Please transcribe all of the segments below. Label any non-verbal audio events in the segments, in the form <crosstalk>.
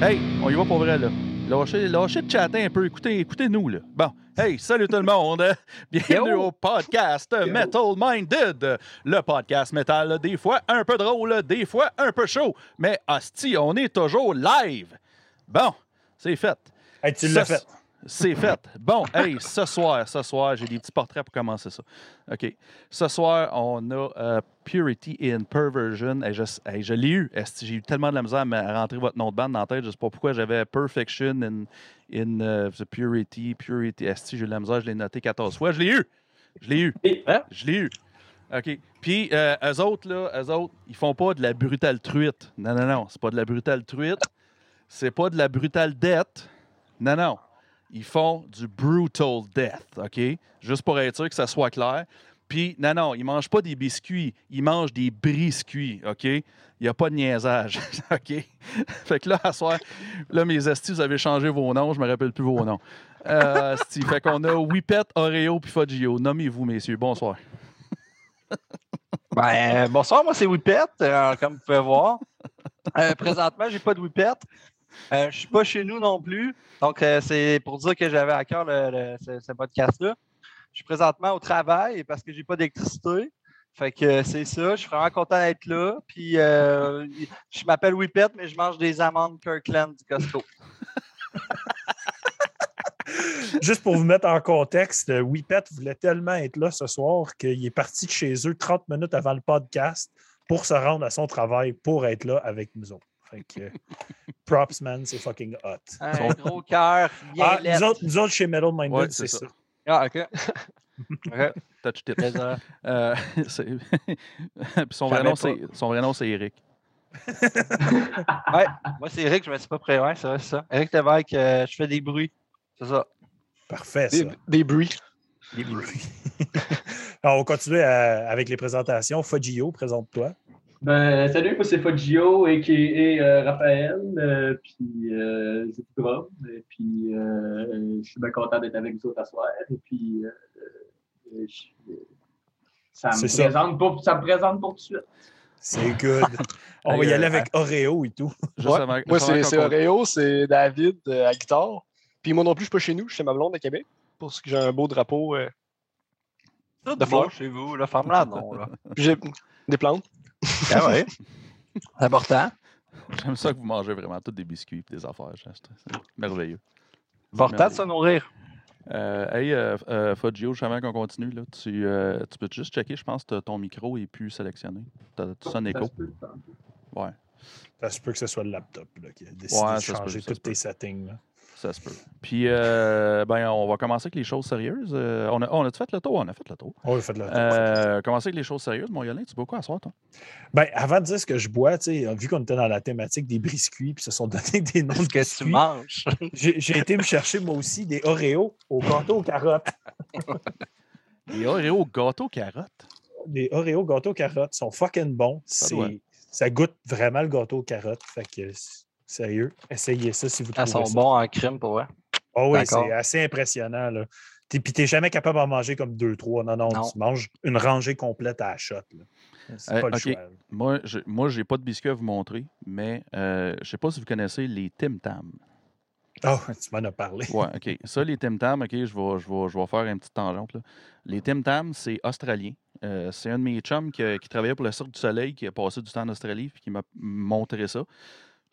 Hey, on y va pour vrai, là. Lâchez, lâchez de chatter un peu. Écoutez, écoutez-nous, là. Bon. Hey, salut tout le monde. <laughs> Bienvenue Yo. au podcast Metal Minded. Le podcast métal, des fois un peu drôle, des fois un peu chaud. Mais hostie, on est toujours live. Bon, c'est fait. Hey, tu l'as fait. C'est fait. Bon, hey, ce soir, ce soir, j'ai des petits portraits pour commencer ça. OK. Ce soir, on a euh, Purity in Perversion. Hey, je hey, je l'ai eu. J'ai eu tellement de la misère à rentrer votre nom de bande dans la tête. Je ne sais pas pourquoi j'avais Perfection in, in euh, the Purity. Purity. Esti, j'ai eu de la misère. Je l'ai noté 14 fois. Je l'ai eu. Je l'ai eu. Hein? Je l'ai eu. OK. Puis, euh, eux autres, là, eux autres, ils font pas de la brutale truite. Non, non, non. C'est pas de la brutale truite. C'est pas de la brutale dette. Non, non. Ils font du brutal death, OK? Juste pour être sûr que ça soit clair. Puis, non, non, ils mangent pas des biscuits, ils mangent des briscuits, OK? Il n'y a pas de niaisage, <laughs> OK? fait que là, à soir, là, mes estis, vous avez changé vos noms, je me rappelle plus vos noms. Euh, fait qu'on a Whippet, Oreo puis Fudgio. Nommez-vous, messieurs. Bonsoir. Ben, euh, bonsoir, moi c'est Whippet, euh, comme vous pouvez voir. Euh, présentement, j'ai pas de Whippet. Euh, je suis pas chez nous non plus. Donc, euh, c'est pour dire que j'avais à cœur le- ce, podcast-là. Je suis présentement au travail parce que j'ai pas d'électricité. Fait que euh, c'est ça. Je suis vraiment content d'être là. Puis, je m'appelle Whippet, mais je mange des amandes Kirkland du Costco. <laughs> Juste pour vous mettre en contexte, Whippet voulait tellement être là ce soir qu'il est parti de chez eux 30 minutes avant le podcast pour se rendre à son travail pour être là avec nous autres. Fait que, euh, props, man, c'est fucking hot. Un gros cœur, Ah, nous, autres, nous autres, chez Metal Minded, Ouais, c'est ça. ça. Ah, OK. <laughs> OK. Touch tip. Désolé. Euh, <laughs> puis son, vrai nom, son vrai nom, c'est Eric. <laughs> Ouais, moi c'est Eric, je me suis pas prêt. Ouais, c'est vrai, ça. Eric Lévesque, euh, je fais des bruits. C'est ça. Parfait, ça. Des, des bruits. Des bruits. Alors, on va continuer à- avec les présentations. Fudgio, présente-toi. Ben, salut, moi c'est Fudgio, a.k.a. euh, Raphaël, euh, puis euh, c'est tout drum, et puis euh, je suis bien content d'être avec vous autres à soir, et puis ça, me ça. présente pour, ça me présente pour tout de suite. C'est good. <laughs> On va y aller avec Oreo et tout. <laughs> Ouais. avant- Moi, c'est Oreo, c'est David euh, à guitare. Puis moi non plus, je suis pas chez nous, je suis chez ma blonde à Québec. Pour ce que j'ai un beau drapeau. euh, De fleurs. chez vous, là, ferme-la, non, là. puis <laughs> j'ai des plantes. Ah ouais? C'est <laughs> important. J'aime ça que vous mangez vraiment tous des biscuits et des affaires. C'est merveilleux. Important de se nourrir. Euh, hey, euh, euh, Fudgio, juste avant qu'on continue, là, tu, euh, tu peux juste checker, je pense que ton micro est plus sélectionné. Tu sonnes écho. Ouais, Ça se peut que ce soit le laptop là, qui a décidé Ouais, de changer tous tes settings. là. Ça se peut. Puis, euh, ben, on va commencer avec les choses sérieuses. Euh, on a, on a fait le tour? On a fait le tour. Oh, faites le tour. Euh, commencer avec les choses sérieuses. Mon Yolin, tu bois quoi à soir, toi? Ben, avant de dire ce que je bois, tu sais, vu qu'on était dans la thématique des biscuits, puis se sont donnés des noms de Ce que tu manges? <laughs> j'ai été me chercher moi aussi des Oreos au gâteau aux carottes. <laughs> Les Oreo gâteau carotte. Les Oreos gâteau aux carottes sont fucking bons. Ça doit. Ça goûte vraiment le gâteau aux carottes. Fait que, sérieux, essayez ça si vous trouvez Elles sont ça. bons en crème pour vrai. Oh oui, c'est assez impressionnant. Là. Puis t'es jamais capable d'en manger comme deux, trois. Non, non, Non. tu manges une rangée complète à la shot. C'est Euh, pas le ok. choix. là. Moi, je moi, j'ai pas de biscuits à vous montrer, mais euh, je sais pas si vous connaissez les Tim Tam. Oh, <laughs> tu m'en as parlé. Ouais, OK. Ça, les Tim Tam, OK, je vais, je vais, je vais faire une petite tangente. Là. Les Tim Tam, c'est australien. Euh, c'est un de mes chums qui, qui travaillait pour le Cirque du Soleil, qui a passé du temps en Australie, puis qui m'a montré ça.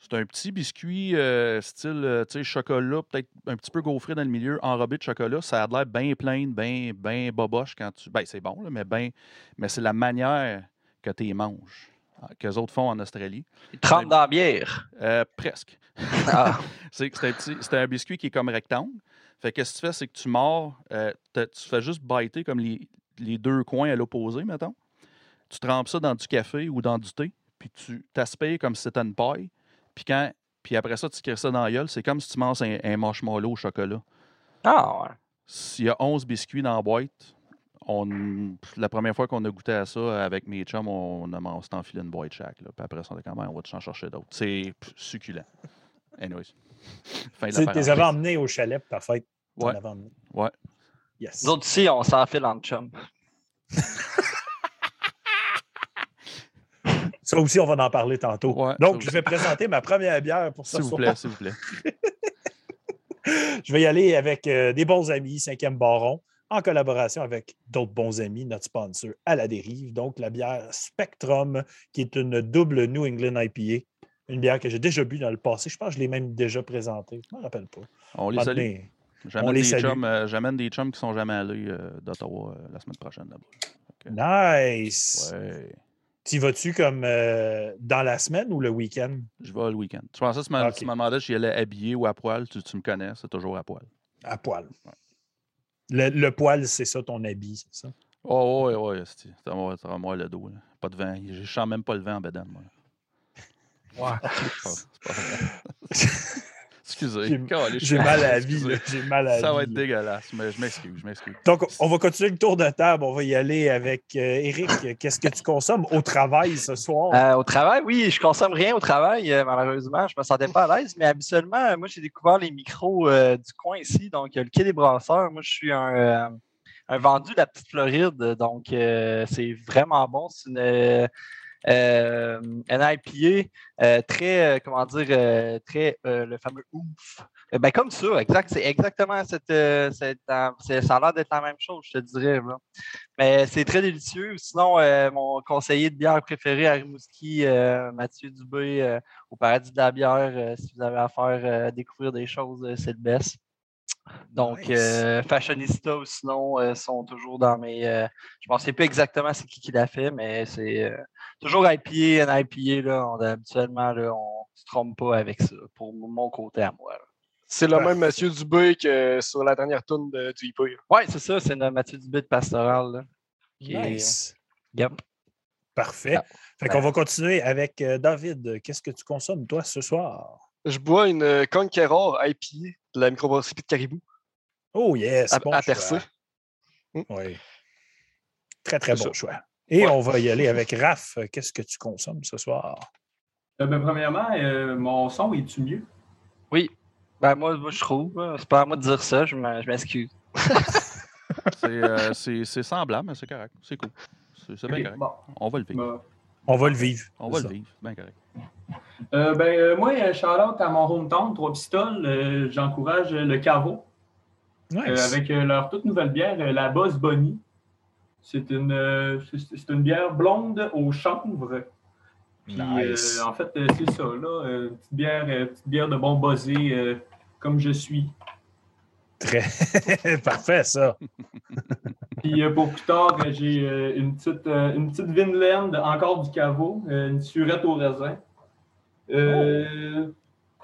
C'est un petit biscuit euh, style euh, chocolat, peut-être un petit peu gaufré dans le milieu, enrobé de chocolat. Ça a l'air bien plein, bien ben boboche quand tu. Ben, c'est bon, là, mais, ben, mais c'est la manière que tu les manges. qu'eux autres font en Australie. Ils trempent dans la bière. Euh, presque. <laughs> Ah. <laughs> C'est un, un biscuit qui est comme rectangle. Fait que ce que tu fais, c'est que tu mords, euh, tu fais juste biter comme les, les deux coins à l'opposé, mettons. Tu trempes ça dans du café ou dans du thé, puis tu t'aspires comme si c'était une paille. Puis, quand, puis après ça, tu crées ça dans la gueule. C'est comme si tu manges un, un marshmallow au chocolat. Ah, ouais. S'il y a 11 biscuits dans la boîte, on, la première fois qu'on a goûté à ça avec mes chums, on a on s'est enfilé une boîte chaque. Là. Puis après ça, on était quand même, on va t'en chercher d'autres. C'est pff, succulent. Anyways. Fin de Tu les avais emmenés au chalet pour ta fête? T'en Ouais. avais emmené? Ouais. Yes. Nous autres ici, on s'enfile en chum. <laughs> Ça aussi, on va en parler tantôt. Ouais, Donc, je vais présenter ma première bière pour ce S'il vous soir. plaît, s'il vous plaît. <laughs> Je vais y aller avec euh, des bons amis, cinquième baron, en collaboration avec d'autres bons amis, notre sponsor à la dérive. Donc, la bière Spectrum, qui est une double New England IPA. Une bière que j'ai déjà bu dans le passé. Je pense que je l'ai même déjà présentée. Je ne me rappelle pas. On les salue. mais- J'amène des, euh, j'amène des chums qui sont jamais allés euh, d'Ottawa euh, la semaine prochaine là-bas. Nice! Ouais. Tu vas-tu comme euh, dans la semaine ou le week-end? Je vais le week-end. Tu pensais que tu m'as demandé si j'allais habillé ou à poil. Tu, tu me connais, c'est toujours à poil. À poil. Ouais. Le, le poil, c'est ça ton habit, c'est ça? Oh, ouais, ouais, c'est à moi, le dos. là. Pas de vent. Je sens même pas le vent en bedaine, moi. Ouais. <laughs> C'est pas- c'est pas. <laughs> Excusez. J'ai- mal à la vie. J'ai mal à Ça va être là. dégueulasse, mais je m'excuse, je m'excuse. Donc, on va continuer le tour de table. On va y aller avec euh, Eric. Qu'est-ce que tu consommes au travail ce soir? Euh, au travail, oui, je consomme rien au travail, euh, malheureusement. Je me sentais pas à l'aise, mais habituellement, euh, moi, j'ai découvert les micros euh, du coin ici. Donc, le Quai des Brasseurs. Moi, je suis un, euh, un vendu de la petite Floride. Donc, euh, c'est vraiment bon. C'est une, un IPA euh, très, euh, comment dire, euh, très, euh, le fameux ouf. Euh, Ben, comme ça, exact. C'est exactement cette. euh, cette, euh, ça a l'air d'être la même chose, je te dirais. Mais c'est très délicieux. Sinon, euh, mon conseiller de bière préféré à Rimouski, euh, Mathieu Dubé, euh, au Paradis de la bière, euh, si vous avez à faire euh, découvrir des choses, euh, c'est le best. Donc, Nice. euh, Fashionista ou sinon euh, sont toujours dans mes. euh, je ne sais plus exactement c'est qui qui l'a fait, mais c'est euh, toujours IPA, un IPA. Là, on, habituellement, là, on ne se trompe pas avec ça, pour mon côté à moi. là. C'est le même Mathieu Dubé que sur la dernière tourne de, du hippie. Oui, c'est ça, c'est notre Mathieu Dubé de Pastoral. là, qui est- Nice. Yep. Parfait. Ah. Fait qu'on va continuer avec euh, David. Qu'est-ce que tu consommes, toi, ce soir? Je bois une euh, Conqueror IPA de la microbrasserie de Caribou Oh, yes. à, bon à choix. percer. Oui. Très, très bon ça. choix. Et Ouais. on va y aller <laughs> avec Raph. Qu'est-ce que tu consommes ce soir? Euh, ben, premièrement, euh, mon son est-tu mieux? Oui. Ben, moi, moi, je trouve. C'est pas à moi de dire ça, je m'excuse. <laughs> C'est euh, <laughs> c'est- c'est semblable, mais c'est correct. C'est cool. C'est bien correct. bon. On va le vivre. Bon. On va le vivre. On c'est va le vivre. Bien correct. Euh, ben, euh, moi, euh, shout-out à mon hometown, Trois Pistoles. euh, J'encourage le Caveau Nice. avec leur toute nouvelle bière, la Boss Bonnie. C'est une, c'est- une bière blonde au chanvre. Puis, Nice. en fait, c'est ça, là. euh, petite, bière, petite bière de bon euh, comme je suis. Très <laughs> parfait, ça. Puis pour plus tard, j'ai une petite, une petite Vinland, encore du caveau, une surette au raisin. Euh,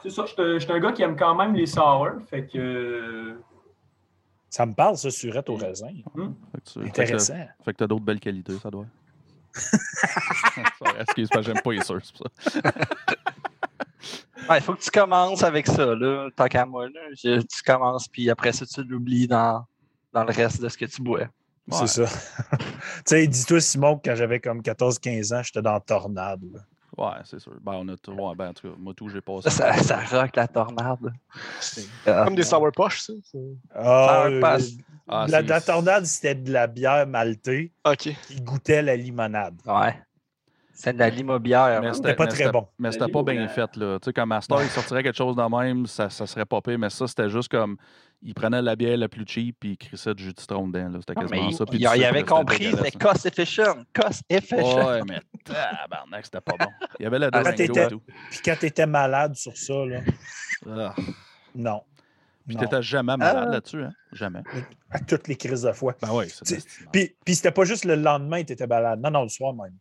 C'est ça, je suis un- gars qui aime quand même les sour, fait que. euh, Ça me parle, ça, surette au raisin. Que- Intéressant. Fait que t'as d'autres belles qualités, ça doit. <laughs> Excuse-moi, j'aime pas les sources, c'est pour ça. <laughs> Il faut que tu commences avec ça, là, tant qu'à moi. Là. Je- tu commences, puis après ça, tu l'oublies dans, dans le reste de ce que tu bois. C'est ça. <laughs> tu sais, dis-toi, Simon, que quand j'avais comme 14-15 ans, j'étais dans Tornade. là. Ouais, c'est sûr. Ben, on a tout. Ouais, ben, en tout cas, moi, tout, j'ai passé. Ça, ça rock la tornade. Ah, Comme des sour poches, ça. c'est- Ah, Sour Pass. Ah, la, Tornade, c'était de la bière maltée Ok. qui goûtait la limonade. Ouais. C'est de la limobière. Mais hein. C'était pas mais très bon. Mais c'était pas bien fait, là. Tu sais, comme Master, il sortirait quelque chose de même, ça, ça serait pas pire, mais ça, c'était juste comme. Il prenait la bière la plus cheap, puis il crissait du jus de citron dedans, là. C'était quasiment il, ça. puis il- avait compris, c'était hein. cost efficient. Cost efficient. Ouais, mais tabarnak, c'était pas bon. Il y avait la Ah, t'étais- et tout. Puis quand t'étais malade sur ça, là, Ah. non. Puis t'étais jamais malade Ah. là-dessus, hein? Jamais. À toutes les crises de foi. Ben oui, c'est. Puis, puis c'était pas juste le lendemain que t'étais malade. Non, non, le soir même.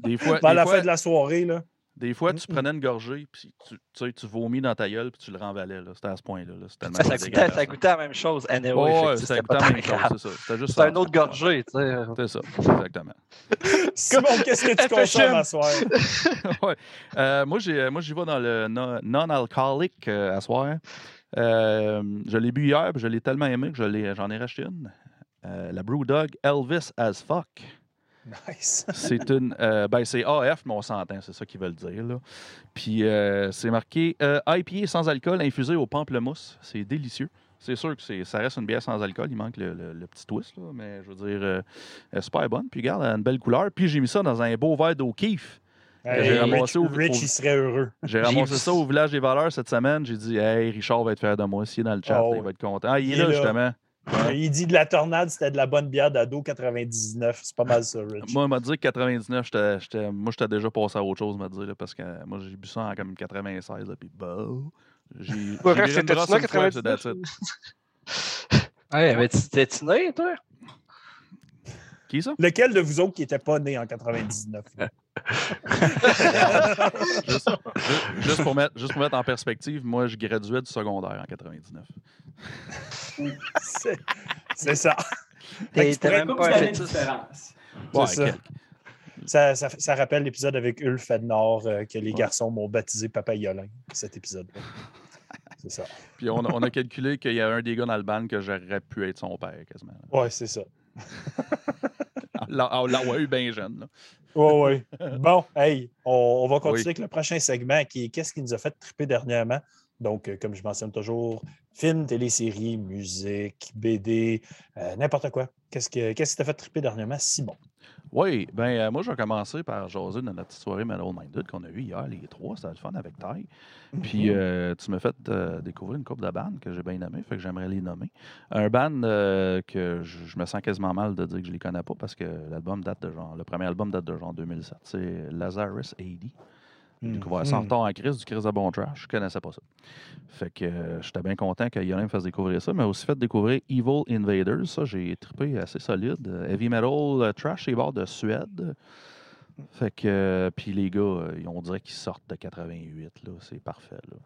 Des fois, Ben, à des la fois, fin de la soirée, là. Des fois, tu prenais une gorgée, puis tu, tu, sais, tu vomis dans ta gueule, puis tu le renvalais. là. C'était à ce point-là. là. C'était tellement Ça, goûtait, ça goûtait la même chose. Anyway, que ouais, c'était ça goûtait la même chose, c'est ça. C'était ça. un autre gorgée, tu sais. C'est ça, exactement. <laughs> Simon, qu'est-ce que tu consommes à soir? <laughs> ouais. Euh, moi, j'ai, moi, j'y vais dans le non- non-alcoolique euh, à soir. Euh, je l'ai bu hier, puis je l'ai tellement aimé que je j'en ai racheté une. Euh, la Brewdog Elvis as fuck. Nice. <laughs> C'est une. euh, ben, c'est AF, mais on s'entend, c'est ça qu'ils veulent dire. Là. Puis euh, c'est marqué euh, IPA sans alcool infusé au pamplemousse. C'est délicieux. C'est sûr que c'est, ça reste une bière sans alcool. Il manque le, le- le petit twist, là, mais je veux dire, euh, elle est super bonne. Puis regarde, elle a une belle couleur. Puis j'ai mis ça dans un beau verre d'eau kiff. Hey, ramassé Rich, au- Rich, au- il serait heureux. J'ai ramassé ça au village des valeurs cette semaine. J'ai dit, hey, Richard va être fier de moi. S'il est dans le chat, Oh, là, il va être content. Ah, il est il est là, là. justement. Il dit de la tornade, c'était de la bonne bière d'ado 99. C'est pas mal ça, Rich. Moi, il m'a dit que 99, j'étais- j'étais- moi, j'étais déjà passé à autre chose, m'a dit, là, parce que euh, moi, j'ai bu ça en comme 96, là, puis bah, j'ai c'était une brosse ça, une fois, c'est 99? that's it. <laughs> Ouais, mais tu t'es né, toi? Qui ça? Lequel de vous autres qui n'était pas né en 99? là? <laughs> Juste, juste- juste pour mettre, juste pour mettre en perspective, moi, je graduais du secondaire en 99. C'est- C'est ça. T'es même pas différence. Ouais, ça. Ça, ça, ça rappelle l'épisode avec Ulf Ednor euh, que les Ouais. garçons m'ont baptisé Papa Yolin, cet épisode-là. C'est ça. Puis on a, on a calculé qu'il y a un des gars dans le band que j'aurais pu être son père, quasiment. Ouais, c'est ça. <laughs> Là, on l'a eu bien jeune. Là. Ouais, ouais. <laughs> Bon, hey, on, on va continuer Oui. avec le prochain segment qui est Qu'est-ce qui nous a fait triper dernièrement? Donc, euh, comme je mentionne toujours, films, téléséries, musique, BD, euh, n'importe quoi. Qu'est-ce que- qu'est-ce qui t'a fait triper dernièrement, Simon? Oui, ben euh, moi, je vais commencer par jaser dans notre petite soirée Metal Minded qu'on a eue hier, les trois. C'était le fun avec Ty. Puis euh, tu m'as fait euh, découvrir une couple de bandes que j'ai bien aimées, fait que j'aimerais les nommer. Un band que je, je me sens quasiment mal de dire que je les connais pas parce que l'album date de genre, le premier album date de genre 2007. C'est Lazarus AD. J'ai découvert ça en Mhm. retard en crise, du crise de bon trash. Je connaissais pas ça. Fait que euh, j'étais bien content que Yolim me fasse découvrir ça, mais aussi fait découvrir Evil Invaders. Ça, j'ai trippé assez solide. Euh, Heavy metal euh, trash, c'est bord de Suède. Fait que, euh, puis les gars, euh, on dirait qu'ils sortent de 88, là. C'est parfait, là.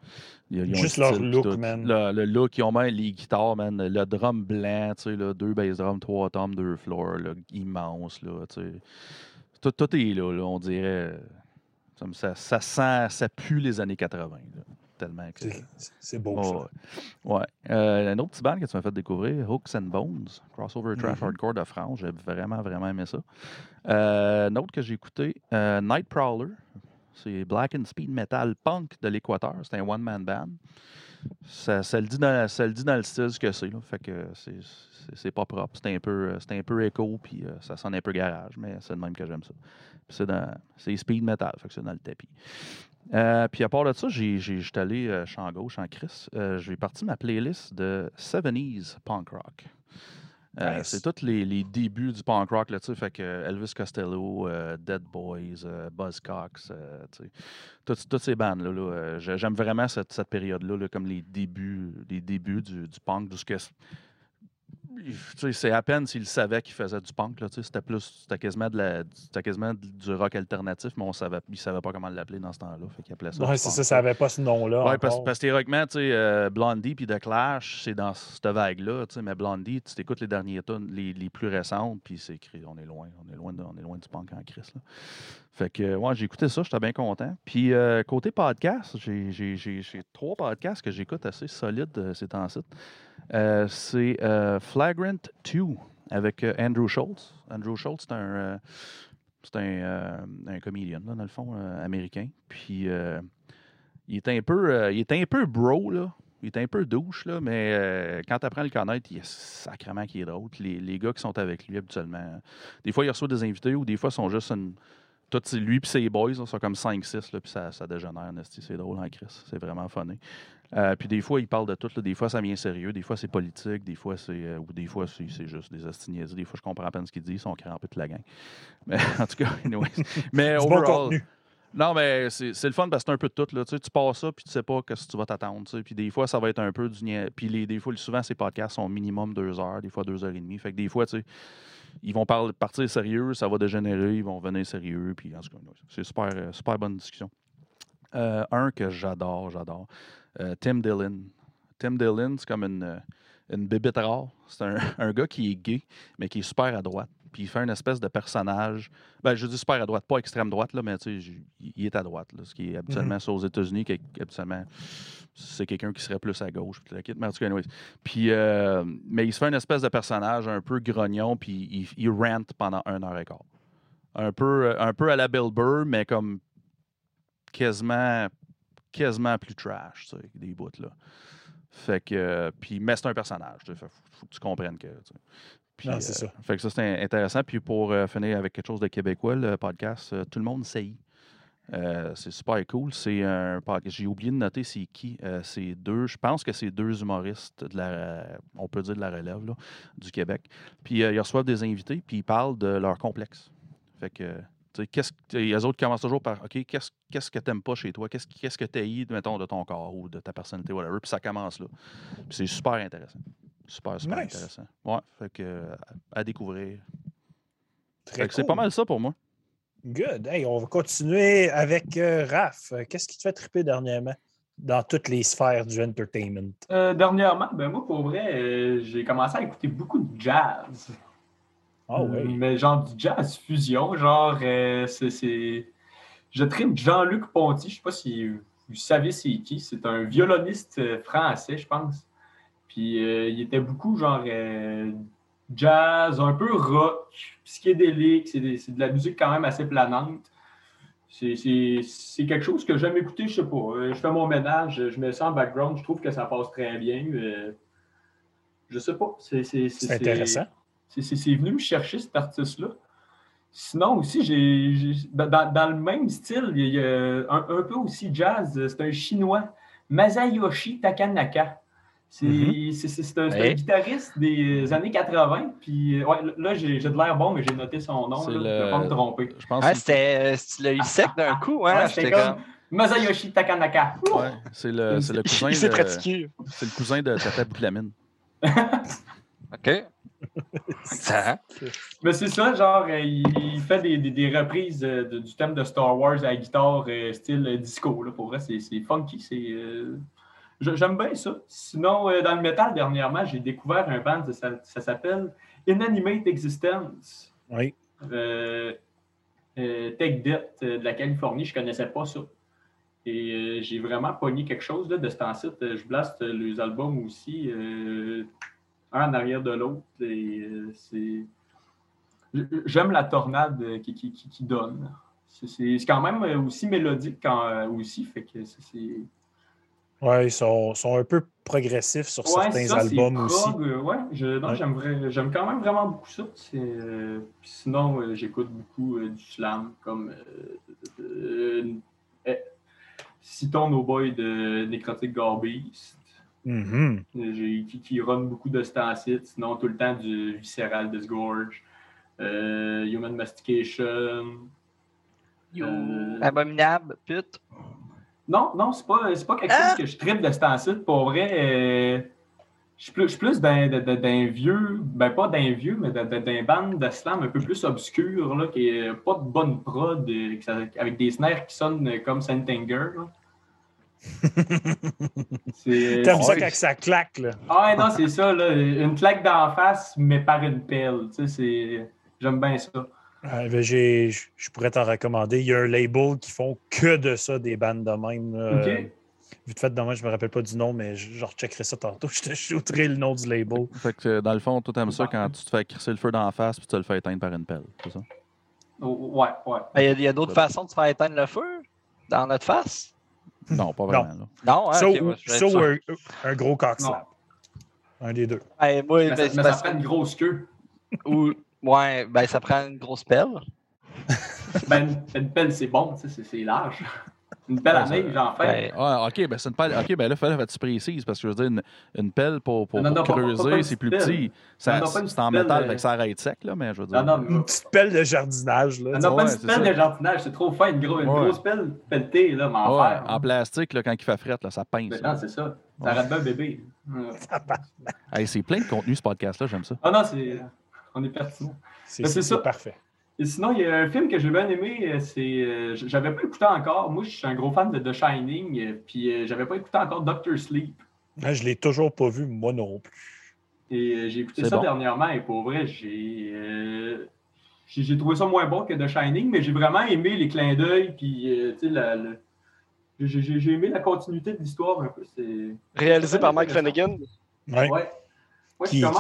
Ils- ils ont Juste le leur look, puis tout. man. Le, le look, ils ont même les guitares, man. Le drum blanc, tu sais, là. Deux bass drums, trois tomes, deux floors, là. Immense, là, tu sais. Tout, tout est là, là, on dirait. Euh, Ça, ça, sent, ça pue les années 80, là. Tellement que. C'est- beau, Oh, ça. ouais. Ouais. Euh, un autre petit band que tu m'as fait découvrir, Hooks and Bones, crossover trash Mhm. hardcore de France. J'ai vraiment, vraiment aimé ça. Euh, un autre que j'ai écouté, euh, Nightcrawler. C'est Black and Speed Metal Punk de l'Équateur. C'est un one-man band. Ça, ça le dit dans, ça le dit dans le style ce que c'est. Fait que c'est- pas propre. C'est un peu, un peu écho, puis ça sonne un peu garage, mais c'est de même que j'aime ça. C'est dans- c'est speed metal, fait que c'est dans le tapis. Euh, puis à part de ça, j'ai- j'ai- j'étais allé euh, champ gauche, en Chris. Euh, j'ai parti ma playlist de 70s punk rock. Euh, Nice. C'est tous les, les débuts du punk rock, là, tu sais, fait que Elvis Costello, euh, Dead Boys, Buzzcocks, tu sais, toutes, toutes ces bandes-là. là, j'ai- J'aime vraiment cette, cette période-là, là, comme les débuts, les débuts du, du punk, d'où ce que c'est à peine s'il savait qu'il faisait du punk. C'était plus, c'était quasiment, de la, c'était quasiment du rock alternatif, mais on savait, il savait pas comment l'appeler dans ce temps-là. Fait qu'il appelait ça. Ouais, c'est ça, ça n'avait pas ce nom-là. Ouais, parce, parce que théoriquement, euh, Blondie puis The Clash, c'est dans cette vague-là, mais Blondie, tu t'écoutes les derniers tunes, les, les plus récentes, puis c'est écrit, on est loin, on est loin, de- on est loin du punk en Christ, là. Fait que, ouais, j'ai écouté ça, j'étais bien content. Puis, euh, côté podcast, j'ai- j'ai j'ai- j'ai trois podcasts que j'écoute assez solides euh, ces temps-ci. Euh, c'est euh, Flagrant 2 avec euh, Andrew Schultz. Andrew Schultz, c'est un, c'est un, un comédien, dans le fond, américain. Puis, il est un peu, il est un peu bro, là. Il est un peu douche, là, mais quand tu apprends à le connaître, il est sacrément qui est drôle. Les, les gars qui sont avec lui habituellement, des fois, il reçoit des invités ou des fois, ils sont juste une. Tout, lui puis ses boys là, sont comme 5-6, là, puis ça, ça dégénère. C'est drôle en Chris. C'est vraiment funny. Euh, puis des fois, il parle de tout. là. Des fois, ça vient sérieux. Des fois, c'est politique. Des fois, c'est. euh, ou des fois, c'est juste des astiniaises. Des fois, je comprends à peine ce qu'ils disent. Ils sont crampés de la gang. <laughs> Mais en tout cas, anyways. Mais bon overall, contenu. non, mais c'est le fun parce que c'est un peu de tout. Là. Tu, sais, tu passes ça, puis tu sais pas ce que tu vas t'attendre. tu sais. Puis des fois, ça va être un peu du Puis les, des fois, souvent, ces podcasts sont minimum deux heures, des fois deux heures et demie. Fait que des fois, tu sais, ils vont parler, partir sérieux, ça va dégénérer, ils vont venir sérieux. Puis en tout cas, c'est super, euh, super bonne discussion. Euh, un que j'adore, j'adore. Euh, Tim Dillon. Tim Dillon, c'est comme une, euh, une bébête rare. C'est un, <laughs> un gars qui est gay, mais qui est super à droite. Puis il fait une espèce de personnage. Ben, je dis super à droite, pas extrême droite, là, mais tu sais, il est à droite. Là, ce qui est habituellement ça aux États-Unis, habituellement, c'est quelqu'un qui serait plus à gauche. Puis, kit, mais en tout cas, anyways. Puis, euh, mais il se fait une espèce de personnage un peu grognon, puis il, il rante pendant un heure et quart. Un peu, euh, un peu à la Bill Burr, mais comme quasiment, quasiment plus trash, tu sais, des bouts, là. Fait que, euh, puis, mais c'est un personnage, tu sais, faut, faut que tu comprennes que, tu sais. Puis, Non, c'est euh, ça. Fait que ça, c'est intéressant. Puis pour euh, finir avec quelque chose de québécois, le podcast euh, Tout le monde sait. Euh, c'est super cool. C'est un podcast. J'ai oublié de noter c'est qui. Euh, c'est deux. Je pense que c'est deux humoristes de la, on peut dire de la relève là, du Québec. Puis euh, ils reçoivent des invités, puis ils parlent de leur complexe. Fait que, qu'est-ce que- les autres commencent toujours par OK, qu'est-ce qu'est-ce que t'aimes pas chez toi? Qu'est-ce qu'est-ce que tu mettons, de ton corps ou de ta personnalité, whatever? Puis ça commence là. Puis c'est super intéressant. Super, super Nice. intéressant. Ouais, fait que à, découvrir. Très Fait que C'est pas mal ça pour moi. Good. Hey, on va continuer avec euh, Raph. Qu'est-ce qui te fait triper dernièrement dans toutes les sphères du entertainment? Euh, dernièrement, ben moi, pour vrai, euh, j'ai commencé à écouter beaucoup de jazz. Ah oui. Mais genre du jazz fusion, genre, euh, c'est-. Je tripe Jean-Luc Ponty, je sais pas si vous savez c'est qui. C'est un violoniste euh, français, je pense. Puis euh, il était beaucoup genre euh, jazz, un peu rock, psychédélique. C'est de la musique quand même assez planante. C'est- quelque chose que j'aime écouter, je sais pas. Euh, Je fais mon ménage, je mets ça en background, je trouve que ça passe très bien. euh, je sais pas. C'est intéressant. C'est- C'est c'est venu me chercher cet artiste-là. Sinon aussi, j'ai j'ai- dans, dans- le même style, il y a un, un peu aussi jazz, c'est un chinois, Masayoshi Takanaka. C'est Mhm. c'est- c'est- c'est un, c'est un Hey. guitariste des années 80. Puis, euh, ouais, là, j'ai j'ai de l'air bon, mais j'ai noté son nom. C'est là, le- Je ne vais pas me tromper. Je pense Ah, que c'est- c'était c'était le sec d'un coup, hein? C'était comme. comme Masayoshi Takanaka. ouais, c'est le, c'est le cousin Il s'est de, pratiqué. c'est le cousin de Tata Bouclamine. <laughs> OK. Ça? Mais c'est ça, genre, euh, il fait des, des- des reprises de- du thème de Star Wars à la guitare euh, style euh, disco. Là. Pour vrai, c'est funky. euh, J'aime bien ça. Sinon, dans le métal, dernièrement, j'ai découvert un band, ça, ça s'appelle Inanimate Existence. Oui. Euh, euh, Tech Debt de la Californie, je connaissais pas ça. Et euh, j'ai vraiment pogné quelque chose là, de ce temps-ci. Euh, Je blaste les albums aussi, euh, un en arrière de l'autre. Et euh, c'est. J'aime la tornade qui, qui, qui- qui donne. C'est- quand même aussi mélodique quand, euh, aussi. Fait que c'est-. Oui, ils sont, sont un peu progressifs sur Ouais, certains ça, albums aussi. ouais, Ouais. j'aime quand même vraiment beaucoup ça. Euh, sinon, euh, j'écoute beaucoup euh, du slam, comme Citons nos boys de Necrotic Garbist, Mhm. euh, j'ai- qui, qui run beaucoup de temps-ci. Sinon, tout le temps du Visceral Disgorge, euh, Human Mastication. euh, Abominable, pute. Non, non, c'est pas, c'est pas quelque Ah! chose que je tripe de temps-ci. Pour vrai, euh, je suis plus, d'un, vieux, ben pas d'un vieux, mais d'un, band de slam un peu plus obscur, là, qui est pas de bonne prod, avec des snares qui sonnent comme Saint Anger. là. C'est, T'aimes ça quand ça claque, là. Ah ouais, non, c'est ça, là, une claque d'en face, mais par une pelle. Tu sais, c'est... J'aime bien ça. Ah, ben, j'ai- je pourrais t'en recommander. Il y a un label qui font que de ça, des bandes de même. Euh, vite fait, demain, je me rappelle pas du nom, mais je, je recheckerai ça tantôt. <laughs> Je te shooterai le nom du label. Fait que dans le fond, toi, t'aimes ça quand tu te fais crisser le feu d'en face puis tu te le fais éteindre par une pelle, c'est ça? Oh, ouais, ouais. Ben, Il y a, il y a d'autres façons de faire éteindre le feu dans notre face? Non, pas vraiment. là. Non, hein? ouais, ou un, un gros cock slap. Un des deux. Ben, moi, Mais, ben, ça, c'est mais ça parce- prend une grosse queue. <laughs> ou- ouais, ben, ça prend une grosse pelle. <laughs> Ben, une, pelle, c'est bon, c'est large. Une pelle à Ouais, ça- neige, en fait. Ben, Ah, ok, ben c'est une pelle. Ok, ben là, il fallait que tu précises parce que je veux dire, une, une pelle pour, pour, Non, non, creuser, c'est plus petit. C'est en métal, pelle, fait que ça arrête sec, là, mais je veux dire. Non, non, Une petite pelle de jardinage, là. Non, non, pas Ouais, une petite pelle ça. de jardinage, c'est trop fin, une, gros- une Ouais. grosse pelle pelletée, là, mais en Ouais, fer. en plastique, là, quand il fait fret, là, ça pince. Non, c'est ça. Ouais. Ça arrête bien bébé. <laughs> Hey, c'est plein de contenu, ce podcast-là, j'aime ça. Ah non, c'est. on est pertinent. C'est Ben, c'est c'est ça. parfait. Et sinon, il y a un film que j'ai bien aimé, euh, c'est. euh, j'avais pas écouté encore. Moi, je suis un gros fan de The Shining, euh, puis j'avais pas écouté encore Doctor Sleep. Ah, Je ne l'ai toujours pas vu, moi non plus. Et j'ai écouté ça bon. dernièrement, et pour vrai, j'ai. euh, j'ai trouvé ça moins bon que The Shining, mais j'ai vraiment aimé les clins d'œil, puis euh, tu sais, la- j'ai aimé la continuité de l'histoire un peu. C'est. Réalisé par Mike. Flanagan. Ouais. Ouais, Qui- à-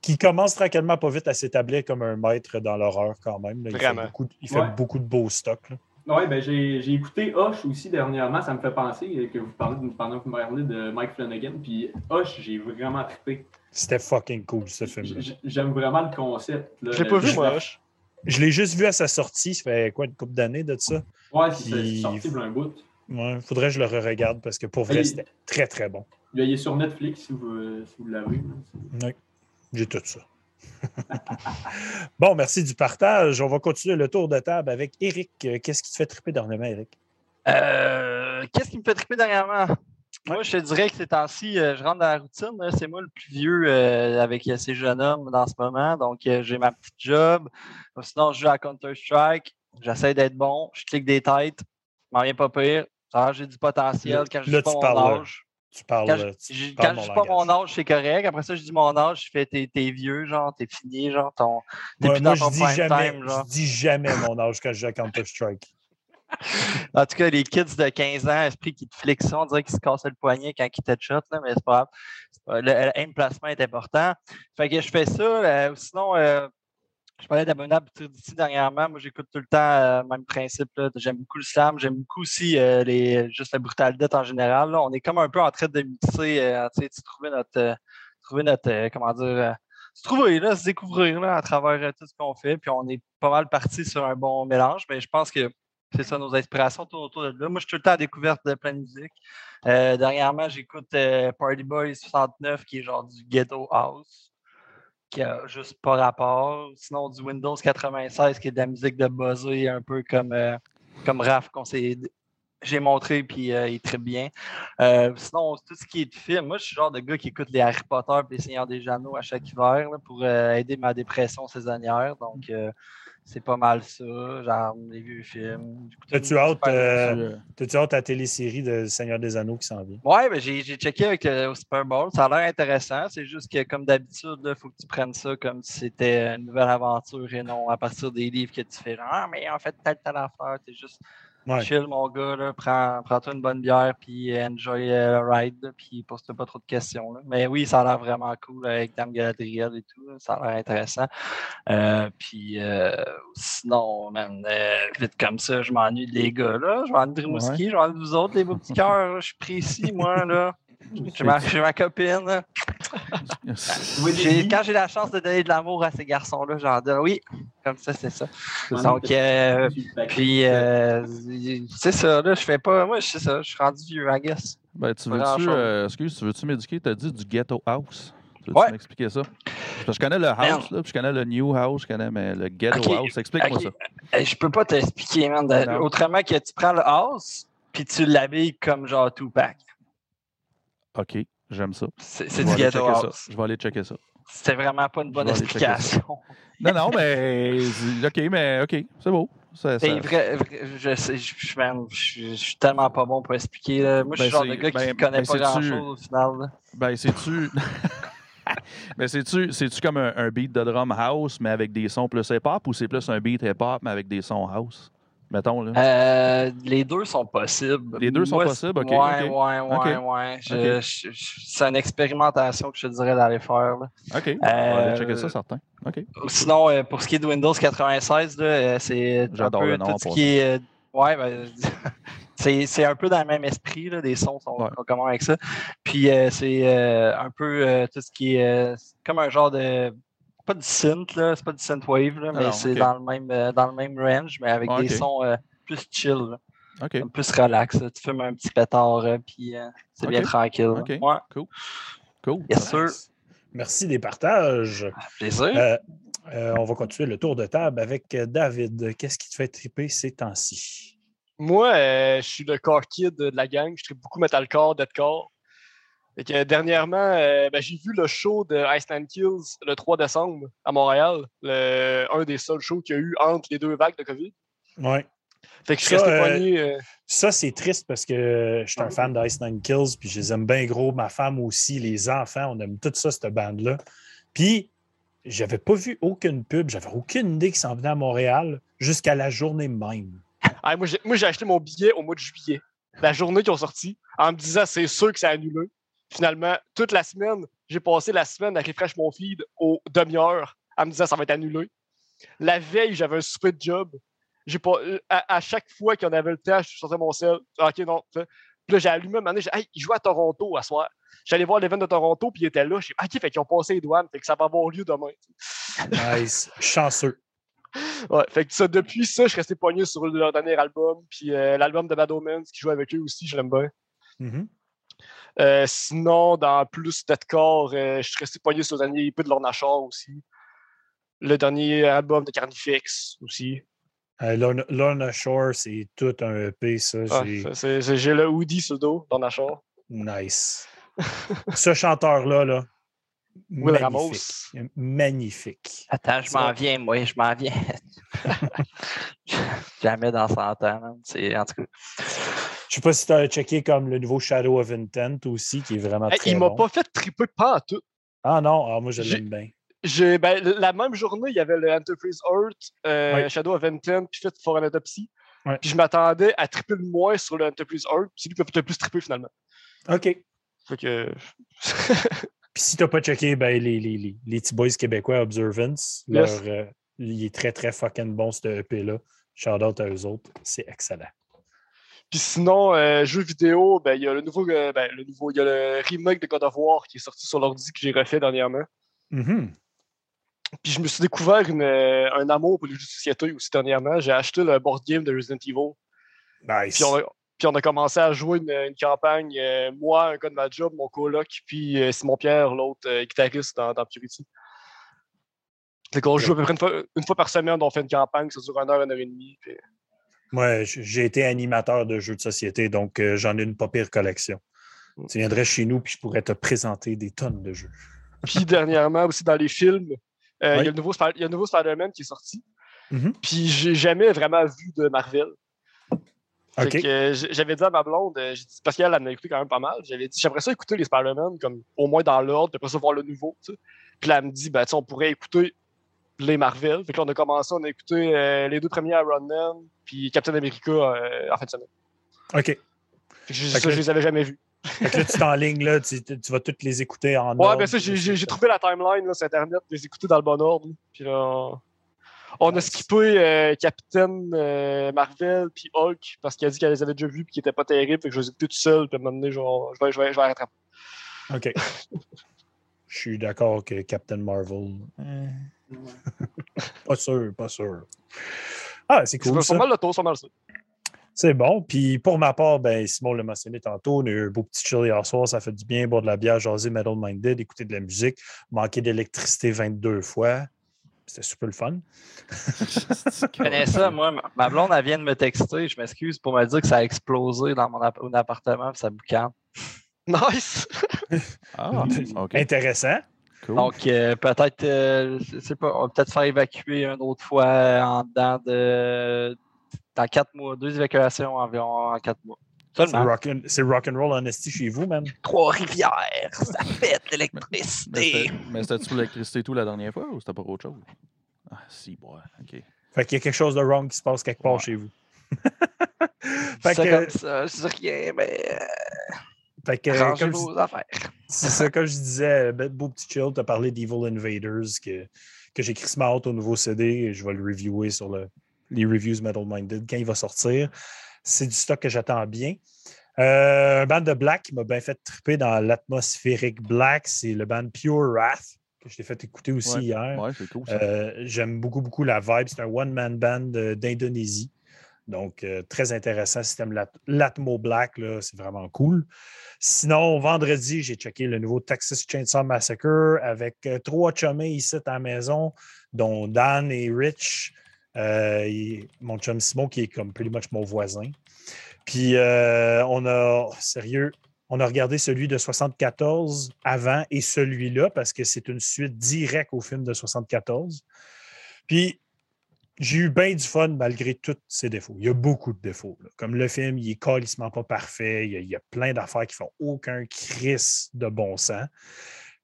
Qui commence tranquillement pas vite à s'établir comme un maître dans l'horreur quand même. là. Il Vraiment. fait beaucoup, de- il fait Ouais. beaucoup de beaux stocks. Oui, ben j'ai écouté Hush aussi dernièrement. Ça me fait penser euh, que vous parlez de- pendant que vous parlez de Mike Flanagan. Puis Hush, j'ai vraiment trippé. C'était fucking cool, ce film-là. J- J'aime vraiment le concept. là. Je l'ai pas vu, moi. Hush. Je l'ai juste vu à sa sortie, ça fait quoi, une couple d'années de ça? Ouais, c'est Puis- sorti pour un bout. Ouais, faudrait que je le re-regarde parce que pour vrai, c'était très très bon. Il est sur Netflix si vous, euh, si vous l'avez. Oui, j'ai tout ça. <laughs> bon, merci du partage. On va continuer le tour de table avec Eric. Euh, Qu'est-ce qui te fait triper dernièrement, Eric? Euh, Qu'est-ce qui me fait triper dernièrement? Moi, je te dirais que ces temps-ci, euh, je rentre dans la routine. là. C'est moi le plus vieux euh, avec ces jeunes hommes dans ce moment. Donc, j'ai ma petite job. Sinon, je joue à Counter-Strike. J'essaie d'être bon. Je clique des têtes. Je m'en viens pas pire. J'ai du potentiel quand je dis pas mon âge. Tu parles. Quand je, euh, tu parles quand je dis pas mon âge, c'est correct. Après ça, je dis mon âge, je fais t'es, t'es vieux, genre, t'es fini, genre, ton, t'es Moi, plus moi, dans je ton dis jamais, time, genre. je dis jamais mon âge quand je joue à Counter-Strike. <laughs> En tout cas, les kids de 15 ans, esprit qui te fliquent ça, on dirait qu'ils se cassaient le poignet quand ils te shot, là, mais c'est pas grave. Le, aim placement est important. Fait que je fais ça. euh, sinon, euh, je parlais d'Abominable d'ici dernièrement. Moi, j'écoute tout le temps euh, même principe. J'aime beaucoup le slam. J'aime beaucoup aussi euh, les, juste la brutalité en général. On est comme un peu en train de mixer, euh, tu trouver notre, euh, trouver notre comment dire, se trouver, là, se découvrir là, à travers tout ce qu'on fait. Puis on est pas mal parti sur un bon mélange. Mais je pense que c'est ça, nos inspirations tournent autour de là. Moi, je suis tout le temps à découverte de plein de musique. Dernièrement, j'écoute Party Boy 69, qui est genre du Ghetto House, qui a juste pas rapport. Sinon, du Windows 96, qui est de la musique de buzzé, un peu comme, euh, comme Raph, qu'on s'est j'ai montré, puis euh, il est très bien. Euh, sinon, tout ce qui est de film, moi, je suis le genre de gars qui écoute les Harry Potter et les Seigneurs des Anneaux à chaque hiver là, pour aider ma dépression saisonnière. Donc, c'est pas mal ça. Genre, les vieux films. T'as-tu hâte, euh, Tu, hâte à la télésérie de Seigneur des Anneaux qui s'en vient? Ouais, ben j'ai checké avec le au Super Bowl. Ça a l'air intéressant. C'est juste que, comme d'habitude, il faut que tu prennes ça comme si c'était une nouvelle aventure et non à partir des livres que tu fais. Ah, mais en fait, telle, telle affaire. T'es juste Ouais. chill, mon gars. Là. Prends, prends-toi une bonne bière puis enjoy euh, le ride. puis pose-toi pas trop de questions. là. Mais oui, ça a l'air vraiment cool avec Dame Galadriel et tout. là. Ça a l'air intéressant. Euh, puis euh, sinon, man, euh, vite comme ça, je m'ennuie des gars. là. Je m'ennuie de Rimouski. Je m'ennuie de vous autres, les beaux petits cœurs. Je suis précis, moi. là. J'ai ma, ma copine. quand j'ai la chance de donner de l'amour à ces garçons-là, j'en donne. Oui, comme ça, c'est ça. C'est ça. Donc, euh, puis, euh, c'est ça, là, je fais pas. Moi, je sais ça, je suis rendu vieux, I guess. Ben, tu veux-tu, euh, excuse, tu veux-tu m'éduquer? Tu as dit du ghetto house. Tu veux Ouais. m'expliquer ça? Parce que je connais le house, là, puis je connais le new house, je connais mais le ghetto house. Explique-moi ça. Je peux pas t'expliquer, man. autrement que tu prends le house, puis tu l'habilles comme genre Tupac. OK, j'aime ça. C'est du ça. Je vais aller checker ça. C'était vraiment pas une bonne explication. <laughs> Non, non, mais. OK, mais OK, c'est beau. Ça, vrai, je sais, je, je, man, je- je suis tellement pas bon pour expliquer. là. Moi, je suis Ben, le genre de gars qui ben, connaît ben, pas grand-chose au final. là. Ben, c'est-tu. mais <laughs> c'est-tu, c'est-tu comme un, un beat de drum house, mais avec des sons plus hip-hop, ou c'est plus un beat hip-hop, mais avec des sons house? Mettons, là. Euh, les deux sont possibles. Les deux sont possibles, ok, ouais. Je- je- je- c'est une expérimentation que je te dirais d'aller faire. là. OK, on va aller euh, checker ça, certain. OK. Sinon, euh, pour ce qui est de Windows 96, là, euh, c'est un J'adore peu le nom, tout ce qui est. ouais, ben, <laughs> c'est un peu dans le même esprit. Là, les sons sont Ouais. communs avec ça. Puis c'est un peu tout ce qui est comme un genre de. Pas du synth, là, c'est pas du synthwave, là, mais non, c'est dans, le même, euh, dans le même range, mais avec des sons euh, plus chill. là. Plus relax. là. Tu fumes un petit pétard, euh, puis euh, c'est bien tranquille. Ouais, Cool. yes sir. Nice. Merci des partages. Plaisir. Euh, euh, on va continuer le tour de table avec David. Qu'est-ce qui te fait triper ces temps-ci? Moi, euh, je suis le core kid de la gang. Je traite beaucoup metalcore, deathcore. Que, dernièrement, euh, ben, j'ai vu le show de Iceland Kills le 3 décembre à Montréal. Le- un des seuls shows qu'il y a eu entre les deux vagues de COVID. Ouais. Fait que je suis Ça, resté euh, poigné. euh, Ça, c'est triste parce que je suis un fan d'Ice Nine Kills, puis je les aime bien gros. Ma femme aussi, les enfants, on aime tout ça, cette bande-là. Puis, j'avais pas vu aucune pub, j'avais aucune idée qu'ils s'en venaient à Montréal jusqu'à la journée même. ah, moi, j'ai- moi, j'ai acheté mon billet au mois de juillet. La journée qu'ils ont sorti, en me disant c'est sûr que c'est annulé. Finalement, toute la semaine, j'ai passé la semaine à refresh mon feed aux demi-heures en me disant ça va être annulé. La veille, j'avais un super job. J'ai pas, euh, à, à chaque fois qu'on avait le temps, je sortais mon sel. Ah, Ok, non. Puis là, j'ai allumé un moment donné, j'ai hey, ils jouent à Toronto à soir. J'allais voir l'événement de Toronto, puis ils étaient là. J'ai dit, ok, fait qu'ils ont passé les douanes, fait que ça va avoir lieu demain. <laughs> Nice. Chanceux. Ouais, fait que ça, depuis ça, je suis resté pogné sur leur dernier album. Puis euh, l'album de Bad Omens qui joue avec eux aussi, je l'aime bien. Mhm. Euh, sinon, dans plus deathcore, euh, je suis resté pogné sur le dernier EP de Lorna Shore aussi. Le dernier album de Carnifex aussi. Euh, Lorna, Lorna Shore, c'est tout un EP, ça. Ah, j'ai- le hoodie sur le dos, Lorna Shore. Nice. <laughs> Ce chanteur-là, là, Will magnifique. Ramos. Magnifique. Attends, je m'en viens, moi, je m'en viens. <laughs> <laughs> Jamais dans 100 ans. en tout cas, Je sais pas si tu as checké comme le nouveau Shadow of Intent aussi, qui est vraiment Hey, très il m'a bon. pas fait triper pas en tout. Ah non, ah, moi je l'aime bien. J'ai, ben, la même journée, il y avait le Enterprise Earth, euh. Shadow of Intent, puis Fit for an Autopsy. Ouais. Puis je m'attendais à triper le moins sur le Enterprise Earth, puis c'est lui qui m'a fait le plus triper finalement. OK. Fait que. <laughs> Puis si tu n'as pas checké, ben, les, les, les, les petits boys québécois Observance, Yes. leur, euh, il est très très fucking bon ce EP-là. Shout out à eux autres. C'est excellent. Puis sinon, euh, jeux vidéo, ben, il y a le nouveau, euh, ben, le nouveau, il y a le remake de God of War qui est sorti sur l'ordi que j'ai refait dernièrement. Mhm. Puis je me suis découvert une, euh, un amour pour les jeux de société aussi dernièrement. J'ai acheté le board game de Resident Evil. Nice. Puis on a, puis on a commencé à jouer une, une campagne, euh, moi, un gars de ma job, mon coloc, puis Simon Pierre, l'autre guitariste dans, dans Purity. Fait qu'on joue à peu près une fois, une fois par semaine, on fait une campagne, ça dure une heure, une heure et demie. puis- Moi, j'ai été animateur de jeux de société, donc euh, j'en ai une pas pire collection. Mm. Tu viendrais chez nous, puis je pourrais te présenter des tonnes de jeux. Puis dernièrement, aussi dans les films, euh, il y a le nouveau, Spi- il y a le nouveau Spider-Man qui est sorti. Mhm. Puis j'ai jamais vraiment vu de Marvel. Euh, j'avais dit à ma blonde, dit- parce qu'elle en a écouté quand même pas mal, j'avais dit j'aimerais ça écouter les Spider-Man comme au moins dans l'ordre, puis après ça voir le nouveau. tu sais. Puis là, elle me dit ben, on pourrait écouter les Marvel. Fait que là, on a commencé, on a écouté euh, les deux premiers Iron Man, puis Captain America euh, en fin de semaine. OK. Je, que ça, je les avais jamais vus. Fait que là, tu es en ligne, là, tu, tu vas toutes les écouter en Ouais, ordre. ben ça, j'ai- trouvé la timeline là, sur Internet, les écouter dans le bon ordre. Puis là, on- on a skippé euh, Captain euh, Marvel puis Hulk parce qu'il a dit qu'elle les avait déjà vus puis qu'ils étaient pas terribles. Fait que je les ai écoutés tout seul. Puis à un moment donné, genre, je vais, je vais, je vais rattraper. OK. <laughs> Je suis d'accord que Captain Marvel. <laughs> pas sûr, pas sûr. Ah, c'est cool. pas ça. mal le tour, c'est pas mal ça. C'est bon. Puis pour ma part, ben, Simon l'a mentionné tantôt, on a eu un beau petit chill hier soir, ça fait du bien, boire de la bière, jaser Metal Minded, écouter de la musique, manquer d'électricité 22 fois. C'était super le fun. <laughs> je connais ça. Moi, ma- blonde, elle vient de me texter. Je m'excuse pour me dire que ça a explosé dans mon, app- mon appartement, puis ça boucane. Nice! Ah, <laughs> OK. Intéressant. Cool. Donc, euh, peut-être, euh, je sais pas, on va peut-être faire évacuer une autre fois en dedans de. Dans quatre mois. Deux évacuations environ en quatre mois. C'est rock- C'est rock'n'roll honesty chez vous, man. Trois-Rivières, ça <laughs> fait Mais l'électricité. c'était- mais c'était-tu pour l'électricité tout la dernière fois ou c'était pour autre chose? Ah, si, ouais, OK. Fait qu'il y a quelque chose de wrong qui se passe quelque part Ouais. chez vous. <laughs> C'est fait que, comme ça, je dis rien, mais fait que, euh, rangez comme je- vos affaires. <laughs> C'est ça, comme je disais, ben, beau petit chill, tu as parlé d'Evil Invaders, que, que j'ai crissement hâte au nouveau CD et je vais le reviewer sur le, les reviews Metal Minded quand il va sortir. C'est du stock que j'attends bien. Euh, un band de Black qui m'a bien fait triper dans l'atmosphérique Black, c'est le band Pure Wrath, que je t'ai fait écouter aussi Ouais. hier. Ouais, cool. Euh, J'aime beaucoup, beaucoup la vibe. C'est un one-man band euh, d'Indonésie. Donc, euh, très intéressant. Aimes l'Atmo Black, c'est vraiment cool. Sinon, vendredi, j'ai checké le nouveau Texas Chainsaw Massacre avec euh, trois chummés ici à la maison, dont Dan et Rich. Euh, mon chum Simon, qui est comme pretty much mon voisin. Puis, on a, sérieux, On a regardé celui de 74 avant et celui-là parce que c'est une suite directe au film de 74. Puis j'ai eu bien du fun malgré tous ses défauts. Il y a beaucoup de défauts. Comme le film, il est calissement pas parfait. Il y a, plein d'affaires qui font aucun crise de bon sens.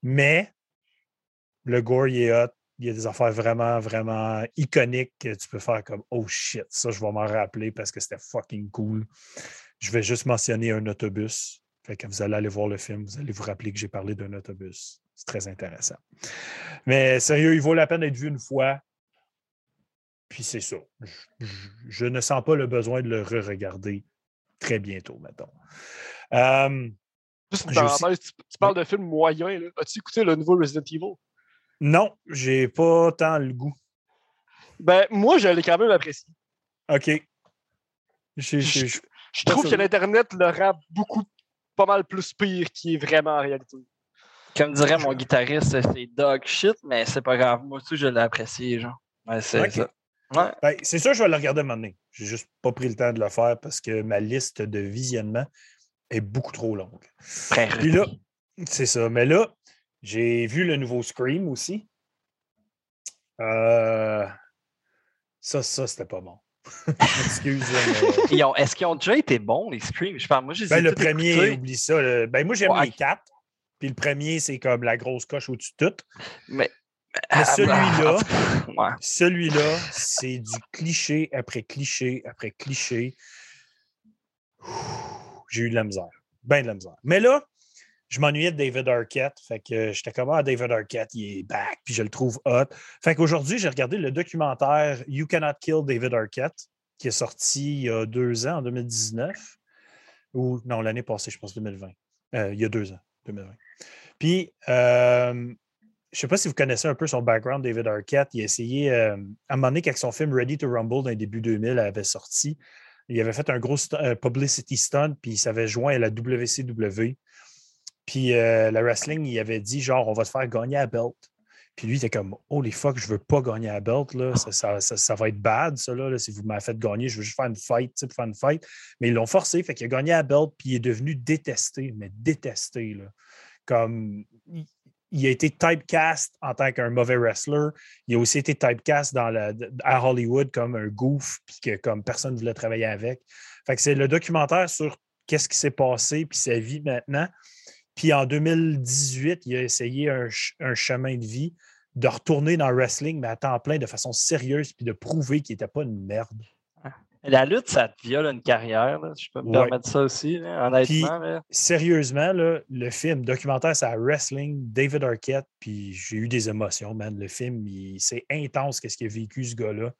Mais le gore, il est hot. Il y a des affaires vraiment, vraiment iconiques que tu peux faire comme Oh shit, ça, je vais m'en rappeler parce que c'était fucking cool. Je vais juste mentionner un autobus. Vous allez aller voir le film, vous allez vous rappeler que j'ai parlé d'un autobus. C'est très intéressant. Mais sérieux, il vaut la peine d'être vu une fois. Puis c'est ça. Je, je- je ne sens pas le besoin de le re-regarder très bientôt, mettons. Euh, Juste aussi- tu, tu parles de films moyens. As-tu écouté le nouveau Resident Evil? non, j'ai pas tant le goût. Ben, moi, je l'ai quand même apprécié. OK. Je- trouve que l'Internet le rend beaucoup, pas mal plus pire qu'il est vraiment en réalité. Comme dirait mon guitariste, c'est dog shit, mais c'est pas grave. Moi aussi, je l'ai apprécié, genre. Ouais, c'est Ok. Ouais. Ben, c'est sûr, je vais le regarder un moment donné. J'ai juste pas pris le temps de le faire parce que ma liste de visionnement est beaucoup trop longue. Puis là, c'est ça. Mais là, j'ai vu le nouveau Scream aussi. Euh, Ça, ça, c'était pas bon. <laughs> Excuse. mais- <laughs> Ils ont- Est-ce qu'ils ont déjà été bons, les Screams? Je parle, moi, Ben, le premier, oublie ça. le- Ben, moi, j'aime Ouais. les quatre. Puis le premier, c'est comme la grosse coche au-dessus de tout. Mais celui-là, Ouais. celui-là, c'est du cliché après cliché après cliché. J'ai eu de la misère. Ben de la misère. Mais là, je m'ennuyais de David Arquette. Fait que j'étais comme, ah, David Arquette, il est back, puis je le trouve hot. Fait qu'aujourd'hui, j'ai regardé le documentaire You Cannot Kill David Arquette, qui est sorti il y a deux ans, en 2019. Ou non, l'année passée, je pense 2020. Euh, il y a deux ans, 2020. Puis, euh, je sais pas si vous connaissez un peu son background, David Arquette. Il a essayé, euh, à un moment donné, quand son film Ready to Rumble, dans les débuts 2000, avait sorti, il avait fait un gros euh, publicity stunt, puis il s'avait joint à la WCW. Puis euh, la wrestling, il avait dit, genre, on va te faire gagner à belt. Puis lui, il était comme, holy fuck, je veux pas gagner à belt, là. Ça, ça- ça- va être bad, ça, là, si vous m'avez fait gagner. Je veux juste faire une fight, pour faire une fight. Mais ils l'ont forcé, fait qu'il a gagné à belt, puis il est devenu détesté, mais détesté, là. Comme, il, a été typecast en tant qu'un mauvais wrestler. Il a aussi été typecast dans la- à Hollywood comme un goof, puis que comme personne ne voulait travailler avec. Fait que c'est le documentaire sur qu'est-ce qui s'est passé, puis sa vie maintenant. Puis en 2018, il a essayé un, un chemin de vie de retourner dans le wrestling, mais à temps plein, de façon sérieuse, puis de prouver qu'il n'était pas une merde. La lutte, ça te viole une carrière, là, si je peux me Ouais. permettre ça aussi, là, honnêtement. là. Sérieusement, le film documentaire, c'est à wrestling, David Arquette, puis j'ai eu des émotions, man. Le film, il- c'est intense, qu'est-ce qu'il a vécu, ce gars-là.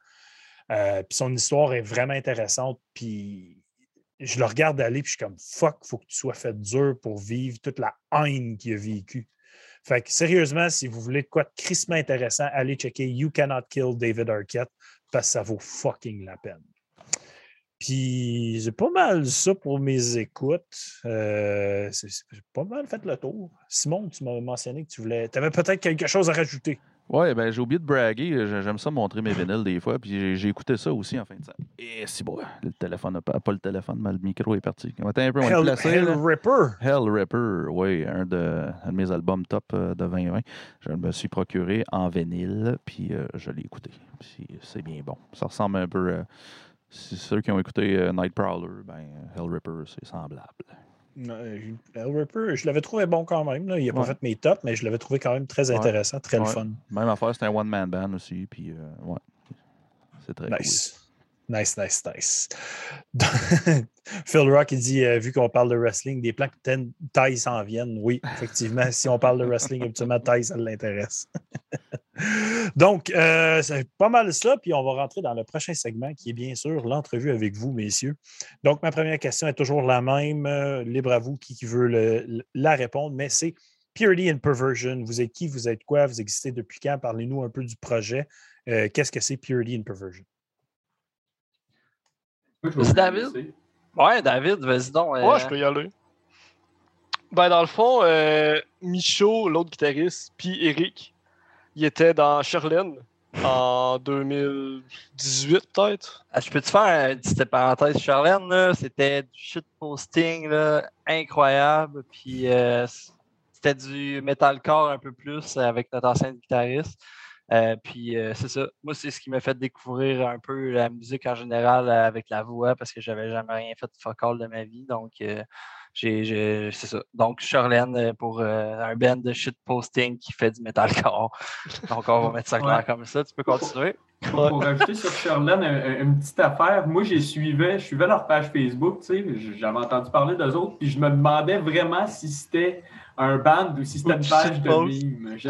Euh, puis son histoire est vraiment intéressante, puis je le regarde aller, puis je suis comme, fuck, faut que tu sois fait dur pour vivre toute la haine qu'il a vécue. Fait que sérieusement, si vous voulez de quoi de crissement intéressant, allez checker You Cannot Kill David Arquette, parce que ça vaut fucking la peine. Puis c'est pas mal ça pour mes écoutes. Euh, c'est pas mal fait le tour. Simon, tu m'as mentionné que tu voulais. Tu avais peut-être quelque chose à rajouter. Ouais, ben j'ai oublié de braguer. J'ai- J'aime ça montrer mes vinyles des fois. Puis j'ai- j'ai écouté ça aussi en fin de semaine. Et si bon, le téléphone n'a pas, pas le téléphone, mais le micro est parti. Un peu, on va Hell, placer. Hell là. Ripper. Hell Ripper, oui, un de, un de mes albums top euh, de 2020. Je me suis procuré en vinyle, puis euh, je l'ai écouté. Puis c'est bien bon. Ça ressemble un peu. euh, si ceux qui ont écouté euh, Night Prowler, ben, Hell Ripper, c'est semblable. Euh, Hell Ripper, je l'avais trouvé bon quand même. là. Il n'a pas Ouais. fait mes tops, mais je l'avais trouvé quand même très Ouais. intéressant, très le fun. Même affaire, c'est un one-man band aussi, puis euh, ouais. C'est très Nice. Nice, nice, nice. <laughs> Phil Rock, il dit, euh, vu qu'on parle de wrestling, des plans que taille s'en viennent. Oui, effectivement, si on parle de wrestling, habituellement, taille, ça l'intéresse. <laughs> Donc, euh, c'est pas mal ça. Puis on va rentrer dans le prochain segment qui est bien sûr l'entrevue avec vous, messieurs. Donc, ma première question est toujours la même. euh, libre à vous qui, veut la répondre, mais c'est Purity and Perversion. Vous êtes qui? Vous êtes quoi? Vous existez depuis quand? Parlez-nous un peu du projet. Qu'est-ce que c'est Purity and Perversion? C'est David? Ouais, David, vas-y donc. Moi, euh, je peux y aller. Ben, dans le fond, euh, Michaud, l'autre guitariste, puis Eric, ils étaient dans Sherlin. en <laughs> 2018, peut-être. Ah, je peux-tu faire une petite parenthèse, Charlène? là? C'était du shitposting là, incroyable. Puis euh, c'était du metalcore un peu plus avec notre ancien guitariste. Euh, puis euh, c'est ça. Moi, c'est ce qui m'a fait découvrir un peu la musique en général euh, avec la voix parce que j'avais jamais rien fait de focal de ma vie. Donc, euh, j'ai, j'ai- c'est ça. Donc, Charlène pour euh, un band de shitposting qui fait du metalcore. <laughs> Donc, on va mettre ça clair Ouais. comme ça. Tu peux continuer? Pour, pour rajouter sur Sherland un- un- une petite affaire, moi, j'ai suivais, je suivais leur page Facebook, tu sais, j'avais entendu parler d'eux autres, puis je me demandais vraiment si c'était un band ou si c'était une page de meme. Je,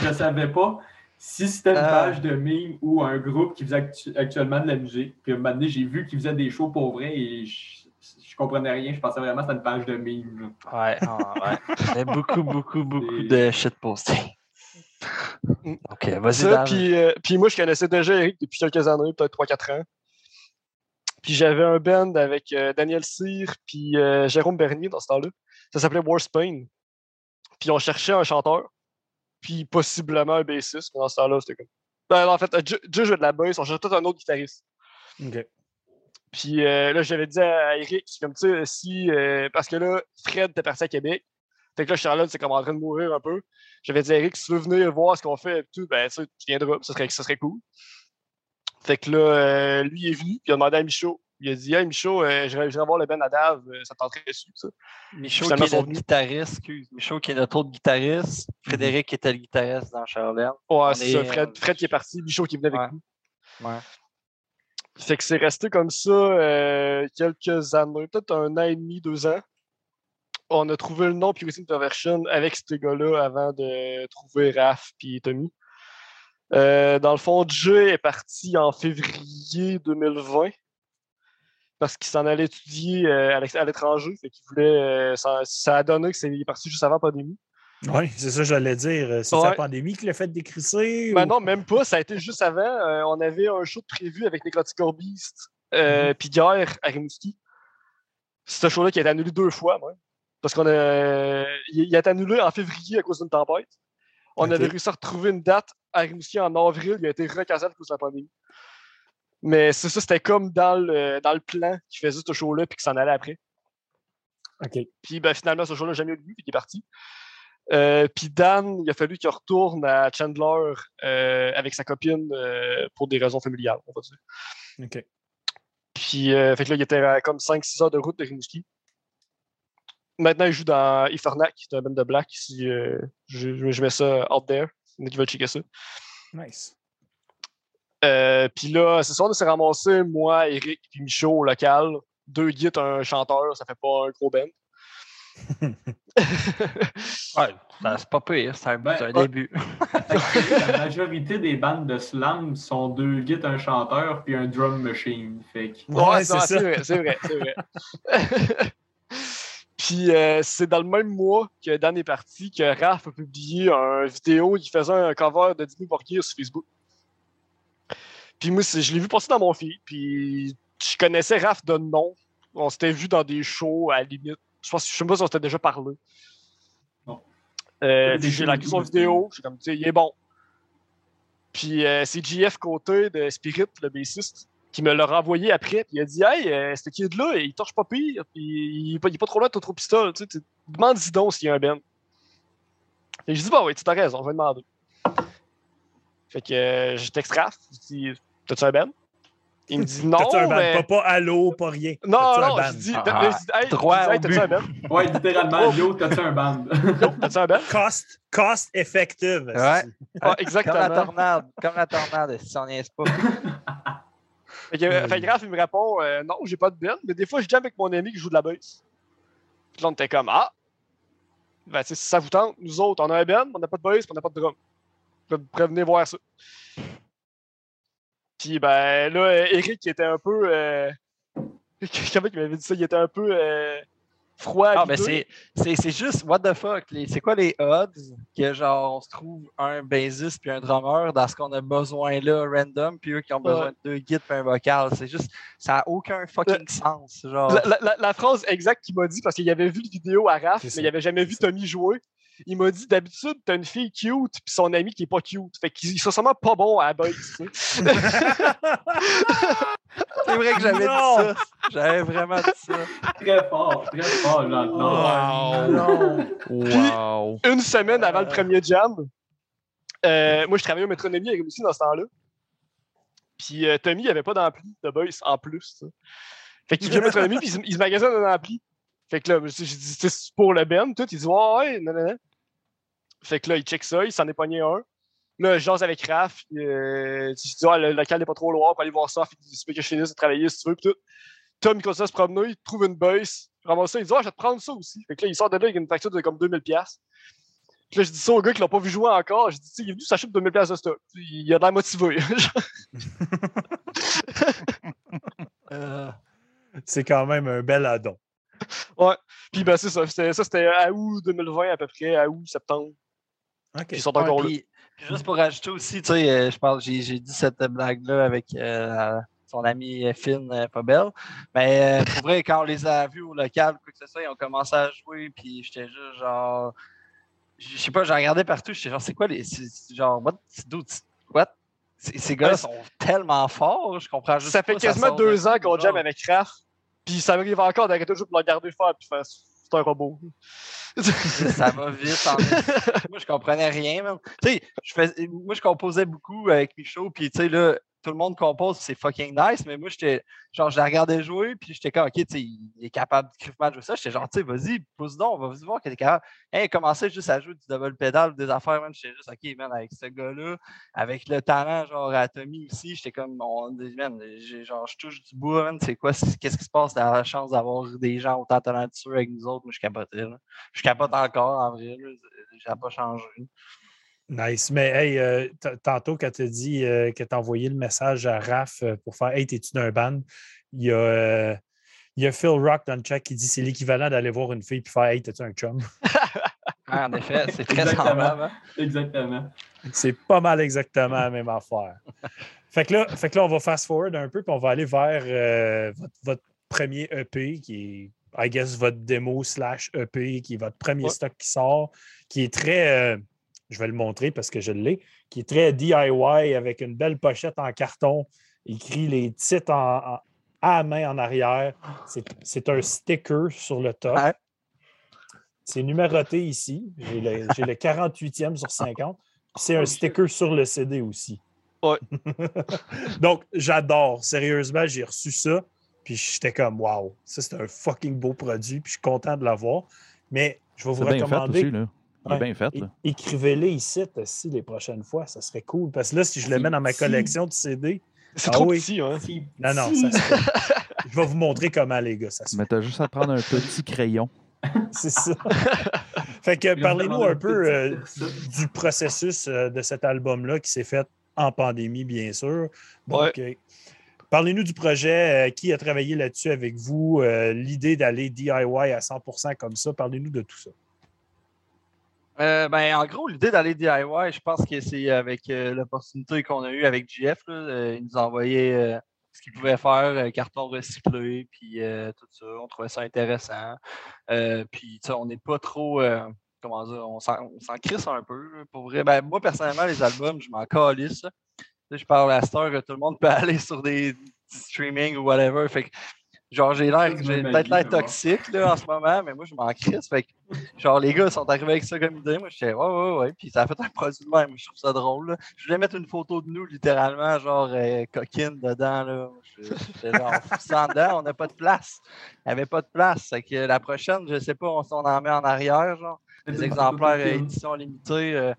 je savais pas si c'était une Ah. page de meme ou un groupe qui faisait actu- actuellement de la musique. Puis à un moment donné, j'ai vu qu'ils faisaient des shows pour vrai et je, je comprenais rien. Je pensais vraiment que c'était une page de meme. Ouais, ouais. Il y avait beaucoup, beaucoup, beaucoup de shitposting. <laughs> Mm. Ok, vas-y, puis, euh, puis moi, je connaissais déjà Eric depuis quelques années, peut-être 3-4 ans. Puis j'avais un band avec euh, Daniel Cyr puis euh, Jérôme Bernier dans ce temps-là. Ça s'appelait Warspain. Puis on cherchait un chanteur, puis possiblement un bassiste. Mais dans ce temps-là, c'était comme. Ben, en fait, Dieu jouait de la bass, on cherchait peut-être un autre guitariste. OK. Puis euh, là, j'avais dit à Eric, comme tu sais, si. euh, parce que là, Fred était parti à Québec. Fait que là, Charlotte, c'est comme en train de mourir un peu. J'avais dit à Eric, si tu veux venir voir ce qu'on fait et tout, ben, tu sais, tu viendras, ça serait, ça serait cool. Fait que là, euh, lui il est venu, puis il a demandé à Michaud. Il a dit, hey, Michaud, euh, je vais voir le Ben à Dave, euh, ça tenterait dessus, ça. Michaud qui est notre guitariste, excuse. Michaud qui est notre autre guitariste. Frédéric qui était le guitariste dans Charlène. Ouais, c'est est, ça. Fred, euh, Fred qui est parti, Michaud qui venait avec Ouais. nous. Ouais. Fait que c'est resté comme ça euh, quelques années, peut-être un an et demi, deux ans. On a trouvé le nom Purity Perversion avec ces gars-là avant de trouver Raph puis Tommy. Euh, dans le fond, Jay est parti en février 2020 parce qu'il s'en allait étudier euh, à l'étranger. Fait qu'il voulait. euh, ça, ça a donné qu'il est parti juste avant la pandémie. Oui, c'est ça que j'allais dire. C'est Ouais. la pandémie qui l'a fait décrisser? Ben ou- non, même pas. Ça a été juste avant. Euh, on avait un show de prévu avec Necrotic Beast euh, puis Guerre à Rimouski. C'est ce show-là qui a été annulé deux fois. Parce qu'on a. Il, a été annulé en février à cause d'une tempête. On avait réussi à retrouver une date à Rimouski en avril. Il a été recassé à cause de la pandémie. Mais c'est ça, c'était comme dans le, dans le plan qu'il faisait ce show-là puis qu'il s'en allait après. OK. Puis ben, finalement, ce show-là n'a jamais eu lieu, puis il est parti. Euh, puis Dan, il a fallu qu'il retourne à Chandler euh, avec sa copine euh, pour des raisons familiales, on va dire. OK. Puis fait que là, il était à comme 5-6 heures de route de Rimouski. Maintenant, il joue dans Ifernac, qui est un band de black. Si, je, je- je mets ça out there. Il y en a qui veulent checker ça. Nice. Euh, puis là, c'est ça, on s'est ramassé, moi, Eric, puis Michaud au local. Deux guides, un chanteur, ça fait pas un gros band. <laughs> Ouais, ben, c'est pas pire, c'est un, Ben, c'est un ouais. début. <laughs> La majorité des bandes de slam sont deux guides, un chanteur puis un drum machine. Fait que Ouais, ça, c'est vrai, c'est vrai, c'est vrai. <laughs> Puis euh, c'est dans le même mois que Dan est parti que Raph a publié une vidéo qui faisait un cover de Disney Porquier sur Facebook. Puis moi, je l'ai vu passer dans mon feed, puis je connaissais Raph de nom. On s'était vu dans des shows à la limite. Je pense, je sais pas si on s'était déjà parlé. Bon. Euh, puis j'ai liké son vidéo, j'ai comme, tu sais, il est bon. Puis euh, c'est JF Côté de Spirit, le bassiste, qui me l'a renvoyé après, puis il a dit Hey, euh, ce kid-là, il torche pas pire, puis il est pas, il est pas trop loin de ton trop pistol, tu sais, demande-y donc s'il y a un Ben. Et je dis Bah oui, tu as raison, je vais demander. Fait que euh, je texte Raph, je dis T'as-tu un Ben Il me dit Non, <laughs> T'as-tu un band? mais. Pas, pas allô, pas rien. Non, non, je dis, Ah, dis, hey, droit je dis, hey, au t'as-tu un Ben <laughs> Ouais, littéralement, yo, t'as-tu un band? Yo, t'as-tu un Ben Cost, cost effective. Ouais. Ah, Comme la exactement. tornade. Comme la tornade, si on n'y est pas. <laughs> Fait que, euh, fait que Raph, il me répond euh, Non, j'ai pas de Ben, mais des fois, je jam avec mon ami qui joue de la bass. Puis là, on était comme Ah, ben, si ça vous tente, nous autres, on a un Ben, on n'a pas de bass, puis on n'a pas de drum. Venir voir ça. Puis, ben, là, euh, Eric, était un peu. Euh... <laughs> Comment il m'avait dit ça? Il était un peu euh, froid. Ah, à mais c'est, c'est, c'est juste, what the fuck, c'est quoi les odds que genre on se trouve un bassiste puis un drummer dans ce qu'on a besoin là, random, puis eux qui ont besoin de deux guides puis un vocal? C'est juste, ça n'a aucun fucking sens. Genre, La, la- phrase exacte qu'il m'a dit, parce qu'il avait vu la vidéo à Raph, mais il avait jamais vu. Tommy jouer. Il m'a dit d'habitude, t'as une fille cute, puis son ami qui est pas cute. Fait qu'ils sont sûrement pas bons à la base. tu sais. <laughs> C'est vrai que j'avais dit ça. J'avais vraiment dit ça. Très fort, très fort, là. Oh, non. Wow! Une semaine avant le premier jam, euh, moi, je travaillais au métronomie avec aussi dans ce temps-là. Puis euh, Tommy, il avait pas d'ampli de bass en plus. tu sais. Fait qu'il vient au métronomie, puis il, se- il se magasine un ampli. Fait que là, j'ai dit, c'est pour le Ben, tout. Il dit, ouais, ouais, non, non, non. Fait que là, il check ça, il s'en est pogné un. Là, je jase avec Raph. puis, Euh, je dis, ah, le local n'est pas trop loin, on peut aller voir ça. Fait qu'il dit, c'est que je finis de travailler si tu veux. Puis tout. Tom, il continue à se promener, il trouve une baisse. Il ramasse ça, il dit, ah, je vais te prendre ça aussi. Fait que là, il sort de là avec une facture de comme 2000$. piastres. Puis là, je dis ça au gars qui l'a pas vu jouer encore. Je dis, tu sais, il est venu s'acheter 2000$ piastres de stock. Il a de l'air motivé. <laughs> <laughs> Euh, C'est quand même un bel addon. Puis ben, c'est ça. Ça, c'était à août 2020 à peu près, à août, septembre. Puis ils sont ouais, encore là. puis- juste pour rajouter aussi, tu sais, euh, je parle, j'ai j'ai dit cette blague-là avec euh, son ami euh, Finn pas belle. Mais euh, pour vrai, quand on les a vus au local, quoi que ce soit, ils ont commencé à jouer, puis j'étais juste genre. Je sais pas, j'ai regardé partout, j'étais genre, c'est quoi les. c'est- c'est genre, what? what? Ces ces gars-là Ouais, sont tellement forts, je comprends juste Ça fait pas, quasiment deux ans qu'on jam avec Raph. Puis ça m'arrive encore d'arrêter toujours pour le regarder faire puis faire un robot. <laughs> ça va vite. En moi, je comprenais rien. je fais- moi, je composais beaucoup avec Michaud, puis tu sais, là, tout le monde compose, c'est fucking nice, mais moi, j'étais, genre, je la regardais jouer, puis j'étais comme, OK, tu il est capable de de jouer ça. J'étais genre, tu sais, vas-y, pousse donc, on va voir qu'il est capable. Hey, il commençait juste à jouer du double pédale, des affaires, man. J'étais juste, OK, man, avec ce gars-là, avec le talent, genre, à Tommy aussi, j'étais comme, on, man, j'ai- genre, je touche du bois, man, c'est quoi, qu'est-ce qui se passe, d'avoir la chance d'avoir des gens autant talentueux avec nous autres, moi, je capotais, là. Je capote encore, en vrai, là. N'a pas changé. Nice. Mais hey, euh, tantôt, quand tu as dit euh, que tu as envoyé le message à Raph euh, pour faire Hey, t'es-tu d'un band? Il y, a, euh, il y a Phil Rock dans le chat qui dit c'est l'équivalent d'aller voir une fille et faire Hey, t'es-tu un chum? <laughs> Ah, en effet, c'est très Exactement. semblable. hein. Exactement. C'est pas mal exactement la même affaire. Fait que là, fait que là on va fast forward un peu puis on va aller vers euh, votre, votre premier EP qui est, I guess, votre démo slash EP, qui est votre premier Ouais. stock qui sort, qui est très, euh, je vais le montrer parce que je l'ai, qui est très DIY avec une belle pochette en carton, écrit les titres en, en- à la main en arrière. C'est- un sticker sur le top. C'est numéroté ici. J'ai le, j'ai le 48e sur 50. Puis C'est un sticker sur le CD aussi. Ouais. <laughs> Donc, j'adore. Sérieusement, j'ai reçu ça. Puis j'étais comme, waouh, ça c'est un fucking beau produit. Puis je suis content de l'avoir. Mais je vais vous C'est bien fait recommander. aussi, là. Il est Ouais. bien fait, là. Écrivez-les ici, si les prochaines fois. Ça serait cool. Parce que là, si je le mets dans ma collection de CD, C'est Ah trop oui. petit, hein. Non, non, ça se fait. <laughs> Je vais vous montrer comment, les gars, ça se fait. Mais t'as juste à prendre un petit crayon. <laughs> C'est ça. fait que parlez-nous un peu euh, du processus euh, de cet album-là qui s'est fait en pandémie, bien sûr. Donc, euh, parlez-nous du projet, euh, qui a travaillé là-dessus avec vous, euh, l'idée d'aller DIY à 100% comme ça. Parlez-nous de tout ça. Euh, ben, en gros, l'idée d'aller DIY, je pense que c'est avec euh, l'opportunité qu'on a eue avec JF. là, euh, il nous envoyait euh, ce qu'il pouvait faire, carton recyclé, puis tout ça. On trouvait ça intéressant. Puis, on n'est pas trop. comment dire, on s'en crisse un peu. Pour vrai. Ben, moi, personnellement, les albums, je m'en calisse. Je parle à cette heure tout le monde <laughs> peut aller sur des streaming ou whatever. Fait que, genre, j'ai l'air, j'ai peut-être l'air toxique là, en ce moment, mais moi, je m'en crisse. Fait que, genre, les gars sont arrivés avec ça comme idée. Moi, j'étais, ouais, ouais, ouais. Puis ça a fait un produit de même. Je trouve ça drôle. là. Je voulais mettre une photo de nous, littéralement, genre, euh, coquine dedans. Là. Je- J'étais genre, dedans, on n'a pas de place. Il n'y avait pas de place. Fait que la prochaine, je sais pas, on, on en met en arrière, genre, des exemplaires édition limitée. euh,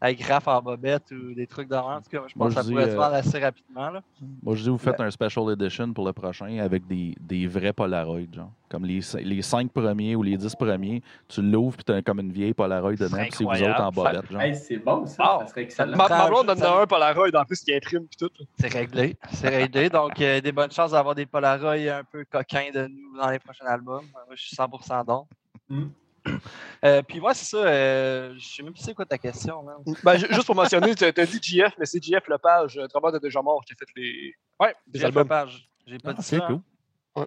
avec Raph en bobette ou des trucs de même. En tout cas, je Moi, pense que ça pourrait se euh, vendre assez rapidement. Là. Moi, je dis, vous faites un special edition pour le prochain avec des, des vrais Polaroids, genre. Comme les, les cinq premiers ou les dix premiers, tu l'ouvres puis t'as comme une vieille Polaroid dedans, puis c'est vous autres en bobette, genre. Hey, c'est bon, ça. Wow. Ça serait excellent. Ma, ma blonde a un Polaroid en plus qui imprime pis tout. C'est réglé. C'est réglé. Donc, euh, des bonnes chances d'avoir des Polaroids un peu coquins de nous dans les prochains albums. Moi, je suis 100% don. Mm. Euh, puis, moi, c'est ça. euh, je sais même plus c'est quoi ta question. Ben, ju- juste pour mentionner, tu as dit JF, mais c'est JF Lepage, euh, travailleur de déjà mort, qui a fait les, Ouais, des j'ai albums. page. J'ai pas Ah, dit c'est ça. cool. hein.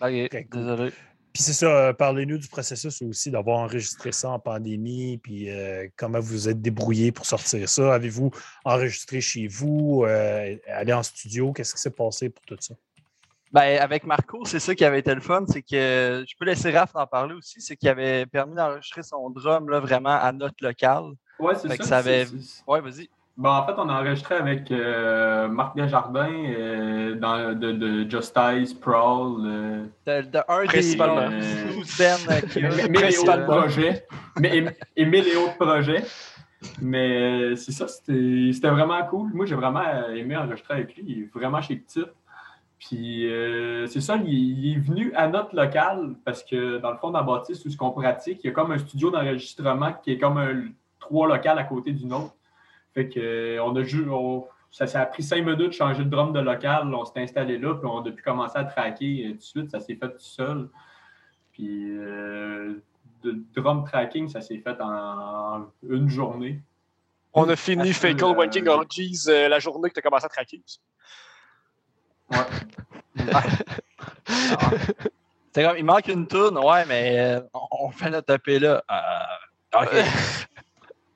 Cool. désolé. Puis c'est ça, euh, parlez-nous du processus aussi d'avoir enregistré ça en pandémie, puis euh, comment vous êtes débrouillé pour sortir ça? Avez-vous enregistré chez vous, euh, aller en studio? Qu'est-ce qui s'est passé pour tout ça? Ben, avec Marco, c'est ça qui avait été le fun, c'est que je peux laisser Raph en parler aussi, c'est qu'il avait permis d'enregistrer son drum là, vraiment à notre local. Ouais, c'est ça. que ça avait- c'est- c'est- Ouais, vas-y. Bon, en fait, on a enregistré avec euh, Marc Desjardins euh, dans, de, de Justice, Prowl, euh, De, de un des Principalement. 12 bands qu'il y a. <laughs> mille et autres Principalement. projets. Mais, et, mille et autres projets. Mais euh, c'est ça, c'était c'était vraiment cool. Moi, j'ai vraiment aimé enregistrer avec lui. Il est vraiment chez Petit. Puis euh, c'est ça, il, il est venu à notre local parce que dans le fond, dans Baptiste, où ce qu'on pratique, il y a comme un studio d'enregistrement qui est comme un, trois locales à côté d'une autre. Fait que euh, on a ju- on- ça, ça a pris cinq minutes de changer de drum de local. On s'est installé là, puis on a pu commencer à traquer euh, tout de suite. Ça s'est fait tout seul. Puis euh, de drum tracking, ça s'est fait en, en une journée. On a fini euh, Wanking Orgies euh, la journée que tu as commencé à traquer. C'est comme, il manque une tourne, ouais, mais euh, on, on fait notre EP là. Euh, OK. <laughs>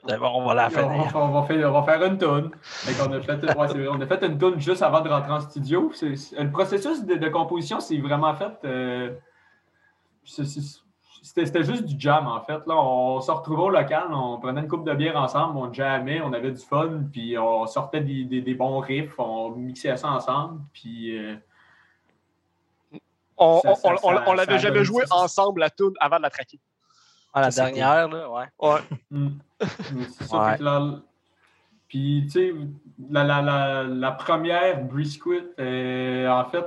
C'est bon, on va la on, va, on va faire, on va faire une toune. Qu'on a fait, ouais, on a fait une toune juste avant de rentrer en studio. C'est- le processus de, de composition, c'est vraiment fait. euh, c'est- c'était c'était juste du jam, en fait. Là, on se retrouvait au local, on prenait une coupe de bière ensemble, on jammait, on avait du fun, puis on sortait des, des- des bons riffs, on mixait ça ensemble, puis euh, On, Ça- on- ça- on- ça- on l'avait jamais joué ça- ensemble la tune avant de la traquer. Ah, la dernière, là, ouais. Ouais. Mm. <laughs> C'est ça, Ouais. là, Puis, tu sais, la, la, la, la première, Brisquit, euh, en fait,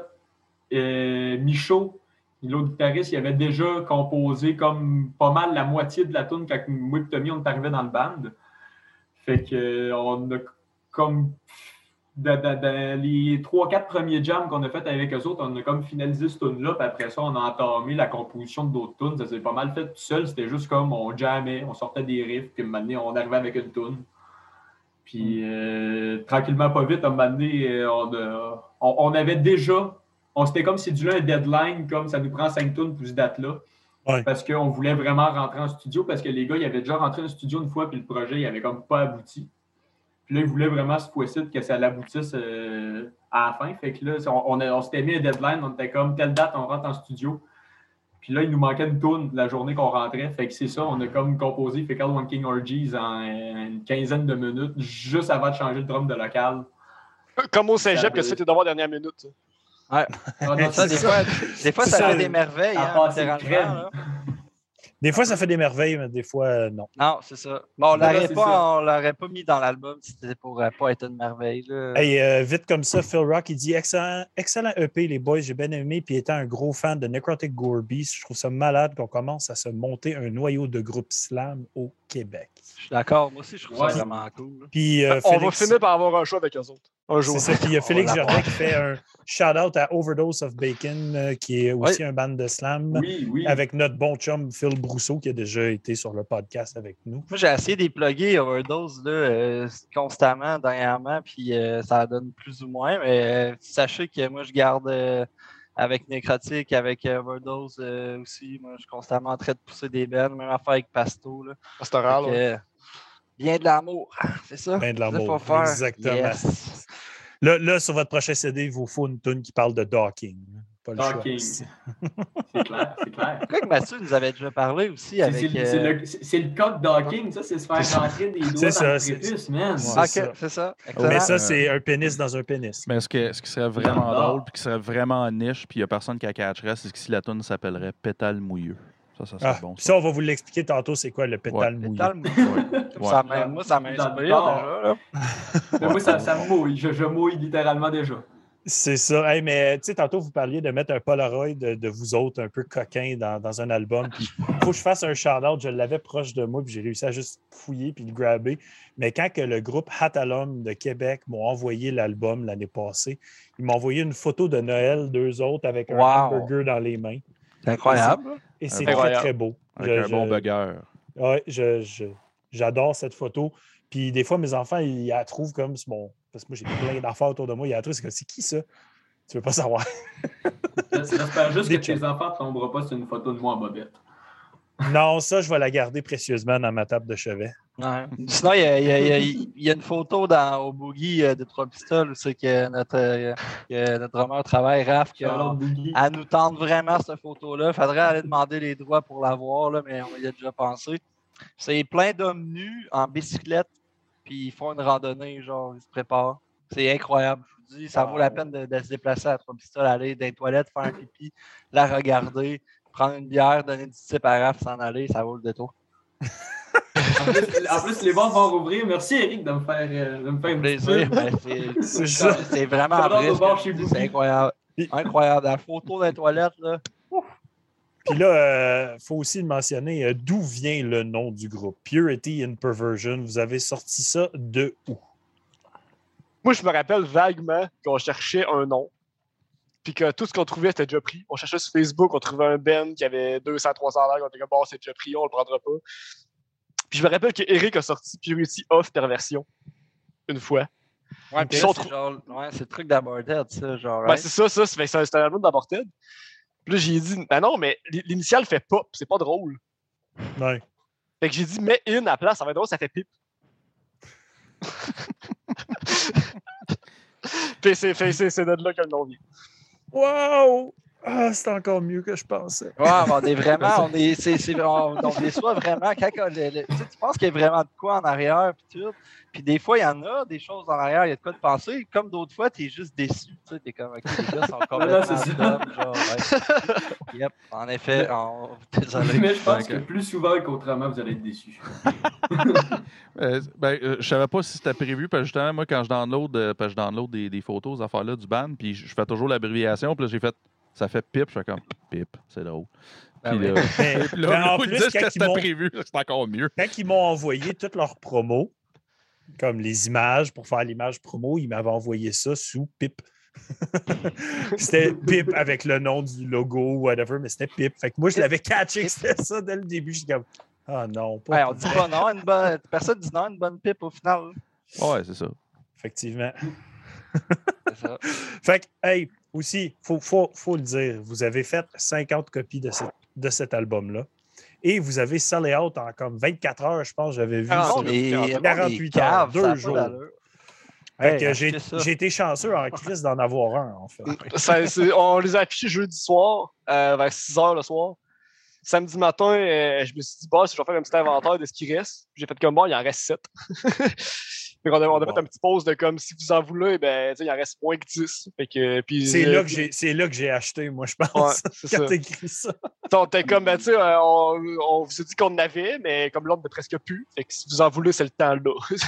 euh, Michaud, l'autre guitariste, il avait déjà composé comme pas mal la moitié de la tune quand moi et Tommy, on est arrivés dans le band. Fait que, euh, on a comme. Dans, dans- dans les trois, quatre premiers jams qu'on a fait avec eux autres, on a comme finalisé ce tune-là, puis après ça, on a entamé la composition d'autres tunes. Ça s'est pas mal fait tout seul. C'était juste comme on jammait, on sortait des riffs, puis maintenant, on arrivait avec une tune. Puis euh, tranquillement, pas vite, à un moment donné, euh, on- on avait déjà, on s'était comme cédulé un deadline, comme ça nous prend cinq tunes pour cette date-là. Ouais. Parce qu'on voulait vraiment rentrer en studio, parce que les gars, ils avaient déjà rentré en studio une fois, puis le projet, il avait comme pas abouti. Puis là, ils voulaient vraiment cette fois-ci que ça l'aboutisse euh, à la fin. Fait que là, on, on, s'était mis un deadline, on était comme telle date, on rentre en studio. Puis là, il nous manquait une tourne la journée qu'on rentrait. Fait que c'est ça, on a comme composé Fecal One King Orgies en une quinzaine de minutes, juste avant de changer le drum de local. Comme au cégep, Ça que c'était devoir dernière minute. <laughs> Ah, non, Ça, c'est des ça. fois, des fois, ça Ça, fait des merveilles. Hein, là. Des fois, ça fait des merveilles, mais des fois, euh, non. Non, c'est ça. Bon, on l'aurait pas, l'aurait pas mis dans l'album si c'était pour euh, pas être une merveille. Là. Hey, euh, vite comme ça, Phil Rock, il dit excellent, excellent EP, les boys, j'ai bien aimé. Puis étant un gros fan de Necrotic Gore Beast, je trouve ça malade qu'on commence à se monter un noyau de groupe slam au Québec. Je suis d'accord. Moi aussi, je trouve Ouais. ça vraiment cool. Puis euh, on va finir par avoir un show avec eux autres. Un jour. C'est ça. Puis il y a Félix Jardin qui fait un shout-out à Overdose of Bacon, euh, qui est aussi un band de slam, Oui, oui. avec notre bon chum Phil Brousseau, qui a déjà été sur le podcast avec nous. Moi, j'ai essayé plugger Overdose là, euh, constamment dernièrement, puis euh, ça donne plus ou moins. Mais euh, sachez que moi, je garde euh, avec Nécrotique, avec Overdose euh, aussi. Moi, je suis constamment en train de pousser des bennes, même affaire avec Pasto. Là. Pastoral. Fait que, euh, bien de l'amour, <laughs> c'est ça? Bien de l'amour, exactement. Yes. Là, là, sur votre prochain CD, il vous faut une tune qui parle de docking. Pas le Docking. choix. <laughs> C'est clair, c'est clair. Je crois que Mathieu nous avait déjà parlé aussi C'est avec. c'est le, euh, le- code docking, ça, c'est se faire rentrer des doigts C'est dans ça, le c'est- prépuce, man. c'est Ok, ça. Mais ça, c'est un pénis dans un pénis. Mais ce, que, ce qui serait vraiment drôle puis qui serait vraiment niche, puis il n'y a personne qui la catcherait, c'est que si la tune s'appellerait Pétale mouilleux. Ça, ça serait Ah, bon. puis Ça. ça, on va vous l'expliquer tantôt, c'est quoi le pétale mouillé? Pétale mouillé. Ouais. Ça m'a- moi, ça m'inspire déjà. Là. <laughs> Mais moi, ça, ça me mouille. Je, je mouille littéralement déjà. C'est ça. Hey, mais tu sais, tantôt, vous parliez de mettre un Polaroid de, de vous autres un peu coquin dans, dans un album. Il faut que je fasse un shout-out. Je l'avais proche de moi, puis j'ai réussi à juste fouiller puis le grabber. Mais quand que le groupe Hatalum de Québec m'ont envoyé l'album l'année passée, ils m'ont envoyé une photo de Noël, deux autres, avec un Wow. hamburger dans les mains. C'est incroyable. Et c'est très, très beau. Avec Je- un bon je- burger. Ouais, je, je- j'adore cette photo. Puis des fois, mes enfants, ils la trouvent comme c'est mon. Parce que moi, j'ai plein d'affaires autour de moi. Ils la trouvent, c'est comme c'est qui ça? Tu veux pas savoir. <laughs> J'espère juste Des que tes enfants ne tomberont pas sur une photo de moi en bobette. Non, ça, je vais la garder précieusement dans ma table de chevet. Ouais. <laughs> Sinon, il y, a, il y a- il y a- il y a une photo dans, au Boogie euh, de Trois Pistoles où c'est que notre, euh, que notre drummer travaille, Raph, Boogie. Elle nous tente vraiment cette photo-là. Faudrait aller demander les droits pour la voir, là, mais on y a déjà pensé. C'est plein d'hommes nus en bicyclette, puis ils font une randonnée, genre, ils se préparent. C'est incroyable, je vous dis. Ça vaut la peine de, de se déplacer à trois pistoles, aller dans les toilettes, faire un pipi, la regarder, prendre une bière, donner du type à Raph, s'en aller, ça vaut le détour. <laughs> En plus, en plus, les bars vont rouvrir. Merci, Eric, de me faire, euh, de me faire Plaisir. mais c'est- C'est <laughs> ça. C'est vraiment. C'est incroyable. Incroyable. La photo dans les toilettes, là. Puis là, il faut aussi le mentionner, euh, d'où vient le nom du groupe? Purity and Perversion. Vous avez sorti ça de où? Moi, je me rappelle vaguement qu'on cherchait un nom. Puis que tout ce qu'on trouvait, c'était déjà pris. On cherchait sur Facebook, on trouvait un Ben qui avait 200, 300 likes. On était comme, bon, c'est déjà pris, on le prendra pas. Puis je me rappelle que Eric a sorti Purity of Perversion une fois. Ouais, c'est trop- genre, ouais, c'est le truc d'Aborted, ça, genre. Ben, right? c'est ça, ça. C'est c'est un album d'Aborted. Puis là, j'ai dit, ben non, mais l'initiale fait pop, c'est pas drôle. Ouais. Fait que j'ai dit, mets in à la place, ça va être drôle, ça fait pip. <laughs> Puis c'est- c'est de là que le nom vient. Wow! Ah, c'est encore mieux que je pensais. Ouais, mais on est <laughs> vraiment, on est, on, on déçoit vraiment quand on- le- le- tu, sais, tu penses qu'il y a vraiment de quoi en arrière, puis tout. Puis des fois, il y en a des choses en arrière, il y a de quoi de penser. Comme d'autres fois, t'es juste déçu. Tu sais, t'es comme, ok, les gars sont <laughs> complètement c'est ça. dumb, genre, ouais. Yep, en effet, on- désolé. Mais je pense que plus souvent qu'autrement, vous allez être déçus. <laughs> Euh, ben, euh, je savais pas si c'était prévu, parce que justement, moi, quand je download, euh, parce que je download des, des photos, ces affaires-là, du band, puis je je fais toujours l'abréviation, puis là, j'ai fait, ça fait pip, je fais comme, pip, c'est drôle. Ben Puis là, Mais, <laughs> puis là, <laughs> mais en plus, quand c'était prévu, c'est encore mieux. quand ils m'ont envoyé toutes leurs promos, comme les images pour faire l'image promo, ils m'avaient envoyé ça sous PIP. <laughs> c'était PIP avec le nom du logo, whatever, mais c'était PIP. Fait que moi, je l'avais catché que c'était ça dès le début. Je suis comme, ah non, pas Ouais, on dit pas non, une bonne, personne dit non, une bonne pipe au final. Ouais, c'est ça. Effectivement. C'est ça. Fait que, hey, aussi, il faut, faut, faut le dire, vous avez fait 50 copies de, cette- de cet album-là. Et vous avez sellé out en comme 24 heures, je pense, j'avais vu. Ah, sur- non, On est- 48 on est heures, caves, deux jours. Hey, j'ai été chanceux en crise d'en avoir un, en fait. <laughs> Ça- on les a affichés jeudi soir, euh, vers 6 h le soir. Samedi matin, euh, je me suis dit, bah, si je vais faire un petit inventaire de ce qui reste. J'ai fait comme bon, il en reste 7. <laughs> on a, on a fait un petit pause de comme si vous en voulez, ben, tu sais, il en reste moins que 10. Fait que, puis, C'est euh, là que j'ai- c'est là que j'ai acheté, moi, je pense, Ouais, <laughs> c'est ça. quand t'as écrit ça. On était comme, ben, tu sais, euh, on, on vous a dit qu'on en avait, mais comme l'autre n'est presque plus. Fait que si vous en voulez, c'est le temps là. <laughs>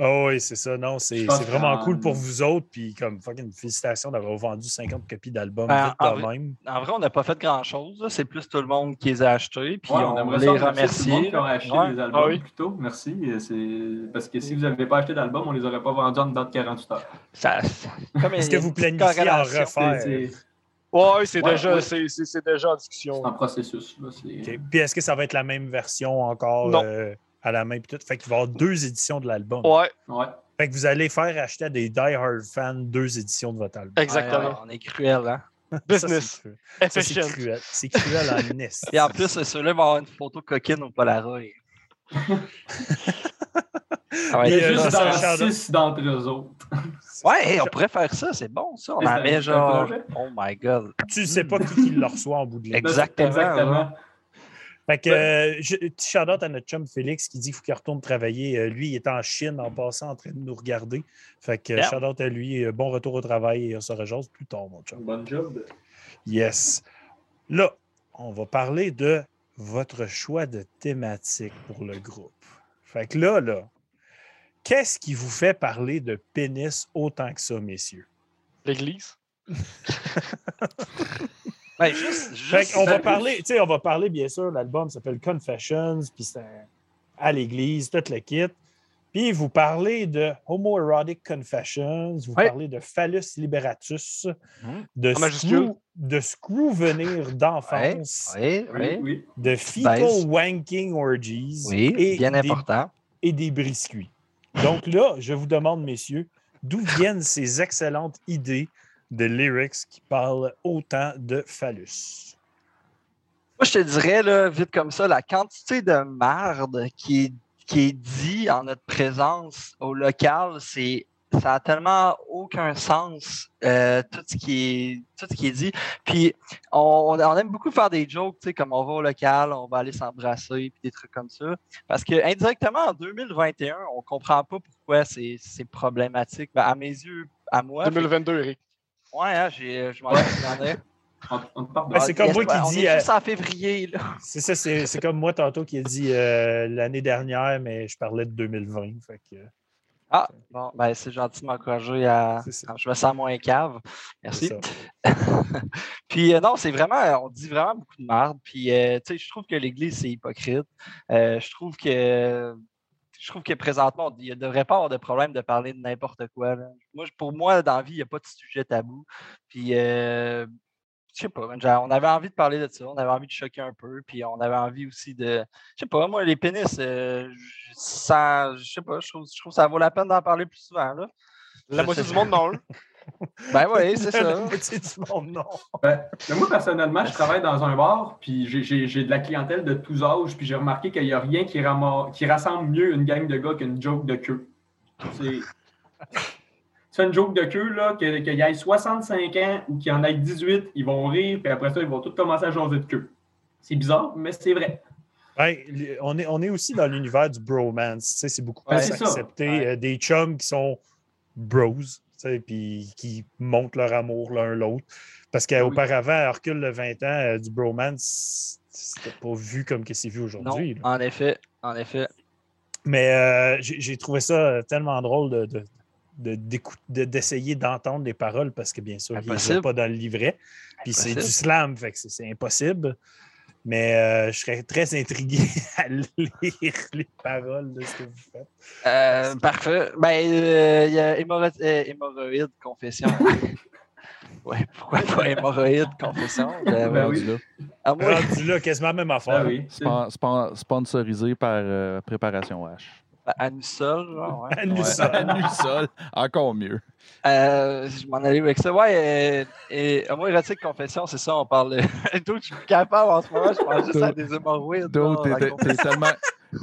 Ah oui, c'est ça. Non, c'est pense c'est vraiment cool pour vous autres. Puis, comme fucking félicitations d'avoir vendu 50 copies d'albums Ben, vite en même. En vrai, on n'a pas fait grand-chose. là. C'est plus tout le monde qui les a achetés. Puis Ouais, on, aimerait les ça remercier tout le monde remercie. qui ont acheté Ouais. les albums Ah oui. plus tôt. Merci. C'est- Parce que si vous n'avez pas acheté d'album, on les aurait pas vendus en dedans de 48 heures. Ça- <laughs> Est-ce que vous planifiez en refaire? C'est c'est Ouais, c'est Ouais, déjà, ouais. c'est- c'est c'est déjà en discussion. en processus. là, c'est- OK. Puis, est-ce que ça va être la même version encore Non. euh, à la main? Puis tout? Fait qu'il va y avoir deux éditions de l'album. Ouais, Ouais. Fait que vous allez faire acheter à des die-hard fans deux éditions de votre album. exactement. Ouais, on est cruel, hein? Ça, Business. <laughs> c'est cruel. Ça, c'est cruel. C'est cruel en. <laughs> Et en plus, ceux-là vont avoir une photo coquine au Polaroid. Et, Il y a juste dans 6 d'entre eux autres. Ouais, hey, on pourrait faire ça, c'est bon ça. On en met genre. Oh my god. tu sais pas qui, qui le reçoit en bout de ligne. Exactement, Exactement. Fait que, euh, je- petit shout-out à notre chum Félix qui dit qu'il faut qu'il retourne travailler. Euh, lui, il est en Chine en passant en train de nous regarder. Fait que, Yeah. shout-out à lui. Euh, Bon retour au travail et on se rejase plus tard, mon chum. Bon job. Yes. Là, on va parler de votre choix de thématique pour le groupe. Fait que là, là, qu'est-ce qui vous fait parler de pénis autant que ça, messieurs? L'église. <laughs> Ben, juste. Qu'on va parler, tu sais, on va parler, bien sûr, l'album s'appelle Confessions, puis c'est à l'église, tout le kit. Puis vous parlez de Homoerotic Confessions, vous Ouais. parlez de Phallus Liberatus, Mhm. de, de Screw Venir d'enfance, <laughs> Oui, Oui, de Fecal. Wanking Orgies Oui, et, bien des, important. et des briscuits. Donc là, je vous demande, messieurs, d'où viennent ces excellentes idées de lyrics qui parlent autant de phallus? Moi, je te dirais, là, vite comme ça, la quantité de marde qui est, qui est dit en notre présence au local, c'est ça a tellement aucun sens euh, tout ce qui est tout ce qui est dit. Puis on, on aime beaucoup faire des jokes, tu sais, comme on va au local, on va aller s'embrasser, puis des trucs comme ça. Parce que indirectement en 2021, on comprend pas pourquoi c'est c'est problématique. Ben, à mes yeux, à moi. 2022, Eric. Ouais, hein, j'ai, je m'en souviens. On, on te parle de- Ben, c'est comme moi qui on dis, est euh, juste en février, là. C'est ça, c'est c'est comme moi tantôt qui ai dit euh, l'année dernière, mais je parlais de 2020. Fait que, Ah, bon, ben c'est gentil de m'encourager à. Je me sens moins cave. Merci. <laughs> puis euh, non, c'est vraiment, on dit vraiment beaucoup de merde. Puis euh, tu sais, je trouve que l'Église, c'est hypocrite. Euh, je trouve que je trouve que présentement, il ne devrait pas avoir de problème de parler de n'importe quoi. là. Moi, pour moi, dans la vie, il n'y a pas de sujet tabou. Puis euh, je sais pas, genre, on avait envie de parler de ça, on avait envie de choquer un peu, puis on avait envie aussi de. Je sais pas, moi, les pénis, euh, je sens- je sais pas, je trouve, je trouve que ça vaut la peine d'en parler plus souvent. Là. La <laughs> moitié du monde, non. Ben oui, c'est La ça. moitié du monde, non. Ben, moi, personnellement, je travaille dans un bar, puis j'ai- j'ai j'ai de la clientèle de tous âges, puis j'ai remarqué qu'il n'y a rien qui, qui rassemble mieux une gang de gars qu'une joke de queue. C'est. Fais une joke de queue, là, que- qu'il y ait 65 ans ou qu'il y en ait 18, ils vont rire, puis après ça, ils vont tous commencer à jaser de queue. C'est bizarre, mais c'est vrai. Ben, on, est, on est aussi dans l'univers du bromance. tu sais, C'est beaucoup plus Ouais, accepté. Ouais. euh, des chums qui sont bros, tu sais, puis qui montrent leur amour l'un l'autre. Parce qu'auparavant, à recul de 20 ans, euh, du bromance, c'était pas vu comme que c'est vu aujourd'hui. en effet, en effet. Mais euh, j'ai trouvé ça tellement drôle de, de- de- d'écou- de- d'essayer d'entendre les paroles parce que bien sûr, il Impossible. n'est pas dans le livret. Puis c'est du Impossible. slam, fait que c'est- impossible. Mais euh, je serais très intrigué <laughs> à lire les paroles de ce que vous faites. Euh, parfait. Ben, euh, il y a hémorro- euh, hémorroïde confession. <laughs> ouais, pourquoi pas hémorroïde confession? Ben Rendu oui. là. moi, Rendu là, quasiment même affaire. Ah oui. Span- sponsorisé par euh, Préparation H. à nous seuls, genre, ouais. <laughs> À nous Ouais, ça. <laughs> à nous seul, encore mieux. Euh, je m'en allais avec ça. Ouais, euh, et homoérotique confession, c'est ça, on parle. <laughs> D'autres, je suis plus capable en ce moment, je pense juste à des hémorroïdes. D'autres, t'es- tellement,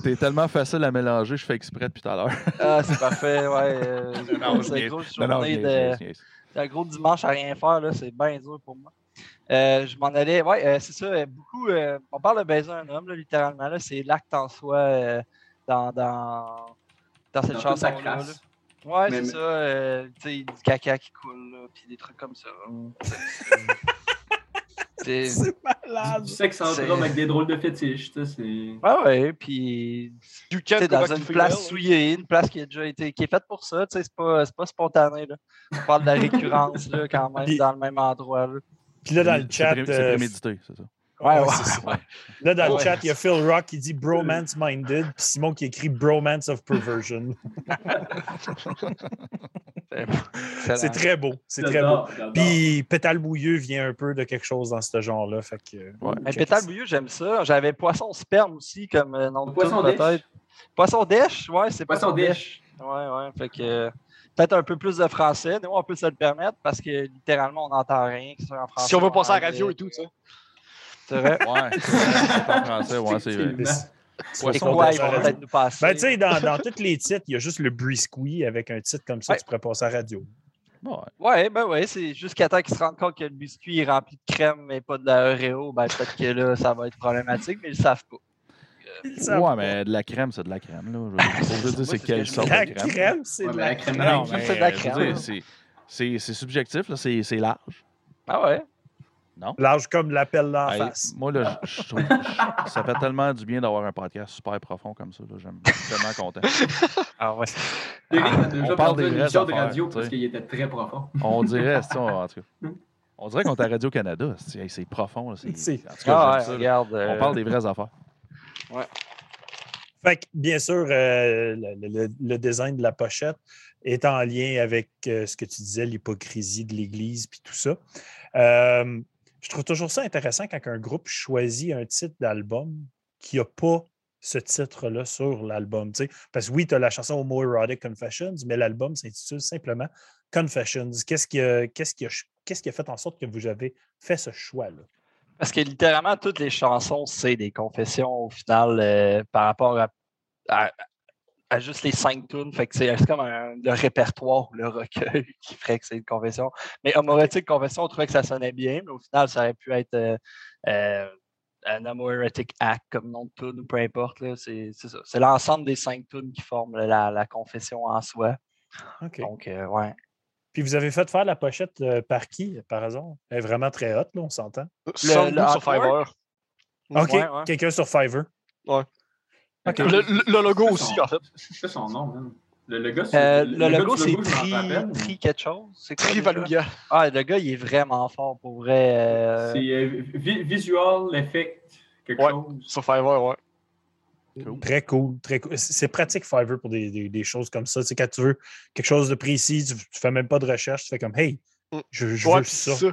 t'es tellement facile à mélanger, je fais exprès depuis tout à l'heure. Ah, c'est parfait, ouais. euh, Non, c'est une grosse Non, non, je journée de. un gros dimanche à rien faire, là, c'est bien dur pour moi. Euh, je m'en allais, ouais, euh, c'est ça, euh, beaucoup, euh, on parle de baiser un homme, là, littéralement, là, c'est l'acte en soi euh, dans, dans, dans cette Dans toute sa chanson-là. là. Ouais, Mais- c'est ça, euh, tu sais, du caca qui coule, là, puis des trucs comme ça. <laughs> C'est... Malade. Du sexe en C'est- drum avec des drôles de fétiches, tu sais. Ouais, ouais, puis You tu sais, dans une place souillée, une place qui a déjà été, qui est faite pour ça, tu sais, c'est pas, c'est pas spontané, là. On parle de la récurrence, là, quand même, dans le même endroit, là. Puis là, dans le C'est chat. C'est euh, prémédité, c'est ça. Ouais, Ouais, ouais, c'est ça. ouais. Là, dans le chat, il y a Phil Rock qui dit Bromance Minded, puis Simon qui écrit Bromance of Perversion. <laughs> C'est très beau. C'est très beau. Puis Pétale Bouilleux vient un peu de quelque chose dans ce genre-là. Fait que, Ouais. Mais check pétale bouilleux, j'aime ça. J'avais poisson sperme aussi comme euh, nom de Poisson peut-être. Poisson dèche, ouais, c'est Poisson dèche. Ouais, ouais. Fait que euh, peut-être un peu plus de français. Nous, on peut se le permettre parce que littéralement, on n'entend rien que en français. Si on veut passer à la radio et tout, ça. C'est vrai? Ouais, c'est vrai, <laughs> c'est en français, ouais, c'est vrai. Quoi, ils vont peut-être nous passer. Ben, tu sais, dans, dans tous les titres, il y a juste le brisquet avec un titre comme ça, Ouais. tu pourrais passer à la radio. Ouais. Ouais, ben ouais, c'est jusqu'à temps qu'ils se rendent compte que le biscuit est rempli de crème mais pas de la Oreo. Ben peut-être que là, ça va être problématique, mais ils le savent pas. Ils savent Ouais, pas. mais de la crème, c'est de la crème. Là. Je veux dire, <laughs> c'est c'est ce quelle sorte La de crème? crème, c'est Ouais, de mais la la crème crème. Non, c'est de la crème. c'est- c'est c'est subjectif, là, c'est c'est large. Ah ouais. Large comme l'appel d'en Hey, face. moi, là, je je trouve je- ça fait tellement du bien d'avoir un podcast super profond comme ça. là. J'aime- Je suis tellement content. <laughs> Ah ouais. Eric a on déjà parle parlé des vraies de radio parce qu'il était très profond. On dirait, c'est ça, en tout cas. On dirait qu'on est à Radio-Canada. C'est hey, c'est profond. là, c'est- C'est- En tout cas, Ah ouais, ça, là. regarde. On euh, parle des vraies affaires. Fait que, bien sûr, euh, le, le- le design de la pochette est en lien avec euh, ce que tu disais, l'hypocrisie de l'Église puis tout ça. Euh, je trouve toujours ça intéressant quand un groupe choisit un titre d'album qui n'a pas ce titre-là sur l'album. Parce que oui, tu as la chanson Homoerotic Confessions, mais l'album s'intitule simplement Confessions. Qu'est-ce qui a, fait en sorte que vous avez fait ce choix-là? Parce que littéralement, toutes les chansons, c'est des confessions au final euh, par rapport à- à juste les cinq tunes. Fait que c'est c'est comme un- le répertoire ou le recueil <laughs> qui ferait que c'est une confession. Mais Homorétique Confession, on trouvait que ça sonnait bien, mais au final, ça aurait pu être euh, euh, un Homoerotic Act comme nom de tune ou peu importe. là. C'est c'est ça. C'est l'ensemble des cinq tunes qui forment la, la confession en soi. OK. Donc, euh, ouais. Puis vous avez fait faire la pochette euh, par qui, par hasard? Elle est vraiment très haute, là, on s'entend. Le sur? Fiverr. OK, Ouais, ouais. quelqu'un sur Fiverr. Ok. Le, le- le logo aussi, son- en fait. C'est son nom, man. Le, le gars, Euh, le, logo, c'est tri, tri quelque chose. Déjà? Trivaluga. Ah, le gars, il est vraiment fort pour vrai. euh, C'est euh, vi- Visual Effect, quelque Ouais. chose. Sur Fiverr, ouais. Très cool, très cool. C'est pratique Fiverr pour des, des- des choses comme ça. C'est quand tu veux quelque chose de précis, tu, tu fais même pas de recherche, tu fais comme Hey, Mm. je, je Ouais, veux ça. ça.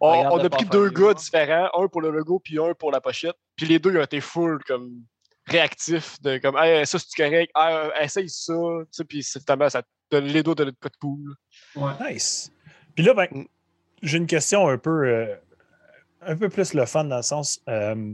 On, on a pris deux gars différents, un pour le logo puis un pour la pochette. Puis les deux ils ont été full comme réactifs de comme hey, ça c'est correct, hey, euh, essaye ça, tu sais, puis c'est tellement ça te donne les dos de notre code cool. Ouais. Nice. Puis là, ben, Mm. j'ai une question un peu, euh, un peu plus le fun dans le sens. euh,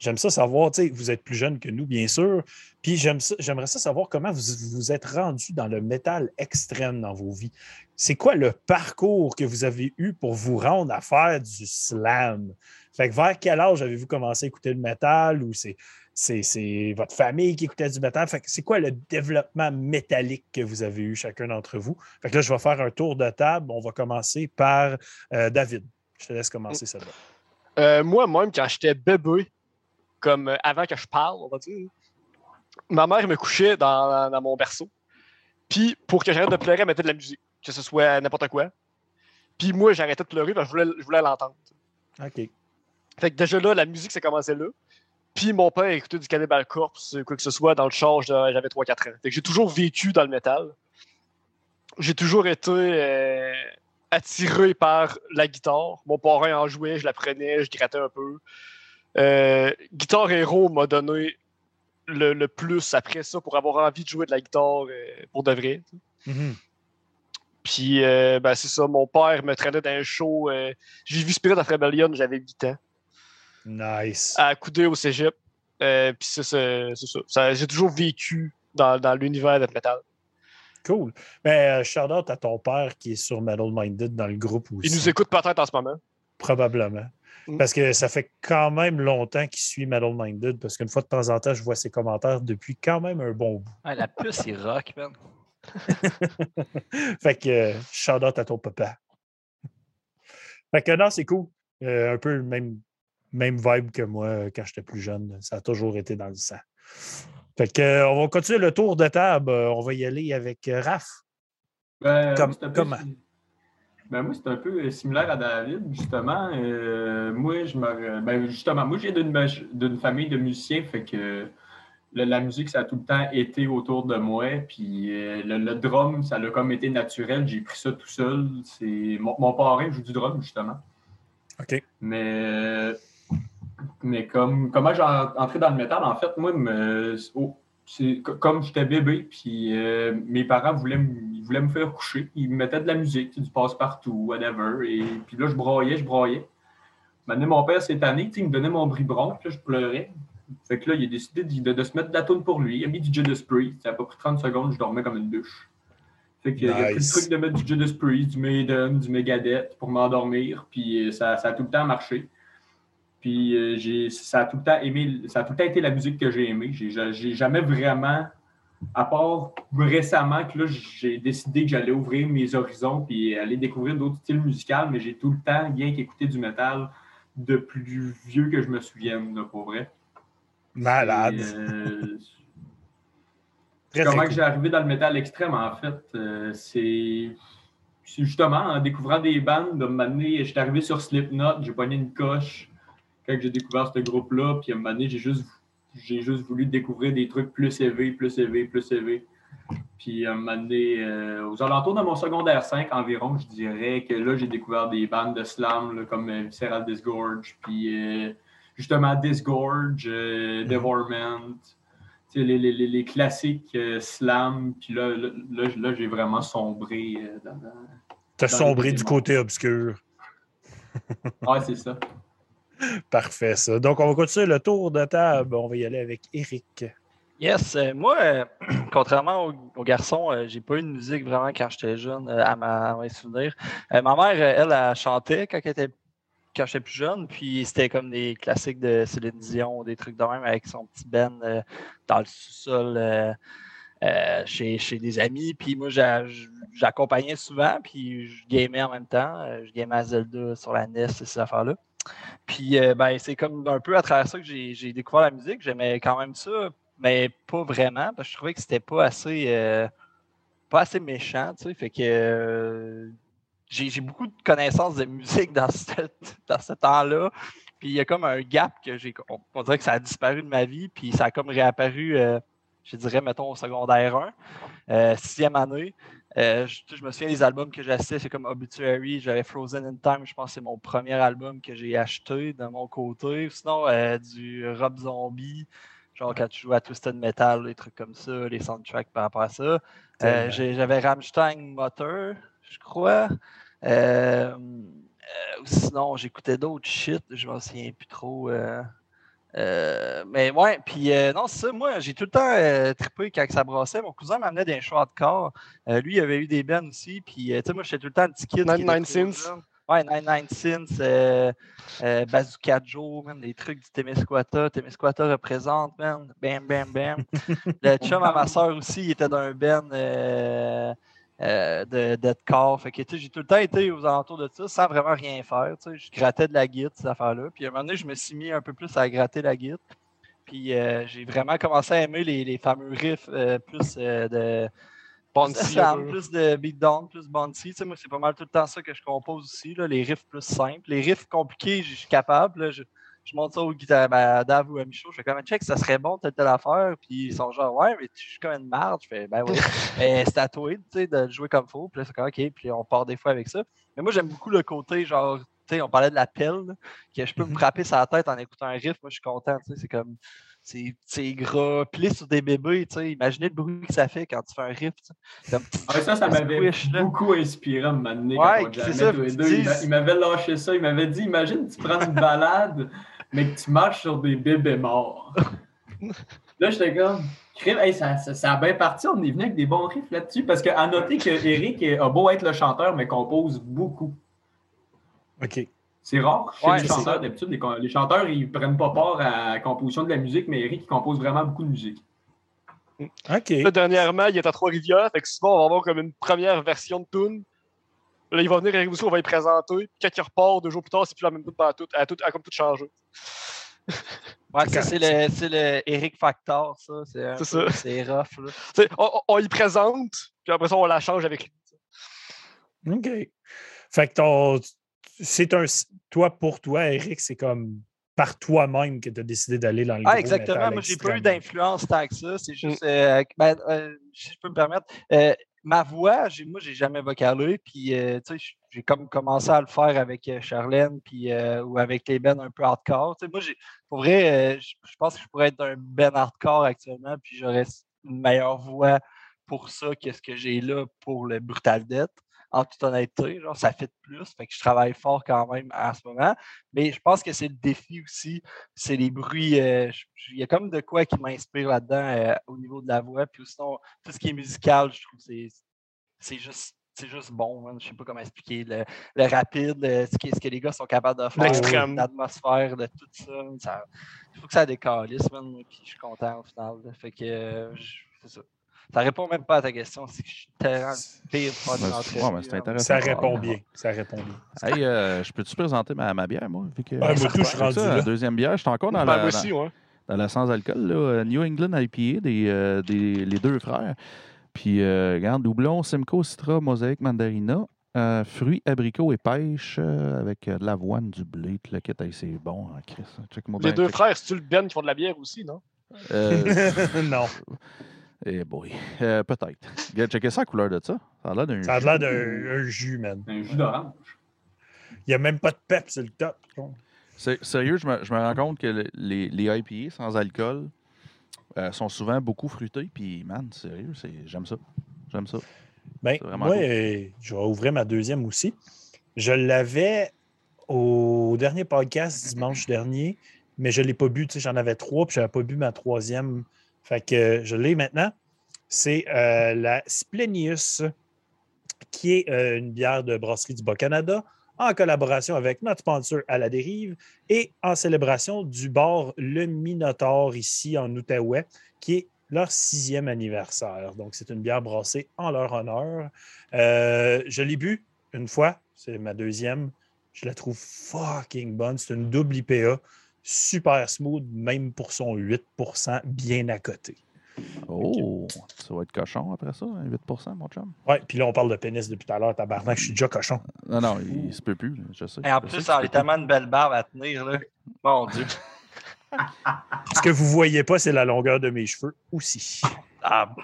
J'aime ça savoir, tu sais, vous êtes plus jeune que nous, bien sûr. Puis j'aime ça- j'aimerais ça savoir comment vous vous êtes rendu dans le métal extrême dans vos vies. C'est quoi le parcours que vous avez eu pour vous rendre à faire du slam? Fait que vers quel âge avez-vous commencé à écouter le métal ou c'est, c'est, votre famille qui écoutait du métal? Fait que c'est quoi le développement métallique que vous avez eu chacun d'entre vous? Fait que là, je vais faire un tour de table. On va commencer par euh, David. Je te laisse commencer celle-là. Euh, Moi-même, quand j'étais bébé, comme euh, avant que je parle, on va dire, ma mère me couchait dans, dans mon berceau. Puis pour que j'arrête de pleurer, elle mettait de la musique, que ce soit n'importe quoi. Puis moi, j'arrêtais de pleurer parce que je voulais, je voulais l'entendre. OK. Fait que déjà là, la musique, ça commençait là. Puis mon père écoutait du Cannibal Corpse, quoi que ce soit, dans le charge, j'avais 3-4 ans. Fait que j'ai toujours vécu dans le métal. J'ai toujours été euh, attiré par la guitare. Mon parrain en jouait, je la prenais, je grattais un peu. Euh, Guitar Hero m'a donné le, le plus après ça pour avoir envie de jouer de la guitare euh, pour de vrai. Mhm. Puis, euh, ben, c'est ça, mon père me traînait dans un show. euh, j'ai vu Spirit of Rebellion, j'avais 8 ans. Nice. à couder au cégep. Euh, puis c'est ça. c'est ça. Ça- J'ai toujours vécu dans, dans l'univers de metal. Cool. Mais euh, shout out à ton père qui est sur Metal Minded dans le groupe aussi. Il nous écoute peut-être en ce moment. Probablement. Mm. Parce que ça fait quand même longtemps qu'il suit Metal Minded, parce qu'une fois de temps en temps, je vois ses commentaires depuis quand même un bon bout. Ah, la puce, c'est rock, man. <laughs> fait que euh, shout out à ton papa. fait que non, c'est cool. Euh, un peu le même, même vibe que moi euh, quand j'étais plus jeune. Ça a toujours été dans le sang. Fait que euh, on va continuer le tour de table. Euh, on va y aller avec Raph. Ben, Comme- peu comment? Ben, moi, c'est un peu similaire à David, justement. Euh, moi, je me... ben, justement, moi, j'ai d'une famille de musiciens, fait que le- la musique, ça a tout le temps été autour de moi. Puis euh, le, le drum, ça a comme été naturel. J'ai pris ça tout seul. C'est Mon, mon parrain joue du drum, justement. OK. Mais, mais comme comment j'ai en- entré dans le métal, en fait, moi, me- oh, comme j'étais bébé, puis euh, mes parents voulaient, ils voulaient me faire coucher. Ils me mettaient de la musique, du passe-partout, whatever. Et puis là, je broyais, je broyais. Maintenant, mon père, cette année, il me donnait mon bribron, puis là, je pleurais. Fait que là, il a décidé de, de- de se mettre de la toune pour lui. Il a mis du Judas Priest. Ça a pas pris 30 secondes, je dormais comme une douche. Fait qu'il a pris le Nice. truc de mettre du Judas Priest, du Maiden, du Megadeth pour m'endormir. Puis euh, ça, ça a tout le temps marché. Puis euh, j'ai, ça a tout le temps aimé, ça a tout le temps été la musique que j'ai aimée. J'ai, j'ai jamais vraiment, à part récemment que là, j'ai décidé que j'allais ouvrir mes horizons puis aller découvrir d'autres styles musicaux, mais j'ai tout le temps bien qu'écouter du métal de plus vieux que je me souvienne, là, pour vrai. Malade. Et, euh, <laughs> Comment que j'ai arrivé dans le métal extrême, en fait, euh, c'est c'est justement en découvrant des bandes, de m'amener, j'étais arrivé sur Slipknot, j'ai pogné une coche quand j'ai découvert ce groupe-là, puis à un moment donné, j'ai juste, j'ai juste voulu découvrir des trucs plus élevés, plus élevés, plus élevés. Puis à un moment donné, euh, aux alentours de mon secondaire 5 environ, je dirais que là, j'ai découvert des bandes de slam là, comme euh, Visceral Disgorge, puis euh, justement Disgorge, euh, Devorment, tu sais, les, les- les- classiques slam. Puis là, là, là, là, j'ai vraiment sombré dans, dans- T'as sombré du côté obscur. Ouais, c'est ça. Parfait, ça. Donc, on va continuer le tour de table. On va y aller avec Eric. Yes, euh, moi, euh, <clears throat> contrairement aux, garçons, euh, j'ai pas eu de musique vraiment quand j'étais jeune, euh, à, ma, à mes souvenirs. Ma mère, elle, elle, chantait quand j'étais plus jeune, puis c'était comme des classiques de Céline Dion, des trucs de même avec son petit Ben dans le sous-sol chez, chez des amis. Puis moi, j'a- j'accompagnais souvent, puis je gamais en même temps. Je gamais à Zelda sur la NES et ces affaires-là. Puis euh, ben, c'est comme un peu à travers ça que j'ai découvert la musique. J'aimais quand même ça, mais pas vraiment, parce que je trouvais que c'était pas assez euh, pas assez méchant, tu sais. Fait que euh, j'ai beaucoup de connaissances de musique dans ce, dans ce temps-là. Puis il y a comme un gap que j'ai. On, on dirait que ça a disparu de ma vie, puis ça a comme réapparu, je dirais, mettons, au secondaire 1, euh, sixième année. Euh, je, je me souviens des albums que j'ai achetés, c'est comme Obituary, j'avais Frozen in Time, je pense que c'est mon premier album que j'ai acheté de mon côté. Sinon, euh, du Rob Zombie, genre quand tu joues à Twisted Metal, des trucs comme ça, les soundtracks par rapport à ça. Euh, J'avais Rammstein Motor, je crois. Ou sinon, j'écoutais d'autres shit, je m'en souviens plus trop. Euh, mais ouais, puis euh, non, c'est ça, moi, j'ai tout le temps euh, trippé quand ça brassait. Mon cousin m'amenait des choix de corps. Lui, il avait eu des bennes aussi, puis tu sais, moi, j'étais tout le temps un petit kid. qui était 99 trop Cents. Ouais, 99 Cents, Bazooka Joe, même des trucs du Témiscouata. Témiscouata représente, man. Bam, bam, bam. Le chum à ma <laughs> soeur aussi, il était d'un ben euh, de deathcore. Fait que j'ai tout le temps été aux alentours de ça sans vraiment rien faire. tu sais. Je grattais de la guitare, ces affaires-là. Puis à un moment donné, je me suis mis un peu plus à gratter la guitare. Puis euh, j'ai vraiment commencé à aimer les, les fameux riffs euh, plus de. Bouncy, plus de beatdown, plus bouncy. Moi, c'est pas mal tout le temps ça que je compose aussi. Là, les riffs plus simples. Les riffs compliqués, je suis capable. là. je, je monte ça au guitare ben, à Dave ou à Michaud. Je fais comme check, ça serait bon, telle telle affaire. Puis ils sont genre, ouais, mais tu joues comme une marde. Je fais, ben oui. <laughs> mais c'est à toi tu sais, de le jouer comme faut. Puis là, c'est comme, ok. Puis on part des fois avec ça. Mais moi, j'aime beaucoup le côté, genre, tu sais, on parlait de la pelle, là, que je peux me Mhm. frapper sur la tête en écoutant un riff. Moi, je suis content. tu sais, C'est comme, c'est c'est gras. Puis là, sur des bébés, tu sais, imaginez le bruit que ça fait quand tu fais un riff. Comme, Ouais, ça, ça m'avait beaucoup inspiré à donné Ouais, quand on c'est jammait ça, tous les deux. Il m'avait lâché ça. Il m'avait dit Imagine, tu prends une <laughs> balade, mais que tu marches sur des bébés morts. <laughs> Là, j'étais comme crime, hey, ça, ça, ça a bien parti. On est venu avec des bons riffs là-dessus. Parce qu'à noter que Eric a beau être le chanteur, mais compose beaucoup. OK. C'est rare chez Ouais, les chanteurs. D'habitude, les, les chanteurs, ils prennent pas part à la composition de la musique, mais Eric, il compose vraiment beaucoup de musique. OK. Là, dernièrement, il est à Trois-Rivières. Fait que souvent, on va avoir comme une première version de tune. Là, il va venir avec nous, on va y présenter. Puis quand il repart, deux jours plus tard, c'est plus la même tune à tout. Elle a, tout, comme tout changé. Ouais, C'est ça, c'est le, c'est le Eric Factor, ça. C'est un C'est peu- ça. C'est rough, là. On, on- y présente, puis après ça, on la change avec lui. OK. Fait que ton. C'est un. Toi, pour toi, Eric, c'est comme par toi-même que tu as décidé d'aller dans le Ah, exactement. Moi, j'ai pas eu d'influence tant que ça. C'est juste, euh, ben, euh, si je peux me permettre, euh, ma voix, moi, j'ai jamais vocalé. Puis, euh, tu sais, j'ai comme commencé à le faire avec euh, Charlène, puis, euh, ou avec les bands un peu hardcore. Tu sais, moi, j'ai, pour vrai, je je pense que je pourrais être un band hardcore actuellement, puis j'aurais une meilleure voix pour ça que ce que j'ai là pour le Brutal Death. En toute honnêteté, genre, ça fait plus. Fait que je travaille fort quand même en ce moment. Mais je pense que c'est le défi aussi c'est les bruits. euh, Il y a comme de quoi qui m'inspire là-dedans euh, au niveau de la voix. Puis sinon, tout ce qui est musical, je trouve que c'est- juste. C'est juste bon, je sais pas comment expliquer. Le, le rapide, le- ce, que, ce que les gars sont capables de faire, L'extrême. l'atmosphère de tout ça. il faut que ça décalisse, man. Puis je suis content au final. Fait que euh, c'est ça. Ça répond même pas à ta question. C'est que je suis tellement pire Ouais, intéressant. Ça répond bien. Ça répond bien. Hey, euh, je peux-tu présenter ma, ma bière, moi? Vu que, Ouais, moi, tout, je suis rendu ça, là. la deuxième bière, je suis encore dans, Ben, la, dans, aussi, ouais. dans la sans-alcool. là, euh, New England IPA, des, euh, des, les deux frères. Puis, euh, regarde, doublon, Simcoe, Citra, Mosaïque, Mandarina. euh, fruits, abricots et pêche euh, avec euh, de l'avoine, du blé, le c'est bon, hein, Chris. Les bien, deux check. frères, c'est-tu le Ben qui font de la bière aussi, non? Euh, <laughs> non. Eh boy. Euh, Peut-être. Regarde, checkez ça, la couleur de ça. Ça a l'air d'un Ça a jus. l'air d'un un jus, man. Un jus d'orange. Il n'y a même pas de pep sur le top. C'est- Sérieux, je me, je me rends compte que le- les, les IPA sans alcool euh, sont souvent beaucoup fruités. Puis, man, sérieux, j'aime ça. J'aime ça. Ben, moi, cool. euh, je vais ouvrir ma deuxième aussi. Je l'avais au dernier podcast dimanche dernier, mais je ne l'ai pas bu. Tu sais, J'en avais trois, puis je n'avais pas bu ma troisième. Fait que je l'ai maintenant. C'est euh, la Splenius, qui est euh, une bière de brasserie du Bas-Canada, en collaboration avec notre sponsor à la dérive et en célébration du bar Le Minotaure ici en Outaouais, qui est leur sixième anniversaire. Donc, c'est une bière brassée en leur honneur. Euh, je l'ai bu une fois, c'est ma deuxième. Je la trouve fucking bonne. C'est une double IPA, super smooth, même pour son 8% bien à côté. Oh, ça va être cochon après ça, hein, 8% mon chum? Ouais, puis là, on parle de pénis depuis tout à l'heure, tabarnak, je suis déjà cochon. Non, non, il, se peut plus, je sais. Et en plus, ça a tellement une belle barbe à tenir. Là. Mon Dieu. <laughs> Ce que vous ne voyez pas, c'est la longueur de mes cheveux aussi. Ah,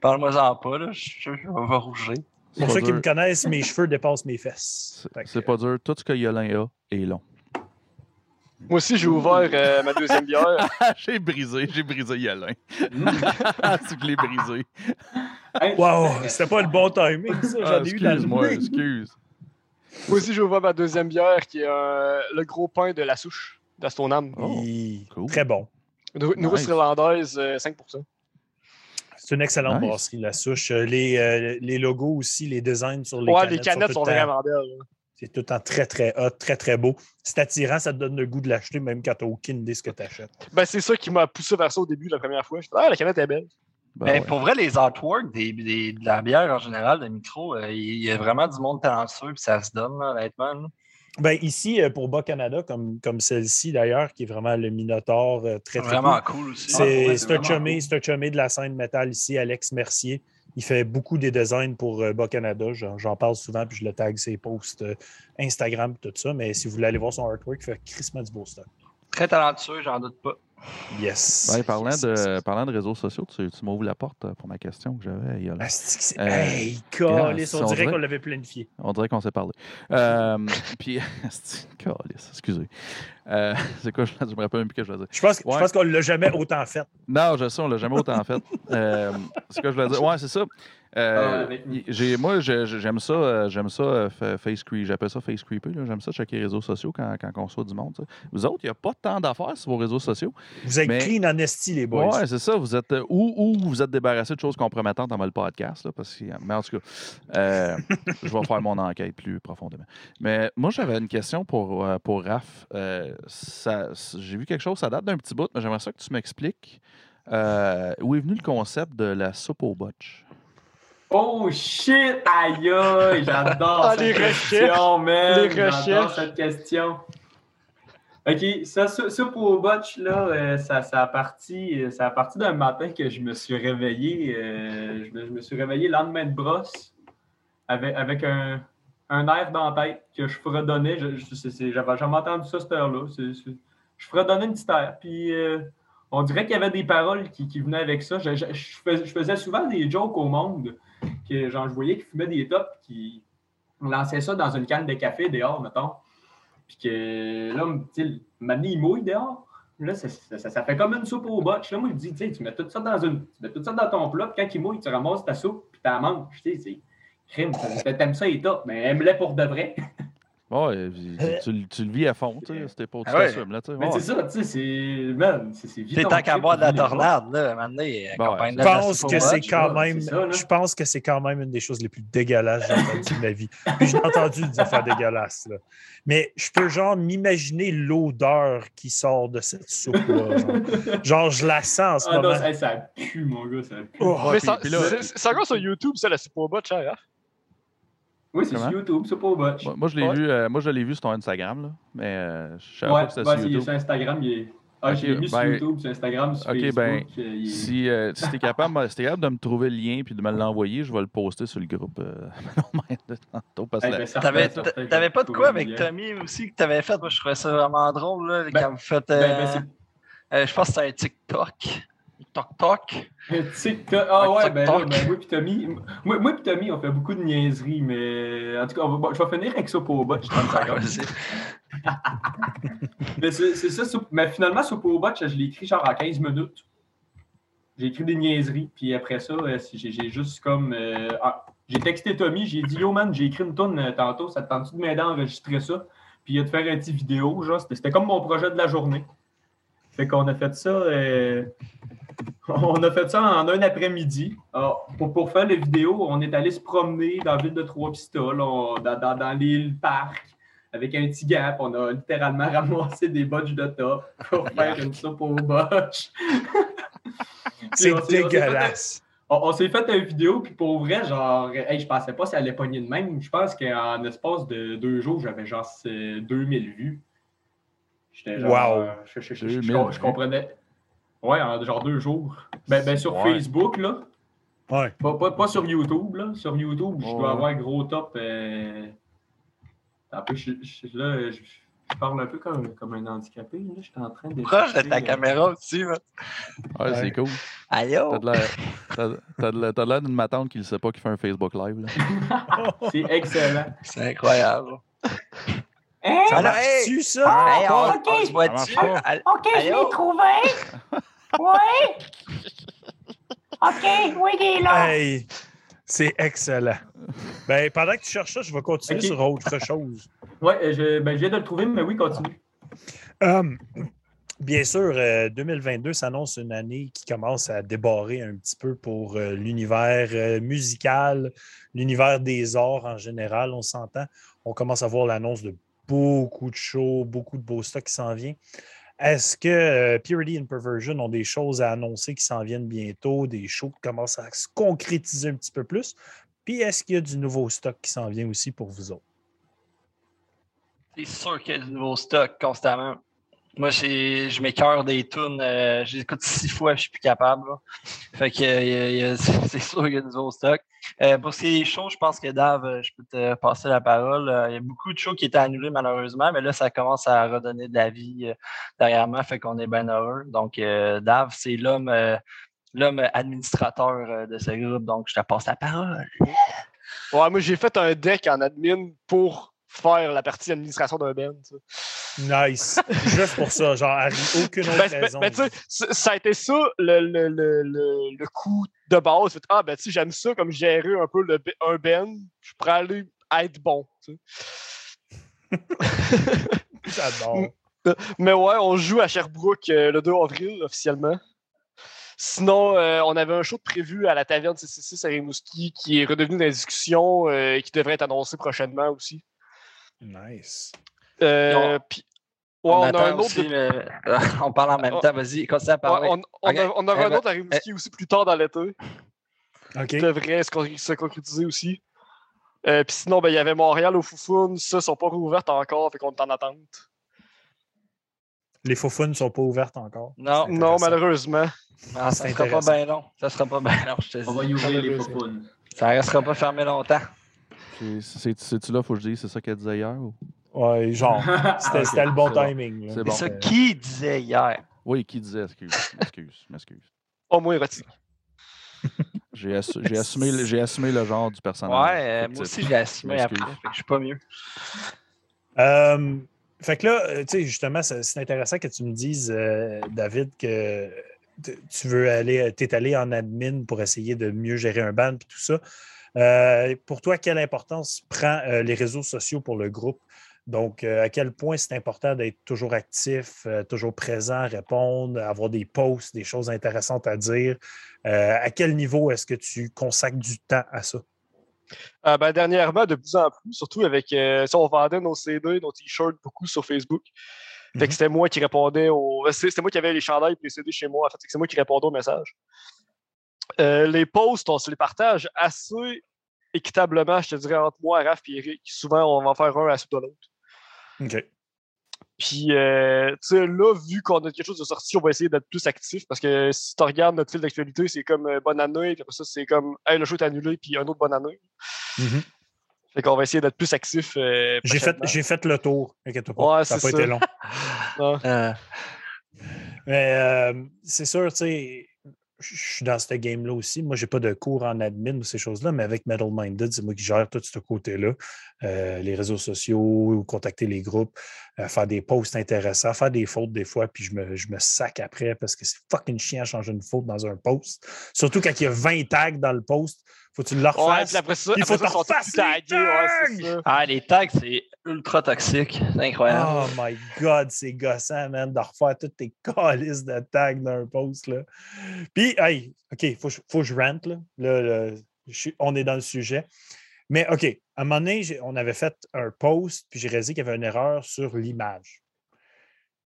Parle-moi-en pas, là. Je, je, je vais rougir. Pour ceux qui me connaissent, mes cheveux dépassent mes fesses. C'est pas dur. Tout ce que Yolin a est long. Moi aussi, j'ai ouvert euh, ma deuxième bière. <laughs> j'ai brisé, j'ai brisé Yolin. Mm. <laughs> c'est que l'ai brisé. Wow, c'était pas le bon timing, ça. Ah, J'en ai eu dans le excuse-moi, nez. excuse. Moi aussi, j'ai ouvert ma deuxième bière qui est euh, le gros pain de la souche d'Astonam. Oh, cool. Très bon. Rousse Nice. irlandaise, euh, 5%. C'est une excellente Nice. brasserie, la souche. Euh, Les, euh, les logos aussi, les designs sur les ouais, canettes. les canettes sont temps- vraiment belles. C'est tout le temps très, très hot, très, très beau. C'est attirant, ça te donne le goût de l'acheter, même quand tu n'as aucune idée de ce que tu achètes. Ben, c'est ça qui m'a poussé vers ça au début la première fois. Je fais, ah, la canette est belle. Ben ouais. Ben, Pour vrai, les artworks des, des- de la bière en général, de micro, euh, il y a vraiment du monde talentueux, puis ça se donne, là, honnêtement. là. Ben, ici, euh, pour Bas-Canada, comme, comme celle-ci d'ailleurs, qui est vraiment le Minotaure euh, très, très Vraiment cool. cool aussi. Ah, ouais, C'est c'est un cool. chumé de la scène métal ici, Alex Mercier. Il fait beaucoup des designs pour euh, Bas-Canada. J'en j'en parle souvent, puis je le tag ses posts euh, Instagram, tout ça. Mais si vous voulez aller voir son artwork, il fait crissement du beau. Très talentueux, j'en doute pas. Yes. Ben, parlant, Yes, de, yes, parlant de réseaux sociaux, tu, tu m'ouvres la porte euh, pour ma question que j'avais, Euh, hey, si on on dirait qu'on l'avait planifié. On dirait qu'on s'est parlé. Euh, <laughs> puis, <laughs> excusez. Euh, <laughs> c'est quoi, je, je me rappelle même plus ce que je voulais dire. Je pense, je Ouais. pense qu'on ne l'a jamais autant fait. Non, je sais, on l'a jamais autant fait. Euh, c'est ce que je voulais dire. Ouais, c'est ça. Euh, Ah, j'ai, moi, je- je- j'aime ça, j'aime ça fa- face creep. J'appelle ça face creeper. J'aime ça checker les réseaux sociaux quand, quand on reçoit du monde. Vous autres, il n'y a pas tant d'affaires sur vos réseaux sociaux. Vous êtes Mais- clean en esti, les boys. Ouais, c'est ça. Vous êtes euh, ou, ou vous êtes débarrassé de choses compromettantes dans le podcast. Là, parce que, mais en tout cas, euh, <laughs> je vais faire mon enquête plus profondément. Mais moi, j'avais une question pour, euh, pour Raph. Euh, ça- J'ai vu quelque chose, ça date d'un petit bout, mais j'aimerais ça que tu m'expliques euh, où est venu le concept de la soupe au botch? Oh shit! Aïe aïe! J'adore Ah, cette les question, man! Les J'adore recherches. cette question. OK, ça, ça, ça pour botch, là, euh, ça, a parti, euh, parti d'un matin que je me suis réveillé. euh, je, me, suis réveillé le lendemain de brosse avec, un, un air dans la tête que je fredonnais. Je, J'avais jamais entendu ça cette heure-là. Je fredonnais une petite air. Puis euh, on dirait qu'il y avait des paroles qui, venaient avec ça. Je faisais souvent des jokes au monde que genre, je voyais qu'ils fumaient des tops, qui lançaient ça dans une canne de café dehors, mettons. Puis que là, maintenant, il mouille dehors. Là, ça, ça- fait comme une soupe au botch. Là, moi, je dis, tu mets tout ça dans une. Tu mets tout ça dans ton plat, puis quand il mouille, tu ramasses ta soupe, puis tu la manges. Tu sais, c'est. Crime, t'aimes ça et top, mais aime-les pour de vrai. <laughs> Ouais, puis tu, tu- tu le vis à fond, tu sais. C'était pas Ah ouais. là, tu sais. Mais ouais. c'est ça, tu sais, c'est. Man, c'est vite ton tant qu'à boire de la tornade, là, maintenant, Bon, accompagne ouais, Je de la pense que c'est quand même. ça, je pense que c'est quand même une des choses les plus dégueulasses que j'ai entendues de ma vie. Puis j'ai entendu des affaires dégueulasses. Là. Mais je peux genre m'imaginer l'odeur qui sort de cette soupe-là. Genre. Genre, je la sens en ce Ah non, moment. ça, ça pue, mon gars, ça pue. Oh, Mais ça- là- c'est encore sur YouTube, ça, la soupe au botch, hein? Oui, c'est sur YouTube, c'est pas au botch. Moi, moi, je l'ai Ouais. vu, euh, moi, je l'ai vu sur ton Instagram, là, mais euh, je savais Ouais, pas que c'était ouais, sur c'est YouTube. sur Instagram, il est. Ah, Ok, je l'ai vu sur ben- YouTube, sur Instagram, sur ok, Facebook. ben, est- Si, euh, si t'es capable, si t'es capable de me trouver le lien puis de me l'envoyer, je vais le poster sur le groupe euh, <laughs> de tantôt. Parce que la- ben, T'avais pas de quoi avec. Tommy aussi que t'avais fait? Moi, je trouvais ça vraiment drôle, là, Ben- quand vous faites. Ben, euh, ben, euh, je pense que c'est un TikTok. Tu sais, t'as- ah Ouais, ben là, TikTok. ben, moi pis Tommy, moi, moi pis Tommy, on fait beaucoup de niaiseries, mais en tout cas, on va- bon, je vais finir avec ça pour botch 30 secondes. Vas-y. <laughs> Mais c'est ça, mais finalement, botch, je l'ai écrit genre en 15 minutes. J'ai écrit des niaiseries, puis après ça, euh, j'ai juste comme. euh, ah, j'ai texté Tommy, j'ai dit Yo man, j'ai écrit une tonne tantôt, ça te tente-tu de m'aider à enregistrer ça? puis de faire un petit vidéo. Genre, c'était comme mon projet de la journée. Fait qu'on a fait ça. euh, <laughs> on a fait ça en un après-midi. Pour, pour faire les vidéos, on est allé se promener dans la ville de Trois-Pistoles, dans, dans, dans l'île Parc, avec un petit gap. On a littéralement <laughs> ramassé des botches de top pour faire une soupe aux botches. <laughs> C'est on s'est- on s'est fait- dégueulasse. On, s'est fait une vidéo, puis pour vrai, genre, hey, je pensais pas que ça allait pogner de même. Je pense qu'en espace de deux jours, j'avais genre c'est 2000 vues. J'étais genre. Wow. euh, je, je- je- je- 2000 je- je comprenais. Ouais, en genre deux jours. Ben, ben sur Ouais. Facebook, là. Ouais. Pas, pas, pas sur YouTube, là. Sur YouTube, je Ouais. dois avoir un gros top. Euh... Un peu, je, je- là, je, je parle un peu comme, comme un handicapé. Là. Je suis en train de. Proche de ta euh, caméra aussi, man. Ouais, Ouais. c'est cool. Allô? T'as de l'air- d'une matante qui ne sait pas qu'il fait un Facebook Live. Là. <laughs> C'est excellent. C'est incroyable. Hein? Ça marche-tu, ça? Ah, Hey, on, ok. on se voit Ça marche dessus. pas. Allô? OK, je l'ai trouvé. Oui. OK, oui, il est là. Hey, c'est excellent. Ben, pendant que tu cherches ça, je vais continuer sur autre chose. Ouais, euh, je, ben, je viens de le trouver, mais oui, continue. Hum, bien sûr, euh, 2022 s'annonce une année qui commence à débarrer un petit peu pour euh, l'univers euh, musical, l'univers des arts en général, on s'entend. On commence à voir l'annonce de beaucoup de shows, beaucoup de beaux stocks qui s'en viennent. Est-ce que euh, Purity and Perversion ont des choses à annoncer qui s'en viennent bientôt, des shows qui commencent à se concrétiser un petit peu plus? Puis est-ce qu'il y a du nouveau stock qui s'en vient aussi pour vous autres? C'est sûr qu'il y a du nouveau stock constamment. Moi, je m'écœure des tunes. euh, je les écoute six fois, je suis plus capable. là. Fait que euh, <laughs> c'est sûr qu'il y a du nouveau stock. Euh, pour ce qui est shows, je pense que Dave, euh, je peux te passer la parole. Euh, Il y a beaucoup de shows qui étaient annulés malheureusement, mais là, ça commence à redonner de la vie euh, derrière moi, fait qu'on est bien heureux. Donc, euh, Dave, c'est l'homme euh, l'homme administrateur euh, de ce groupe, donc je te passe la parole. Ouais, moi, j'ai fait un deck en admin pour faire la partie administration d'un band. Nice. Juste pour ça, genre, aucune autre Ben, ben, raison. ben, tu sais, c- ça a été ça le, le, le, le, le coup de base. Ah, ben, tu sais, j'aime ça comme gérer un peu le, un band. Je pourrais aller être bon. <laughs> J'adore. Mais ouais, on joue à Sherbrooke euh, le 2 avril officiellement. Sinon, euh, on avait un show de prévu à la taverne CC6 à Rimouski qui est redevenu dans la discussion euh, et qui devrait être annoncé prochainement aussi. Nice. Euh, on- puis- ouais, on, on, a un autre. aussi, de- mais- <laughs> on parle en même Oh. temps. Vas-y, continue à ouais, parler. on, aura Eh un ben, autre à Rimouski aussi plus tard dans l'été. OK. qui devrait se, con- se concrétiser aussi. Euh, Puis sinon, ben, il y avait Montréal au Foufoun. Ça, sont pas rouvertes encore, fait qu'on est en attente. Les faufounes ne sont pas ouvertes encore. Non, Non, malheureusement. Ah, ça C'est sera pas bien long. Ça sera pas bien long, je te On va dis. y ouvrir les popounes. Ça restera pas fermé longtemps. C'est- C'est- C'est-tu là, faut que je dise, c'est ça qu'elle disait hier? ou- Ouais, genre. <laughs> C'était le bon timing. C'est bon. Ça qui disait hier? Oui, qui disait, excuse, excuse, m'excuse. Au moins érotique. <laughs> J'ai assu- j'ai assumé, assumé le genre du personnage. Ouais, euh, moi aussi, j'ai assumé après. M'excuse. Fait que je suis pas mieux. Euh, fait que là, euh, tu sais, justement, c'est intéressant que tu me dises, euh, David, que tu veux aller, tu es allé en admin pour essayer de mieux gérer un ban et tout ça. Euh, pour toi, quelle importance prend euh, les réseaux sociaux pour le groupe? Donc, euh, à quel point c'est important d'être toujours actif, euh, toujours présent, répondre, avoir des posts, des choses intéressantes à dire. Euh, à quel niveau est-ce que tu consacres du temps à ça? Euh, ben, dernièrement, de plus en plus, surtout avec. Euh, si on vendait nos CD, nos t-shirts beaucoup sur Facebook. Mhm. que c'était moi qui répondais aux. <laughs> C'était moi qui avais les chandails et les CD chez moi. En fait, c'est moi qui répondais aux messages. Euh, les posts, on se les partage assez équitablement, je te dirais, entre moi, Raph et Eric. Souvent, on va en faire un à la suite de l'autre. OK. Puis, euh, tu sais, là, vu qu'on a quelque chose de sorti, on va essayer d'être plus actif parce que si tu regardes notre fil d'actualité, c'est comme euh, bonne année, puis après ça, c'est comme hey, le show est annulé, puis un autre bonne année. Mhm. Fait qu'on va essayer d'être plus actif. euh, J'ai fait, j'ai fait le tour, inquiète-toi pas. Ouais, ça n'a pas ça. été long. <laughs> Euh, Mais euh, c'est sûr, tu sais, je suis dans ce game-là aussi. Moi, je n'ai pas de cours en admin ou ces choses-là, mais avec Metal Minded, c'est moi qui gère tout ce côté-là. Euh, les réseaux sociaux, contacter les groupes, euh, faire des posts intéressants, faire des fautes des fois, puis je me, sac après parce que c'est fucking chiant à changer une faute dans un post. Surtout quand il y a 20 tags dans le post, Faut que tu le Ouais, refasses. puis après ça, Il faut refasses tagués. les Ouais, tags! Ah, les tags, c'est ultra toxique. C'est incroyable. Oh my God, c'est gossant, man, de refaire toutes tes calices de tags d'un post. Là. Puis, hey, OK, faut, que je- faut que je rente. Là. Là, là, je suis- on est dans le sujet. Mais OK, à un moment donné, on avait fait un post, puis j'ai réalisé qu'il y avait une erreur sur l'image.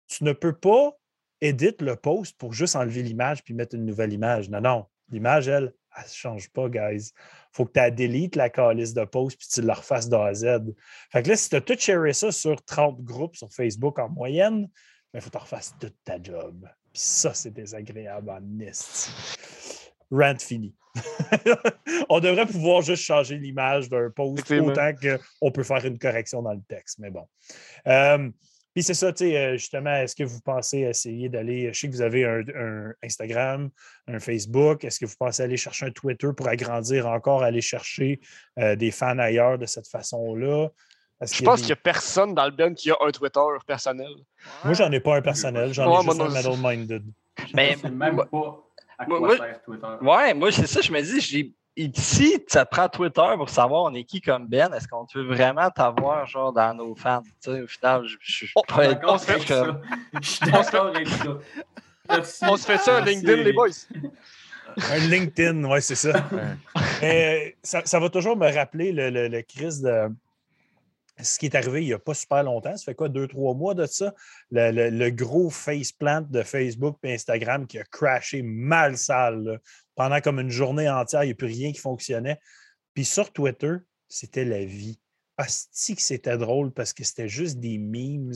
Tu ne peux pas éditer le post pour juste enlever l'image puis mettre une nouvelle image. Non, non. L'image, elle, elle ne change pas, guys. faut que tu délites la calice de post puis tu la refasses de A à Z. Fait que là, si tu as tout sharé ça sur 30 groupes sur Facebook en moyenne, il faut que tu refasses toute ta job. Puis ça, c'est désagréable en esti. Rant fini. <laughs> on devrait pouvoir juste changer l'image d'un post autant qu'on peut faire une correction dans le texte. Mais bon. Euh, puis c'est ça, tu sais, euh, justement, est-ce que vous pensez essayer d'aller. Je sais que vous avez un, un Instagram, un Facebook. Est-ce que vous pensez aller chercher un Twitter pour agrandir encore, aller chercher euh, des fans ailleurs de cette façon-là? Je pense des- qu'il n'y a personne dans le band qui a un Twitter personnel. Moi, j'en ai pas un personnel, j'en Ouais, ai juste un non metal-minded. Mais, C'est même pas à quoi moi- sert Twitter. ouais, moi, c'est ça, je me dis, j'ai- ici, ça prend Twitter pour savoir on est qui comme Ben. Est-ce qu'on veut vraiment t'avoir, genre, dans nos fans? Tu sais, au final, je je- je suis Oh, pas D'accord avec ça. <laughs> Je suis d'accord avec ça. Merci. On se fait ça, Merci. LinkedIn, les boys. Un LinkedIn, oui, c'est ça. Mais, euh, ça. ça va toujours me rappeler le, le, le crise de ce qui est arrivé il n'y a pas super longtemps. Ça fait quoi, deux, trois mois de ça? Le, le- le gros faceplant de Facebook et Instagram qui a crashé mal sale. là. Pendant comme une journée entière, il n'y a plus rien qui fonctionnait. Puis sur Twitter, c'était la vie. Asti que c'était drôle parce que c'était juste des memes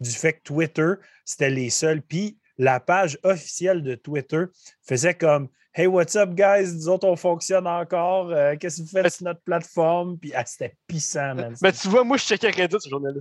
du fait que Twitter, c'était les seuls. Puis la page officielle de Twitter faisait comme Hey, what's up, guys? Nous autres, on fonctionne encore. Euh, Qu'est-ce que vous faites sur notre plateforme? Puis ah, c'était pissant, man. Mais tu vois, moi, je checkais Reddit ce journée-là.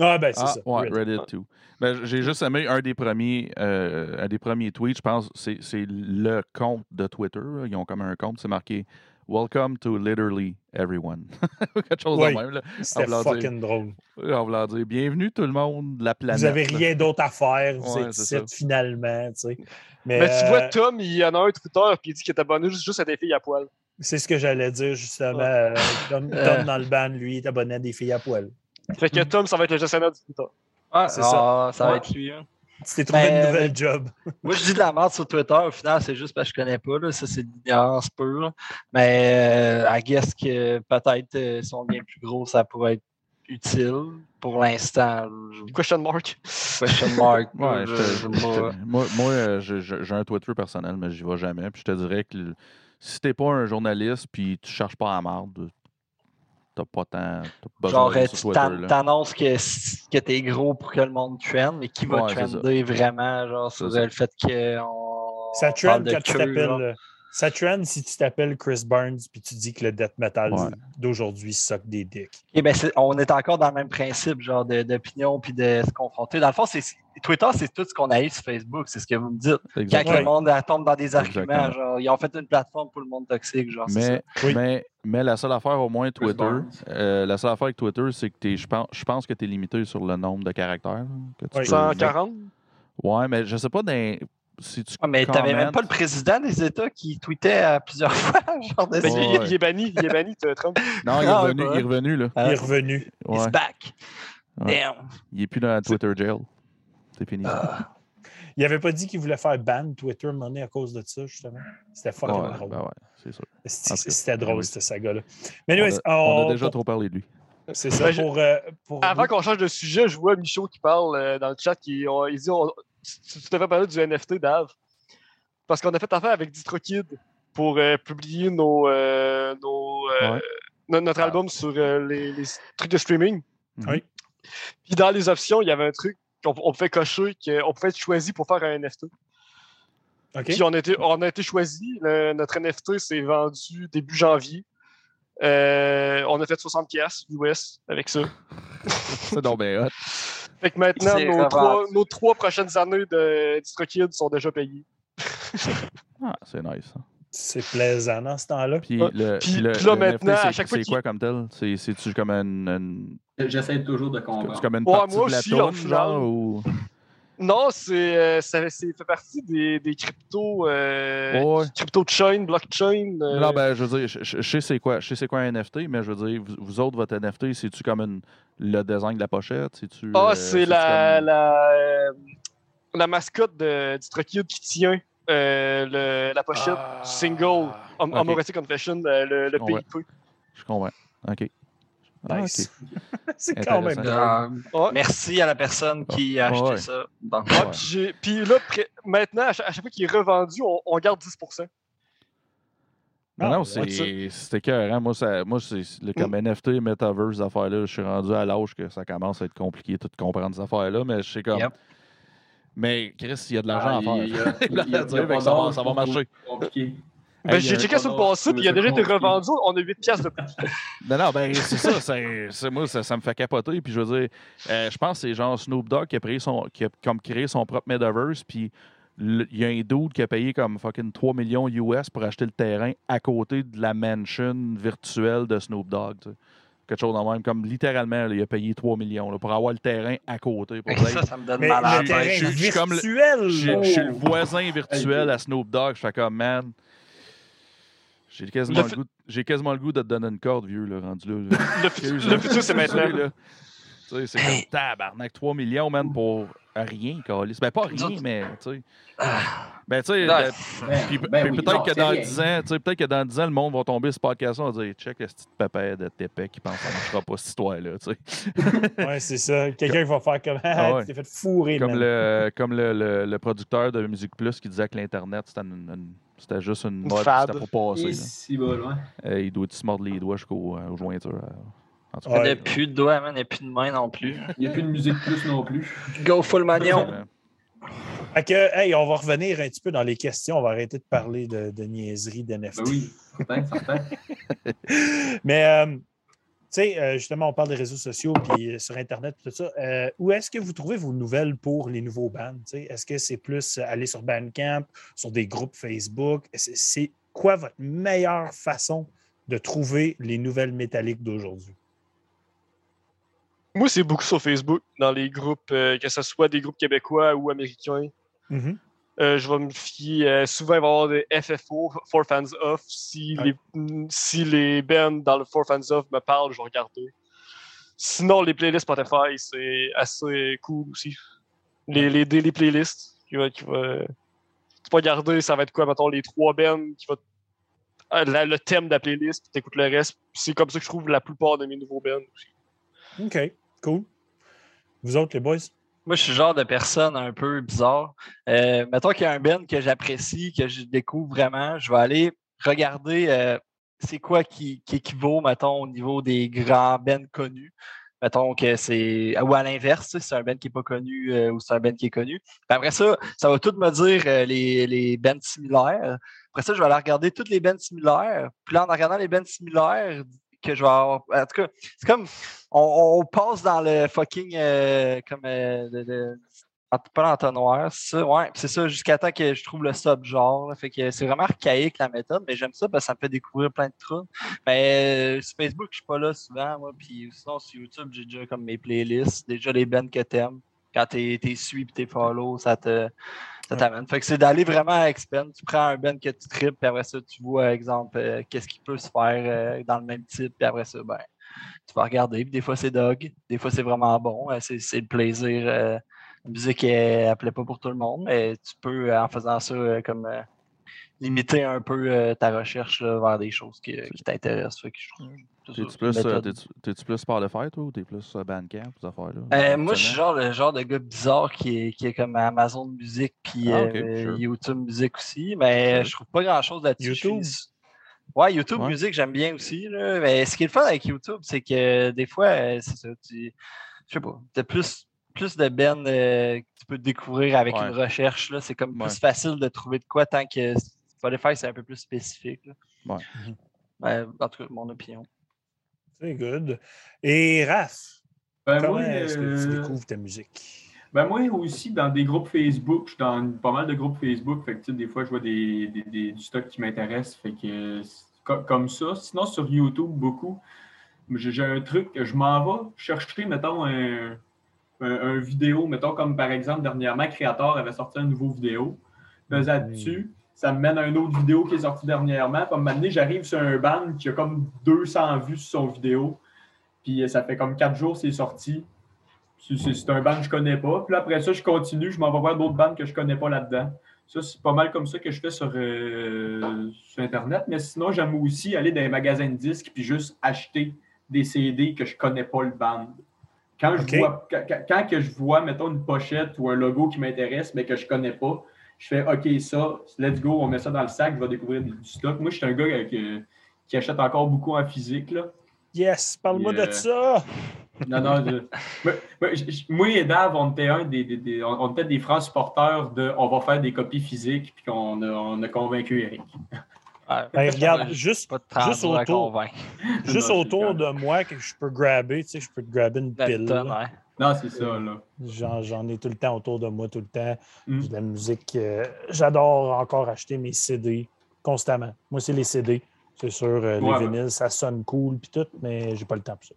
Ah, ben, c'est Ah, ça. ouais, Reddit. Reddit too. Ben, j'ai juste aimé un des premiers, euh, un des premiers tweets, je pense, c'est c'est le compte de Twitter. Ils ont comme un compte, c'est marqué Welcome to literally everyone. <laughs> Quelque chose Oui. de même. Là. C'était dire- fucking drôle. En voulant dire bienvenue tout le monde de la planète. Vous n'avez rien d'autre à faire. Vous Ouais, êtes ici finalement. tu sais. Mais, Mais tu vois, euh, Tom, il y en a un Twitter, puis il dit qu'il est abonné juste, juste à des filles à poil. c'est ce que j'allais dire, justement. Euh, Tom, Tom <laughs> dans le ban, lui, est abonné à des filles à poil. Fait que Tom, ça va être le gestionnaire du Twitter. Ah, C'est ah, ça va Ouais. être lui. hein. Tu t'es trouvé Ben, une nouvelle job. <laughs> Moi, je dis de la merde sur Twitter. Au final, c'est juste parce que je connais pas. Là. Ça, c'est de l'ignorance pure. Mais euh, I guess que peut-être euh, si on devient plus gros, ça pourrait être utile. Pour l'instant, Question mark. question mark. <laughs> Ouais, je- je te- je- je moi, moi, euh, j'ai un Twitter personnel, mais j'y vais jamais. Puis je te dirais que si t'es pas un journaliste puis tu cherches pas à marde, t'as pas tant t'as pas besoin Genre, tu Twitter. t'annonces que, que t'es gros pour que le monde trend, mais qui va Ouais, trender vraiment, genre, sur le fait qu'on. Ça trend quand tu t'appelles. Ça trend si tu t'appelles Chris Burns puis tu dis que le death metal Ouais. d'aujourd'hui suck des dicks. Eh ben, c'est- on est encore dans le même principe, genre de- d'opinion puis de se confronter. Dans le fond, c'est Twitter, c'est tout ce qu'on a eu sur Facebook, c'est ce que vous me dites. Quand Exactement. le monde elle, tombe dans des arguments, Exactement. genre, ils ont fait une plateforme pour le monde toxique, genre, Mais, Oui. mais, mais la seule affaire, au moins Twitter, euh, la seule affaire avec Twitter, c'est que t'es- je pense, je pense que tu es limité sur le nombre de caractères. que tu Oui. peux 140. mettre. Ouais, mais je sais pas dans- si tu. ça. Ah, mais t'avais même pas le président des États qui tweetait à plusieurs <laughs> fois, genre de Ben, il, Ouais, il- ouais. il est banni, il est banni, Trump. Non, il est Ah, revenu, il est revenu là. Il est Ah, revenu. Ouais. He's back. Ouais. Damn. Il est plus dans la Twitter jail. C'est fini. Ah. Il avait pas dit qu'il voulait faire ban Twitter money à cause de ça, justement. C'était fucking Ouais, drôle. ben ouais, c'est sûr. C'était drôle, oui. cette saga-là. Mais On a, on a on- déjà trop parlé de lui. C'est ça Ben, pour. euh, pour- Avant qu'on change de sujet, je vois Michaud qui parle euh, dans le chat. Qui, on- il dit on- tu tu t'avais parlé du NFT, Dave. Parce qu'on a fait affaire avec DistroKid pour euh, publier nos, euh, nos, euh, Ouais. no- notre album sur euh, les, les trucs de streaming. Mhm. Oui. Puis dans les options, il y avait un truc qu'on on pouvait cocher, qu'on pouvait être choisi pour faire un NFT. OK. Puis on a été, on a été choisi. Le- notre NFT s'est vendu début janvier. Euh, on a fait 60 pièces US avec ça. C'est donc bien hot. <laughs> Fait que maintenant, C'est nos trois, nos trois prochaines années de DistroKid sont déjà payées. Ah, c'est nice. ça. C'est plaisant dans ce temps-là. Puis, Ouais. le, Puis- le, puis là, le maintenant, NFT, à c'est- chaque fois c'est qu'il- quoi comme tel? C'est- C'est-tu comme une, une- J'essaie toujours de c'est comprendre. comme une Ouais, partie moi de la aussi, final. genre, ou... Non, c'est, euh, ça, c'est fait partie des, des crypto, euh, Ouais. crypto chain, blockchain. euh, Non, ben, je veux dire, je, je- je sais c'est quoi, je sais c'est quoi un NFT, mais je veux dire, vous, vous autres, votre NFT, c'est-tu comme une- le design de la pochette? C'est-tu, Ah, euh, c'est la, comme- la, la mascotte de, du Truck Kid qui tient le- la pochette Ah, single Hom- ok. Homoerotic Confession, le, le Ouais. PIP. Je comprends. OK. Ah, Nice. c'est <laughs> quand même. Euh, Ouais. Merci à la personne qui a Ouais, acheté ouais. ça. Donc, Ouais, Ouais. puis là, pré- maintenant, à chaque, à chaque fois qu'il est revendu, on, on garde 10%. Non, Ah, non, c'est c'était écœurant. Moi, ça, moi c'est le, comme NFT, Metaverse, ces affaires-là, je suis rendu à l'âge que ça commence à être compliqué de tout comprendre ces affaires-là, mais je sais comme. Yep. Mais Chris, il y a de l'argent Ah, à faire. y a- y a- <laughs> y a ça va- ça marcher. Compliqué. Ben, Hey, j'ai euh, checké sur le passé, puis il a déjà été revendu. On a 8 piastres de plus. <laughs> Non, non, ben c'est ça. c'est- moi, ça, ça me fait capoter. Puis je veux dire, euh, je pense que c'est genre Snoop Dogg qui a, créé son, qui a comme créé son propre Metaverse. Puis il y a un dude qui a payé comme fucking 3 millions US pour acheter le terrain à côté de la mansion virtuelle de Snoop Dogg. tu sais. Quelque chose dans le même. Comme littéralement, là, il a payé 3 millions là, pour avoir le terrain à côté. Pour ça, ça me donne mal à la je suis le voisin virtuel à Snoop Dogg. Je fais comme, man. J'ai quasiment, Le le goût, j'ai quasiment le goût de te donner une corde, vieux, là, rendu là. là. Le, le futur, c'est maintenant. Tu sais, c'est comme tabarnak, 3 millions, man, pour rien, Calis. Ben, pas rien, mais, tu sais. Ben, tu sais, ben, puis, ben puis oui, peut-être non, que dans rien. 10 ans, tu sais, peut-être que dans 10 ans, le monde va tomber sur ce podcast on va dire, check le petit pépère de Tépé qui pense que ça marchera pas, cette histoire-là, tu sais. <laughs> Ouais, c'est ça. Quelqu'un va faire comme Ah <laughs> Ah, ouais. tu t'es fait fourrer. Comme, le, comme le, le, le producteur de Musique Plus qui disait que l'Internet, c'était, une- une- c'était juste une mode, c'était pour passer. Si. Euh, il doit se mordre les doigts jusqu'aux euh, jointures. euh, en tout Il n'y a plus de doigts, man. Il n'y a plus de main non plus. Il n'y a plus de musique plus non plus. Go full magnon. Fait que, hey, on va revenir un petit peu dans les questions. On va arrêter de parler de, de niaiseries, d'NFT. Ben oui, certain, certain. <laughs> Mais, euh, sais, euh, justement, on parle des réseaux sociaux puis euh, sur Internet tout ça. Euh, où est-ce que vous trouvez vos nouvelles pour les nouveaux bands? tu? Est-ce que c'est plus aller sur Bandcamp, sur des groupes Facebook? C'est- quoi votre meilleure façon de trouver les nouvelles métalliques d'aujourd'hui? Moi, c'est beaucoup sur Facebook, dans les groupes, que ce soit des groupes québécois ou américains. Mhm. Euh, je vais me fier. euh, souvent, il va y avoir des FFO, For Fans Off. Si, Ouais. les, si les bands dans le For Fans Off me parlent, je vais regarder. Sinon, les playlists Spotify, c'est assez cool aussi. Les, les daily playlists, qui va, qui va, tu peux regarder, ça va être quoi, mettons, les trois bands, qui va, euh, la- le thème de la playlist, puis t'écoutes le reste. C'est comme ça que je trouve la plupart de mes nouveaux bands aussi. OK, cool. Vous autres, les boys? Moi, je suis le genre de personne un peu bizarre. Euh, mettons qu'il y a un band que j'apprécie, que je découvre vraiment, je vais aller regarder euh, c'est quoi qui, qui équivaut, mettons, au niveau des grands bands connus. Mettons que c'est. Ou à l'inverse, c'est un band qui n'est pas connu euh, ou c'est un band qui est connu. Puis après ça, ça va tout me dire euh, les, les bands similaires. Après ça, je vais aller regarder toutes les bands similaires. Puis là, en regardant les bands similaires, que je vais avoir. En tout cas, c'est comme. On, passe dans le fucking. euh, comme. euh, pas l'entonnoir, c'est ça. Ouais, c'est ça, jusqu'à temps que je trouve le sub-genre. là. Fait que c'est vraiment archaïque la méthode, mais j'aime ça parce que ça me fait découvrir plein de trucs. Mais euh, sur Facebook, je suis pas là souvent, moi. Puis sinon, sur YouTube, j'ai déjà comme mes playlists, déjà les bands que t'aimes. Quand t'es t'es suis et t'es follow, ça te. Ça t'amène. Fait que c'est d'aller vraiment à Expen. Tu prends un band que tu tripes, puis après ça, tu vois, exemple, euh, qu'est-ce qui peut se faire euh, dans le même type, puis après ça, ben, tu vas regarder. Puis des fois, c'est dog, des fois, c'est vraiment bon. Euh, c'est c'est le plaisir. euh, la musique, elle, elle plaît pas pour tout le monde, mais tu peux, euh, en faisant ça, euh, comme euh, limiter un peu euh, ta recherche là, vers des choses qui, qui t'intéressent. Fait que je trouve T'es-tu plus, euh, t'es-tu plus Spotify, toi, ou t'es plus euh, Bandcamp, ces affaires-là? Euh, moi, je suis genre le genre de gars bizarre qui est, qui est comme Amazon Musique puis Ah, euh, sure. YouTube Musique aussi, mais Sure. je trouve pas grand-chose là-dessus. YouTube? Ouais, YouTube Ouais. Musique, j'aime bien aussi. Là. Mais ce qui est le fun avec YouTube, c'est que des fois, euh, c'est ça, tu. Je sais pas, t'as plus, plus de ben euh, que tu peux découvrir avec Ouais. une recherche. là. C'est comme Ouais. plus facile de trouver de quoi tant que Spotify, c'est un peu plus spécifique. là. Ouais. Ouais, en tout cas, mon opinion. C'est good. Et Raph, Ben, comment est-ce que tu euh, découvres ta musique? Ben moi aussi, dans des groupes Facebook, je suis dans pas mal de groupes Facebook. Fait que des fois, je vois des, des- des- du stock qui m'intéresse. Fait que comme ça. Sinon, sur YouTube, beaucoup. J'ai un truc, je m'en vais chercher, mettons, un, un, un vidéo, mettons comme par exemple, dernièrement, Creator avait sorti un nouveau vidéo. Faisais Mhm. dessus, ça me mène à une autre vidéo qui est sortie dernièrement. Puis à un moment donné, j'arrive sur un band qui a comme 200 vues sur son vidéo. Puis euh, ça fait comme 4 jours c'est sorti. C'est- un band que je connais pas. Puis là, après ça, je continue, je m'en vais voir d'autres bandes que je connais pas là-dedans. Ça, c'est pas mal comme ça que je fais sur, euh, sur Internet. Mais sinon, j'aime aussi aller dans les magasins de disques puis juste acheter des CD que je connais pas le band. Quand je vois, quand que je vois, mettons, une pochette ou un logo qui m'intéresse, mais que je connais pas, je fais OK, ça, let's go, on met ça dans le sac, je vais découvrir du stock. Moi, je suis un gars avec, euh, qui achète encore beaucoup en physique. Là. Yes, parle-moi de ça. <laughs> Non, non, je- moi, et Dave, on était, un des, des- des- on était des francs supporters de on va faire des copies physiques, puis qu'on a, on a convaincu Eric. <laughs> Ben, regarde, juste, juste autour, juste autour de moi que je peux grabber, tu sais, je peux te grabber une pile. tonne, là. ouais. Non, c'est ça, là. J'en, ai tout le temps autour de moi, tout le temps. Mm. J'ai de la musique. euh, j'adore encore acheter mes CD constamment. Moi, c'est les CD. C'est sûr, euh, Ouais, les ouais. vinyles, ça sonne cool puis tout, mais j'ai pas le temps pour ça.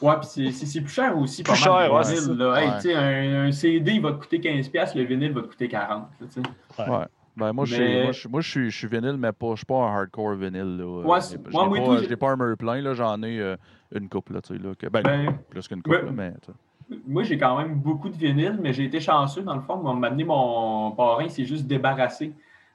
Ouais, puis c'est- plus cher aussi. Plus pas mal, cher, le ouais, vinyle, c'est là. Hey, Ouais. tu sais, un, un CD, il va te coûter 15$, le vinyle va te coûter 40$. là, tu sais. Ouais. Ben, moi, je suis- Mais- moi, je moi, je suis, je suis vinyle, mais pas, je suis pas un hardcore vinyle. Là. Ouais, Je n'ai moi, moi, pas, tout, je j'ai- n'ai pas un mur plein, là, j'en ai euh, une coupe. Là, tu sais, là, que- ben, Ben, plus qu'une coupe, mais. tu sais. Moi, j'ai quand même beaucoup de vinyles, mais j'ai été chanceux, dans le fond. M'a amené mon parrain, il s'est juste débarrassé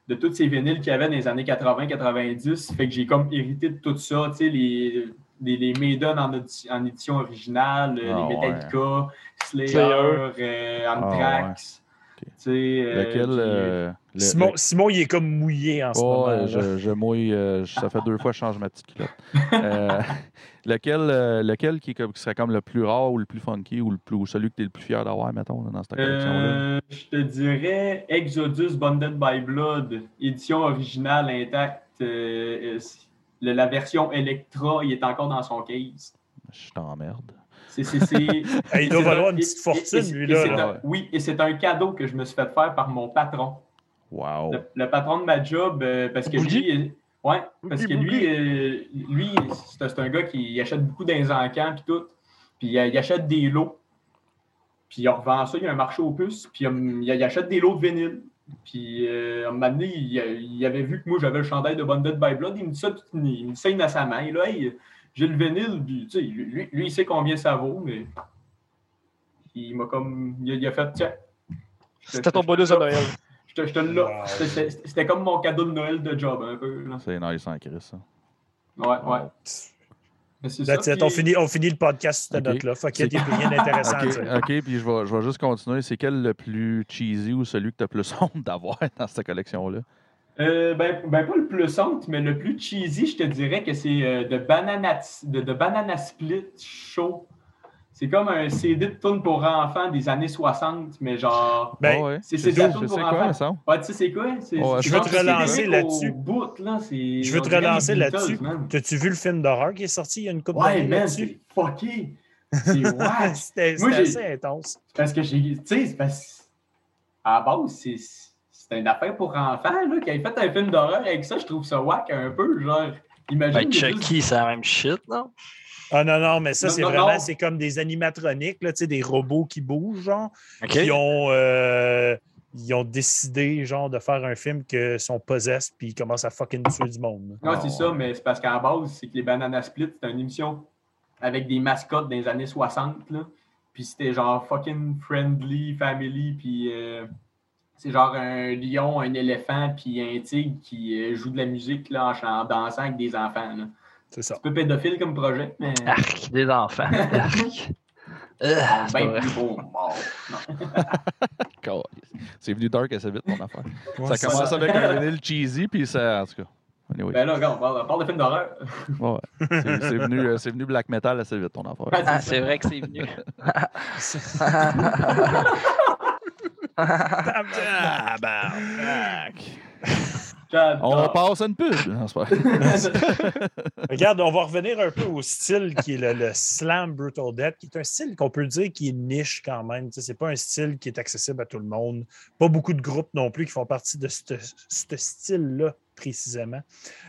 de tous ces vinyles qu'il y avait dans les années 80-90. Fait que j'ai comme hérité de tout ça, tu sais, les, les, les Maiden en, en édition originale, euh, Ah, les Metallica, Slayer, Slayer. euh, Anthrax. Tu sais, euh, Lequel. puis- euh, le- Simon, le- Simon, il est comme mouillé en ce Oh, moment. je, je mouille. euh, je- ça fait deux fois que je change ma petite <laughs> culotte. Lequel, euh, lequel qui, est comme- qui serait comme le plus rare ou le plus funky ou, le plus, ou celui que tu es le plus fier d'avoir, mettons, dans cette collection-là? Euh, je te dirais Exodus Bonded by Blood, édition originale intacte. euh, le- la version Electra, il est encore dans son case. Je t'emmerde. C'est, c'est, c'est- <laughs> Hey, il doit valoir un- une petite et- fortune, et- et- lui, et là. c'est là. un- oui, et c'est un cadeau que je me suis fait faire par mon patron. Wow. Le, le patron de ma job, euh, parce que lui, ouais, parce que lui, euh, lui c'est, un gars qui achète beaucoup dans les encans puis tout. Puis il achète des lots. Puis il revend ça, il y a un marché aux puces. Puis il, il achète des lots de vinyle. Puis euh, à un moment donné, il, il avait vu que moi j'avais le chandail de Bonded by Blood. Il me dit ça, tout- il me dit ça innocemment. Et là, hey, j'ai le vinyle. Puis, tu sais, lui, lui, il sait combien ça vaut, mais il m'a comme. Il, a- il a fait, tiens. C'était ton bonus de Noël. Je te, je te l'ai. Wow. C'était- comme mon cadeau de Noël de job, un peu. là. C'est nice en Chris, ça. Ouais, ouais. Mais c'est ça, That's it. puis- On, finit, on finit le podcast sur cette Ok. note-là. Fuck it, il n'y a plus rien d'intéressant à OK, dire. OK, puis je vais, je vais juste continuer. C'est quel le plus cheesy ou celui que tu as plus <laughs> honte d'avoir dans cette collection-là? Euh, ben, ben, pas le plus honte, mais le plus cheesy, je te dirais que c'est euh, de, Banana, de, de Banana Split Show. C'est comme un CD de tune pour enfants des années 60, mais genre. Ben, ouais. c'est- de la pour sais quoi, enfants. Ouais, tu sais, c'est quoi? Ouais, je veux te relancer là-dessus. au bout, là, c'est- Je veux te relancer là-dessus. man. T'as-tu vu le film d'horreur qui est sorti il y a une couple Ouais, d'années man, là-dessus? c'est fucké. <laughs> C'est wack. C'était Moi, c'était j'ai- assez intense. Parce que j'ai. Tu sais, c'est parce à la base, c'est. C'est une affaire pour enfants, là, qui avait fait un film d'horreur avec ça, je trouve ça whack un peu, genre. Imagine. Ben, Chucky, c'est la même shit, non? Ah non, non, mais ça, c'est vraiment, c'est comme des animatroniques, là, tu sais, des robots qui bougent, genre, OK. qui ont, euh, ils ont décidé, genre, de faire un film que sont possessed puis ils commencent à fucking tuer du monde. Non, c'est ça, mais c'est parce qu'à la base, c'est que les Banana Split, c'était une émission avec des mascottes dans les années 60, là. Puis c'était genre fucking friendly, family, puis euh, c'est genre un lion, un éléphant, puis un tigre qui euh, joue de la musique, là, en, en dansant avec des enfants, là. C'est ça. Un peu pédophile comme projet, mais... Arc, des enfants. <laughs> Arc. Euh, c'est pas ben vrai. plus beau mort. <laughs> C'est venu dark assez vite, mon affaire. Ouais, ça commence ça. avec un <laughs> vinyle cheesy, puis ça. En tout cas. Anyway. Ben là, regarde, on parle, de films d'horreur. Ouais. C'est c'est venu, euh, c'est venu black metal assez vite, ton affaire. Ah, c'est c'est vrai que c'est venu. Tabarnak. On passe à une pub. Non, pas. <laughs> Regarde, on va revenir un peu au style qui est le, le slam brutal death, qui est un style qu'on peut dire qui est niche quand même. Ce n'est pas un style qui est accessible à tout le monde. Pas beaucoup de groupes non plus qui font partie de ce ce style-là précisément.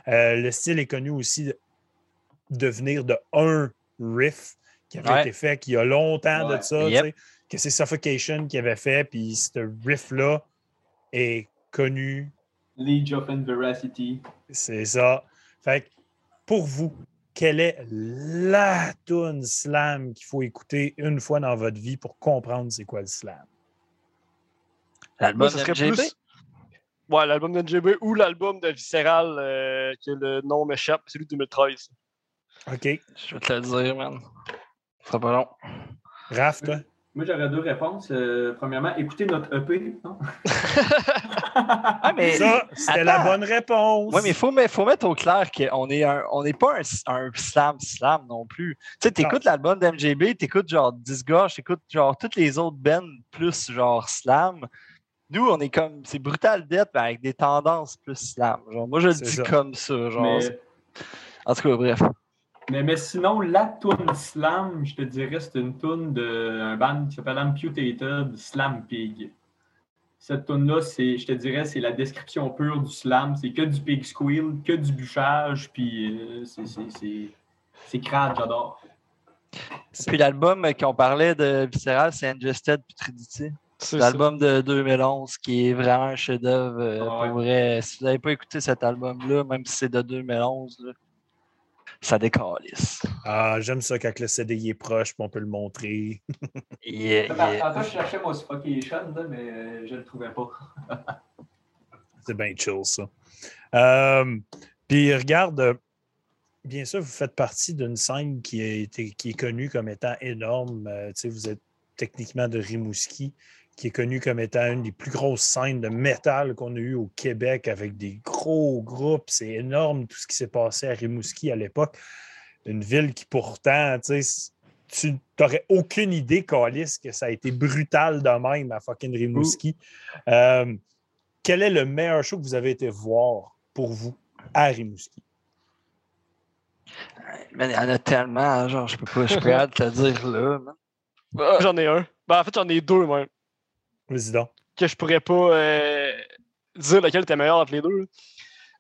Euh, le style est connu aussi de, de venir de un riff qui avait Ouais. été fait il y a longtemps Ouais. de ça. Yep. tu sais. que c'est Suffocation qui avait fait, puis ce riff-là est connu. League of Veracity. C'est ça. Fait que, pour vous, quelle est la tune slam qu'il faut écouter une fois dans votre vie pour comprendre c'est quoi le slam? L'album Moi, ça serait de MJB? plus. Ouais, l'album de NGB ou l'album de Visceral, euh, que le nom m'échappe, c'est celui de 2013. OK. Je vais te le dire, man. Ce sera pas long. Raph, toi? Moi, j'aurais deux réponses. Euh, premièrement, écoutez notre EP. non? <laughs> Ah, mais. Ça, c'était la bonne réponse. Oui, mais il faut, faut mettre au clair qu'on est un, on n'est pas un, un slam slam non plus. Tu sais, t'écoutes l'album d'MJB, t'écoutes genre Disgorge, t'écoutes genre toutes les autres bands plus genre slam. Nous, on est comme, c'est Brutal Death, mais avec des tendances plus slam. Genre, moi, je le dis ça. comme ça. Genre, mais, En tout cas, bref. Mais, mais sinon, la tune slam, je te dirais, c'est une tune d'un band qui s'appelle Amputated Slam Pig. Cette tune-là, c'est, je te dirais, c'est la description pure du slam. C'est que du pig squeal, que du bûchage, puis euh, c'est- c'est- c'est c'est crade, j'adore. Puis l'album qu'on parlait de Visceral, c'est Ingested Putridity. C'est L'album de 2011 qui est vraiment un chef-d'œuvre. euh, Ah ouais. Pour vrai, si vous n'avez pas écouté cet album-là, même si c'est de 2011, là, ça décalisse. Ah, j'aime ça quand le CD il est proche, puis on peut le montrer. <laughs> Yeah, yeah. Je cherchais mon Suffocation, là, mais euh, je ne le trouvais pas. <laughs> C'est bien chill, ça. Euh, puis regarde, euh, bien sûr, vous faites partie d'une scène qui, a été, qui est connue comme étant énorme. Euh, tu sais, vous êtes techniquement de Rimouski, qui est connue comme étant une des plus grosses scènes de métal qu'on a eues au Québec avec des gros groupes. C'est énorme tout ce qui s'est passé à Rimouski à l'époque. Une ville qui pourtant, tu sais, tu n'aurais aucune idée, Calis, que ça a été brutal de même à fucking Rimouski. Euh, quel est le meilleur show que vous avez été voir pour vous à Rimouski? Man, il y en a tellement, genre, je peux pas, je peux pas <laughs> te le dire là. J'en ai un. Ben, en fait, j'en ai deux même. Vas-y donc. que je pourrais pas euh, dire lequel était meilleur entre les deux.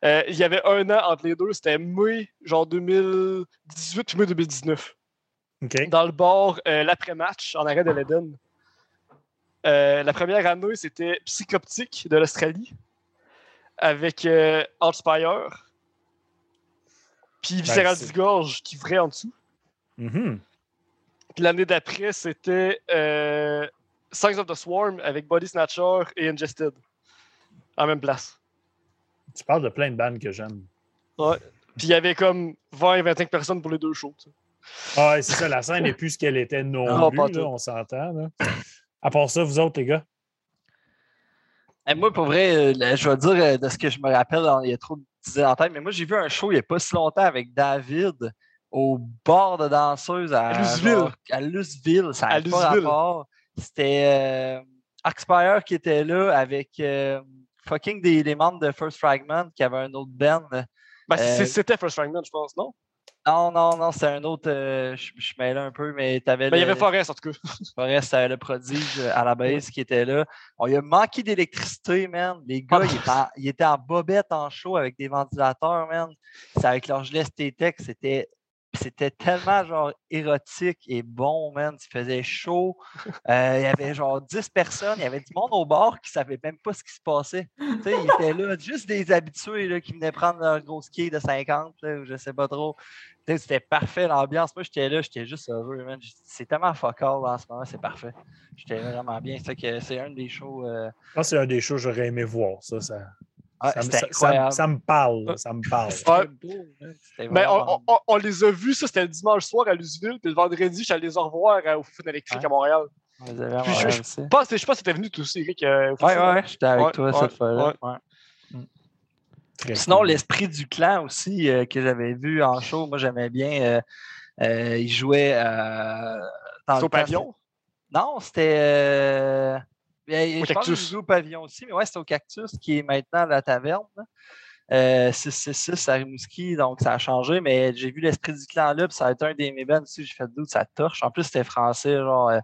Euh, il y avait un an entre les deux, c'était mai, genre 2018 puis mai 2019. OK. Dans le bar, euh, l'après-match, en arrêt de l'Eden. La première année, c'était Psychoptique de l'Australie, avec Outspire, puis Visceral Disgorge qui ferait en dessous. Mhm. Puis l'année d'après, c'était euh, Signs of the Swarm avec Body Snatcher et Ingested. En même place. Tu parles de plein de bandes que j'aime. Puis il y avait comme 20-25 personnes pour les deux shows. tu sais. Ah, ouais, c'est ça, la scène n'est plus ce qu'elle était non, Non, plus, là, on s'entend. À part ça, vous autres, les gars? Eh, moi, pour vrai, euh, là, je vais dire euh, de ce que je me rappelle, il y a trop de dizaines en tête, mais moi, j'ai vu un show il n'y a pas si longtemps avec David au bar de danseuse à, À genre, à Luceville. Ça n'a pas rapport. C'était euh, Axpire qui était là avec euh, fucking des, des membres de First Fragment qui avait un autre band. Ben, c'est- Euh, c'était First Fragment, je pense, non? Non, non, non, c'était un autre. euh, je je mêlais un peu, mais tu avais Ben, il y avait Forest, en tout cas. <laughs> Forest, c'était le prodige à la base qui était là. On lui a manqué d'électricité, man. Les gars, ils étaient, en, ils étaient en bobette en show avec des ventilateurs, man. C'est avec leur gilet STTech, c'était. C'était tellement genre érotique et bon, man. Il faisait chaud. Euh, il y avait genre 10 personnes. Il y avait du monde au bar qui ne savait même pas ce qui se passait. Tu sais, ils étaient là, juste des habitués là, qui venaient prendre leur gros ski de 50, là, ou je sais pas trop. Tu sais, C'était parfait l'ambiance. Moi, j'étais là, j'étais juste heureux, man. C'est tellement fuck all en ce moment, c'est parfait. J'étais vraiment bien. C'est un des shows. euh, que c'est un des shows que j'aurais aimé voir. Ça, ah, ça, me- c'était ça- ça- incroyable. ça me parle. là, Ça me parle. Ouais. C'était Ben, on, les a vus, ça, c'était le dimanche soir à Luceville, puis le vendredi, j'allais les revoir euh, au Fun électrique Ouais. à Montréal. Puis je- je-. Je pense, je pense que t'étais venu toi aussi, Eric. euh, Ouais, ouais, j'étais avec Ouais, toi ouais, cette fois-là. ouais. ouais. Très Sinon, l'esprit du clan aussi euh, que j'avais vu en show, moi j'aimais bien. euh, euh, il jouait euh, dans le au pavillon. Non, c'était. Ben, Au je Cactus. au pavillon aussi, mais ouais, c'était au Cactus, qui est maintenant la taverne. Euh, 666 à Rimouski, donc ça a changé, mais j'ai vu l'esprit du clan là, puis ça a été un des mes bands aussi, j'ai fait doute, ça torche. En plus, c'était français, genre. euh,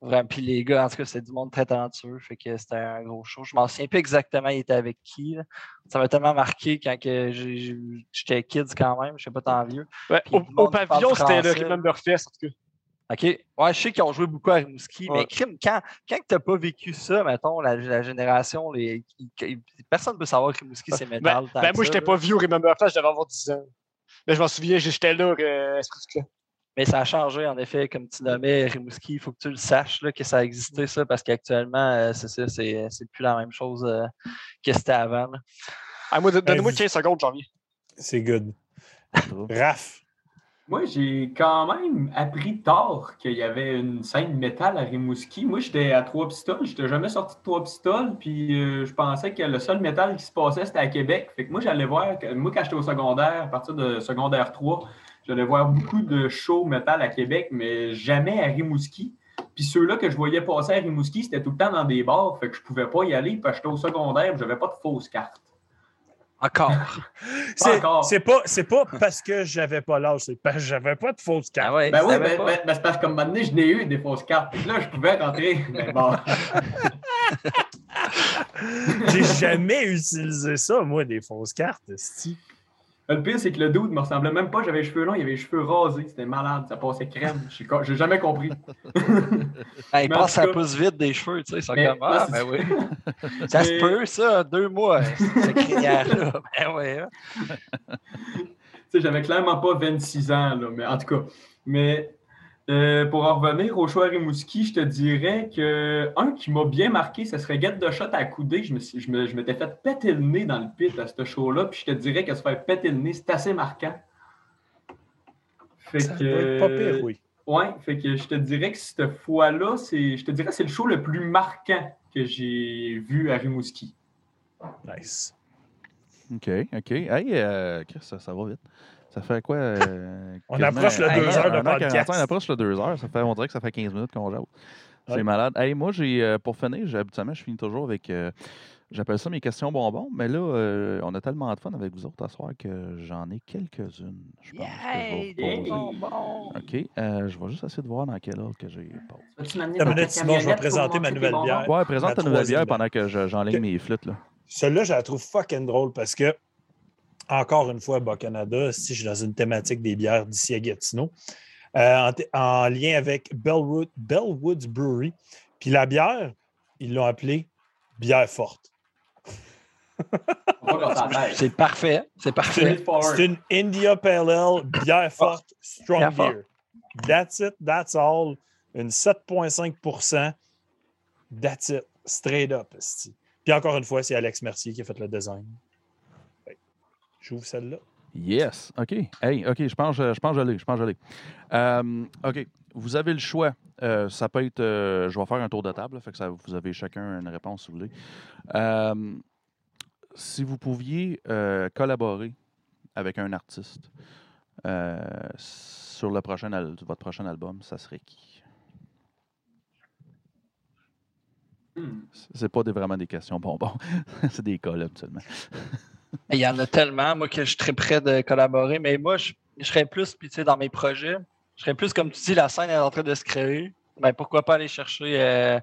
vraiment, puis les gars, en tout cas, c'était du monde très talentueux, fait que c'était un gros show. Je m'en souviens pas exactement, il était avec qui. là. Ça m'a tellement marqué quand j'étais kids quand même, je sais pas tant vieux. Ouais, au, au pavillon, c'était le. Remember Fest, en tout cas. OK? Ouais, je sais qu'ils ont joué beaucoup à Rimouski, mais crime, quand, quand tu n'as pas vécu ça, mettons, la, la génération, les, personne ne peut savoir que Rimouski, c'est Ben, métal. ben, que moi, ça, j'étais là. pas vieux au Remember Flash, je devais avoir 10 ans. Mais je m'en souviens, j'étais là, euh. Mais ça a changé, en effet, comme tu nommais Rimouski. Il faut que tu le saches là, que ça a existé, ça, parce qu'actuellement, euh, c'est ça, c'est c'est plus la même chose euh, que c'était avant. Ah, moi, donnez-moi vous- 15 secondes, j'en viens. C'est good. Raph, Moi, j'ai quand même appris tard qu'il y avait une scène métal à Rimouski. Moi, j'étais à Trois Pistoles. J'étais jamais sorti de Trois Pistoles. Puis euh, je pensais que le seul métal qui se passait, c'était à Québec. Fait que moi, j'allais voir, moi, quand j'étais au secondaire, à partir de secondaire 3, j'allais voir beaucoup de shows métal à Québec, mais jamais à Rimouski. Puis ceux-là que je voyais passer à Rimouski, c'était tout le temps dans des bars. Fait que je pouvais pas y aller parce que j'étais au secondaire. J'avais pas de fausse carte. Encore. <laughs> c'est encore. c'est pas, c'est pas parce que j'avais pas l'âge, c'est parce que j'avais pas de fausse carte. Ah ouais, Ben oui, ben, ben- ben, c'est parce que comme maintenant, je n'ai eu des fausses cartes. Là, je pouvais rentrer. Ben bon. <laughs> J'ai jamais utilisé ça, moi, des fausses cartes. Le pire, c'est que le dude me ressemblait même pas. J'avais les cheveux longs, il avait les cheveux rasés. C'était malade. Ça passait crème. J'ai jamais compris. <laughs> Ben, il ça cas- pousse vite des cheveux, tu sais. Ça Mais- comme, ah, <laughs> <laughs> ben oui. Ça se peut, ça, deux mois, cette crinière-là. Ben ouais. hein. Tu sais, j'avais clairement pas 26 ans, là, mais en tout cas. Mais euh, pour en revenir au choix Rimouski, je te dirais que un qui m'a bien marqué, ce serait Get the Shot à coudé. Je me je me- je m'étais fait péter le nez dans le pit à ce show-là, puis je te dirais que se faire péter le nez, c'est assez marquant. Fait Ça doit être pas pire, oui. Ouais, fait que je te dirais que cette fois-là, c'est, je te dirais que c'est le show le plus marquant que j'ai vu à Rimouski. Nice. OK, OK. Hey, euh, ça va vite. Ça fait quoi? euh, <laughs> On approche le un- deux heures un de podcast. On approche le deux heures. Ça fait, on dirait que ça fait 15 minutes qu'on jase. C'est Ouais. malade. Hey, moi, j'ai, euh, pour finir, j'ai- habituellement, je finis toujours avec. euh, J'appelle ça mes questions bonbons, mais là, euh, on a tellement de fun avec vous autres à soir que j'en ai quelques-unes. Je pense que je vais des bonbons. OK. euh, je vais juste essayer de voir dans quel ordre que j'ai pas. Dans minute, sinon, je vais présenter ma nouvelle bière. Ouais, présente ta nouvelle bière pendant que je- j'enligne Ok. mes flûtes. Là. Celle-là, je la trouve fucking drôle parce que, encore une fois, Bas Canada, si je suis dans une thématique des bières d'ici à Gatineau, euh, en, lien avec Bellwood, Bellwoods Brewery. Puis la bière, ils l'ont appelée bière forte. C'est parfait. C'est parfait. C'est une India Pale Ale, bière forte, strong Bière forte. beer. That's it, that's all. Une 7,5% That's it. Straight up. Puis encore une fois, c'est Alex Mercier qui a fait le design. Que J'ouvre celle-là. Yes. OK. Hey, OK, je pense, je pense que je. Je pense que je l'ai. Euh, OK. Vous avez le choix. Euh, ça peut être. euh, je vais faire un tour de table, là, fait que ça, vous avez chacun une réponse si vous voulez. Si vous pouviez euh, collaborer avec un artiste euh, sur le prochain al- votre prochain album, ça serait qui? Hmm. C'est pas des- vraiment des questions bonbons. <laughs> C'est des cas, là, absolument. <laughs> Il y en a tellement, moi, que je suis très prêt de collaborer. Mais moi, je, je serais plus, puis tu sais, dans mes projets, je serais plus, comme tu dis, la scène est en train de se créer. Ben, pourquoi pas aller chercher euh,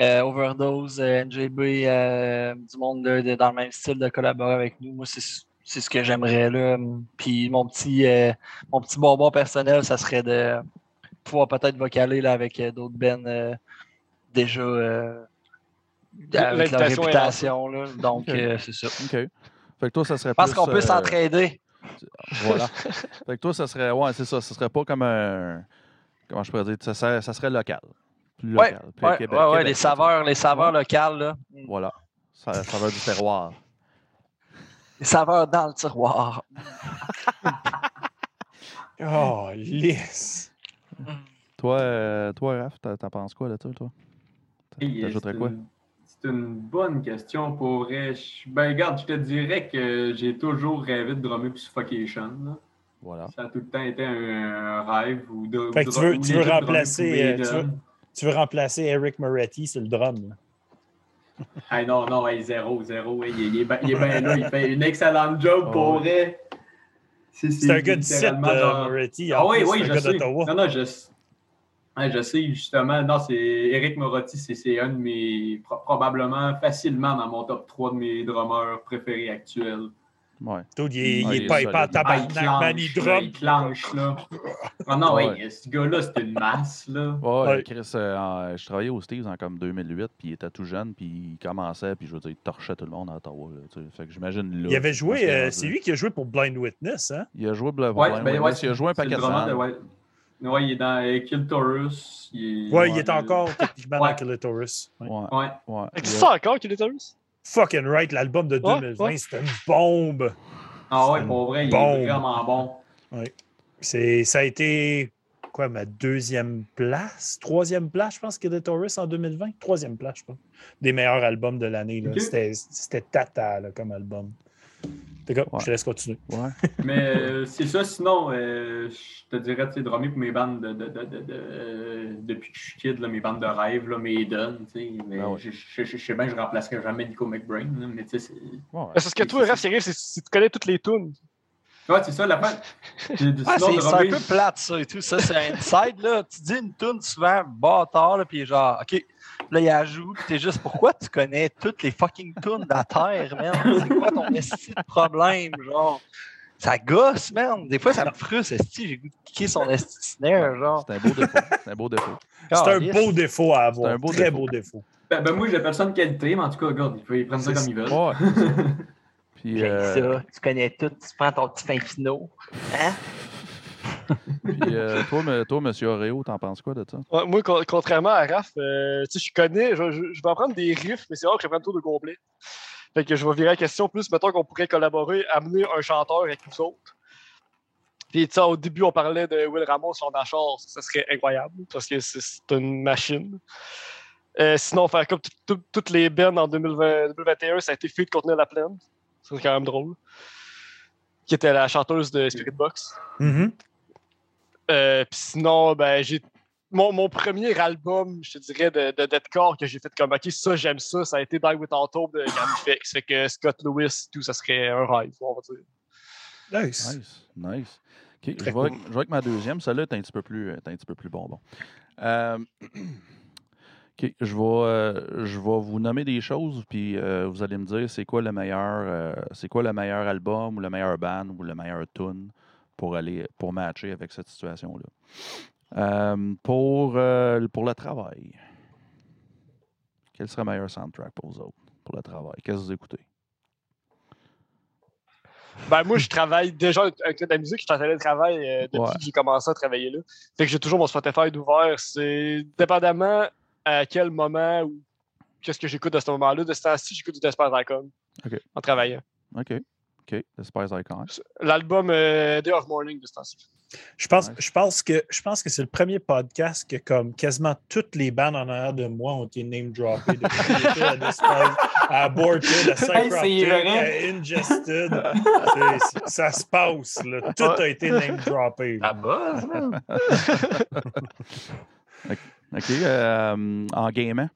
euh, Overdose, euh, NJB, du monde de- de- dans le même style de collaborer avec nous. Moi, c'est c'est ce que j'aimerais là. Puis mon petit, euh, mon petit bonbon personnel, ça serait de pouvoir peut-être vocaler là, avec d'autres euh, déjà euh, avec leur réputation. Là. Donc, c'est ça. Fait que toi, ça serait plus, qu'on peut euh, s'entraider. Voilà. fait que toi, ça serait. Ouais, c'est ça. Ce serait pas comme un. Comment je pourrais dire? Ça serait, ça serait local. Plus Ouais, local. plus Ouais, Québec- ouais, ouais, Québec, les ça, saveurs, les saveurs Ouais. locales, là. Voilà. Ça, ça va du terroir. Les saveurs dans le tiroir. <laughs> Oh, lisse. Toi, euh, toi Raph, t'en penses quoi là-dessus, toi? T'ajouterais quoi? C'est une bonne question pour Ben, regarde, je te dirais que j'ai toujours rêvé de drummer pour Suffocation. là. Voilà. Ça a tout le temps été un rêve. Ou de, Fait que tu veux- tu remplacer, pour euh, tu veux- Tu veux remplacer Eric Moretti sur le drum. là. <laughs> Hey, non, non, hey, zéro, zéro. hey, il, il est bien ben là, il fait une excellente job pour Oh, vrai. C'est un gars de site, euh, genre- Moretti. Ah oui, oui, c'est je un gars sais. d'Ottawa. Non, non, je, ouais, je sais justement. Non, c'est Eric Morotti, c'est- un de mes. pro- probablement facilement dans mon top 3 de mes drummers préférés actuels. Ouais. Il est, il Ouais, est il est pas, il est pas en. Ah, il tabarnak, man, il drop. il clenche, là. Ah non, Ouais. ouais, ce gars-là, c'est une masse, là. Ouais, Ouais. Chris, euh, je travaillais au Steves en comme 2008, puis il était tout jeune, puis il commençait, puis je veux dire, il torchait tout le monde à Ottawa. Là, tu sais. fait que j'imagine là. Il avait joué, euh, rendu. c'est lui qui a joué pour Blind Witness, hein? Il a joué Ouais, Blind ben, ouais, Witness, il a joué un paquet de ouais. Ouais, il est dans euh, Kill Taurus. Il est, Ouais, il est encore techniquement Ouais. dans Kilitaurus. Ouais. Ouais, Ouais. ouais. Il Existe a- ça encore, Kilitaurus? Fucking right, l'album de Ouais, 2020, ouais. c'était une bombe. Ah ouais, pour vrai, il est vraiment bon. C'est, ça a été quoi, ma deuxième place, troisième place, je pense, Kilitaurus en 2020. Troisième place, je pense. Des meilleurs albums de l'année. là. C'était, c'était tata là, comme album. D'accord, Ouais. je te laisse continuer. Ouais. <laughs> Mais euh, c'est ça, sinon, euh, je te dirais, tu sais, drummer pour mes bandes de, de, de, de, de- euh, depuis que je suis kid, là, mes bandes de rêve, là, mes tu sais. Mais Ah ouais. je, je, je, je sais bien que je remplacerai jamais Nico McBrain, là, mais tu sais, c'est. Ouais. Parce que toi, Raph, c'est c'est si tu connais toutes les tunes. Ouais, c'est ça, la fin. <laughs> Ah, c'est un peu plate, ça, et tout. Ça, c'est un inside, là. Tu dis une tune souvent, bâtard, là, puis genre, OK. Là, il ajoute, t'es juste, pourquoi tu connais toutes les fucking tunes de la Terre, man? C'est quoi ton esti de problème, genre? Ça gosse, man. Des fois, ça me frustre, esti. J'ai goût de kicker son esti de snare, genre. C'est un beau défaut. C'est un beau défaut. <laughs> C'est un beau défaut à avoir. C'est un beau très défaut. beau défaut. Ben, ben, moi, j'appelle ça une qualité, mais en tout cas, regarde, ils peuvent ils prennent ça comme ils veulent. <laughs> Puis, J'ai euh, ça. Tu connais tout, tu prends ton petit fin finot. Hein? puis, euh, toi, me- toi, monsieur Oreo, t'en penses quoi de ça? Ouais, moi, con- contrairement à Raph, euh, tu sais, je connais, je, je- je vais apprendre des riffs, mais c'est rare que je prenne tout de complet. Fait que je vais virer la question plus, mettons qu'on pourrait collaborer, amener un chanteur avec nous autres. Puis, tu sais, au début, on parlait de Will Ramos, son achat, ça serait incroyable, parce que c'est une machine. Euh, sinon, faire comme tout- tout- toutes les bands en 2020 2021, ça a été Feed contenir la plaine. C'est quand même drôle. Qui était la chanteuse de Spirit Box. Mhm. Euh, Puis sinon, ben, j'ai. Mon, mon premier album, je te dirais, de, de deathcore que j'ai fait comme OK, ça, j'aime ça, ça a été Die Without Hope de Gamifex. <gasps> Fait que Scott Lewis, tout, ça serait un rêve, on va dire. Nice. Nice, nice. OK, je vais avec ma deuxième. Celle-là est un petit peu plus, un petit peu plus bonbon. Euh, <clears throat> OK, je vais, euh, je vais vous nommer des choses, puis euh, vous allez me dire c'est quoi le meilleur, euh, c'est quoi le meilleur album ou le meilleur band ou le meilleur tune pour aller pour matcher avec cette situation-là. Pour, pour le travail. Quel serait le meilleur soundtrack pour vous autres, pour le travail? Qu'est-ce que vous écoutez? Ben, moi, je travaille déjà avec la musique, je suis en télétravail euh, depuis Ouais. que j'ai commencé à travailler là. Fait que j'ai toujours mon Spotify d'ouvert. C'est dépendamment à quel moment ou qu'est-ce que j'écoute de ce moment-là. De ce temps-ci, j'écoute du Despair Icon Ok. en travaillant. OK. OK. The Spice Icon. L'album euh, Day of Morning de ce temps-ci. Je pense, Nice. je pense que, je pense que c'est le premier podcast que comme quasiment toutes les bandes en arrière de moi ont été name droppées depuis que j'étais à Despise, à Aborted, à <laughs> Psychroptic, à Ingested. <laughs> Ça se passe, là. Tout a été name droppé. Ça <laughs> buzz, man. OK. euh, en gaming.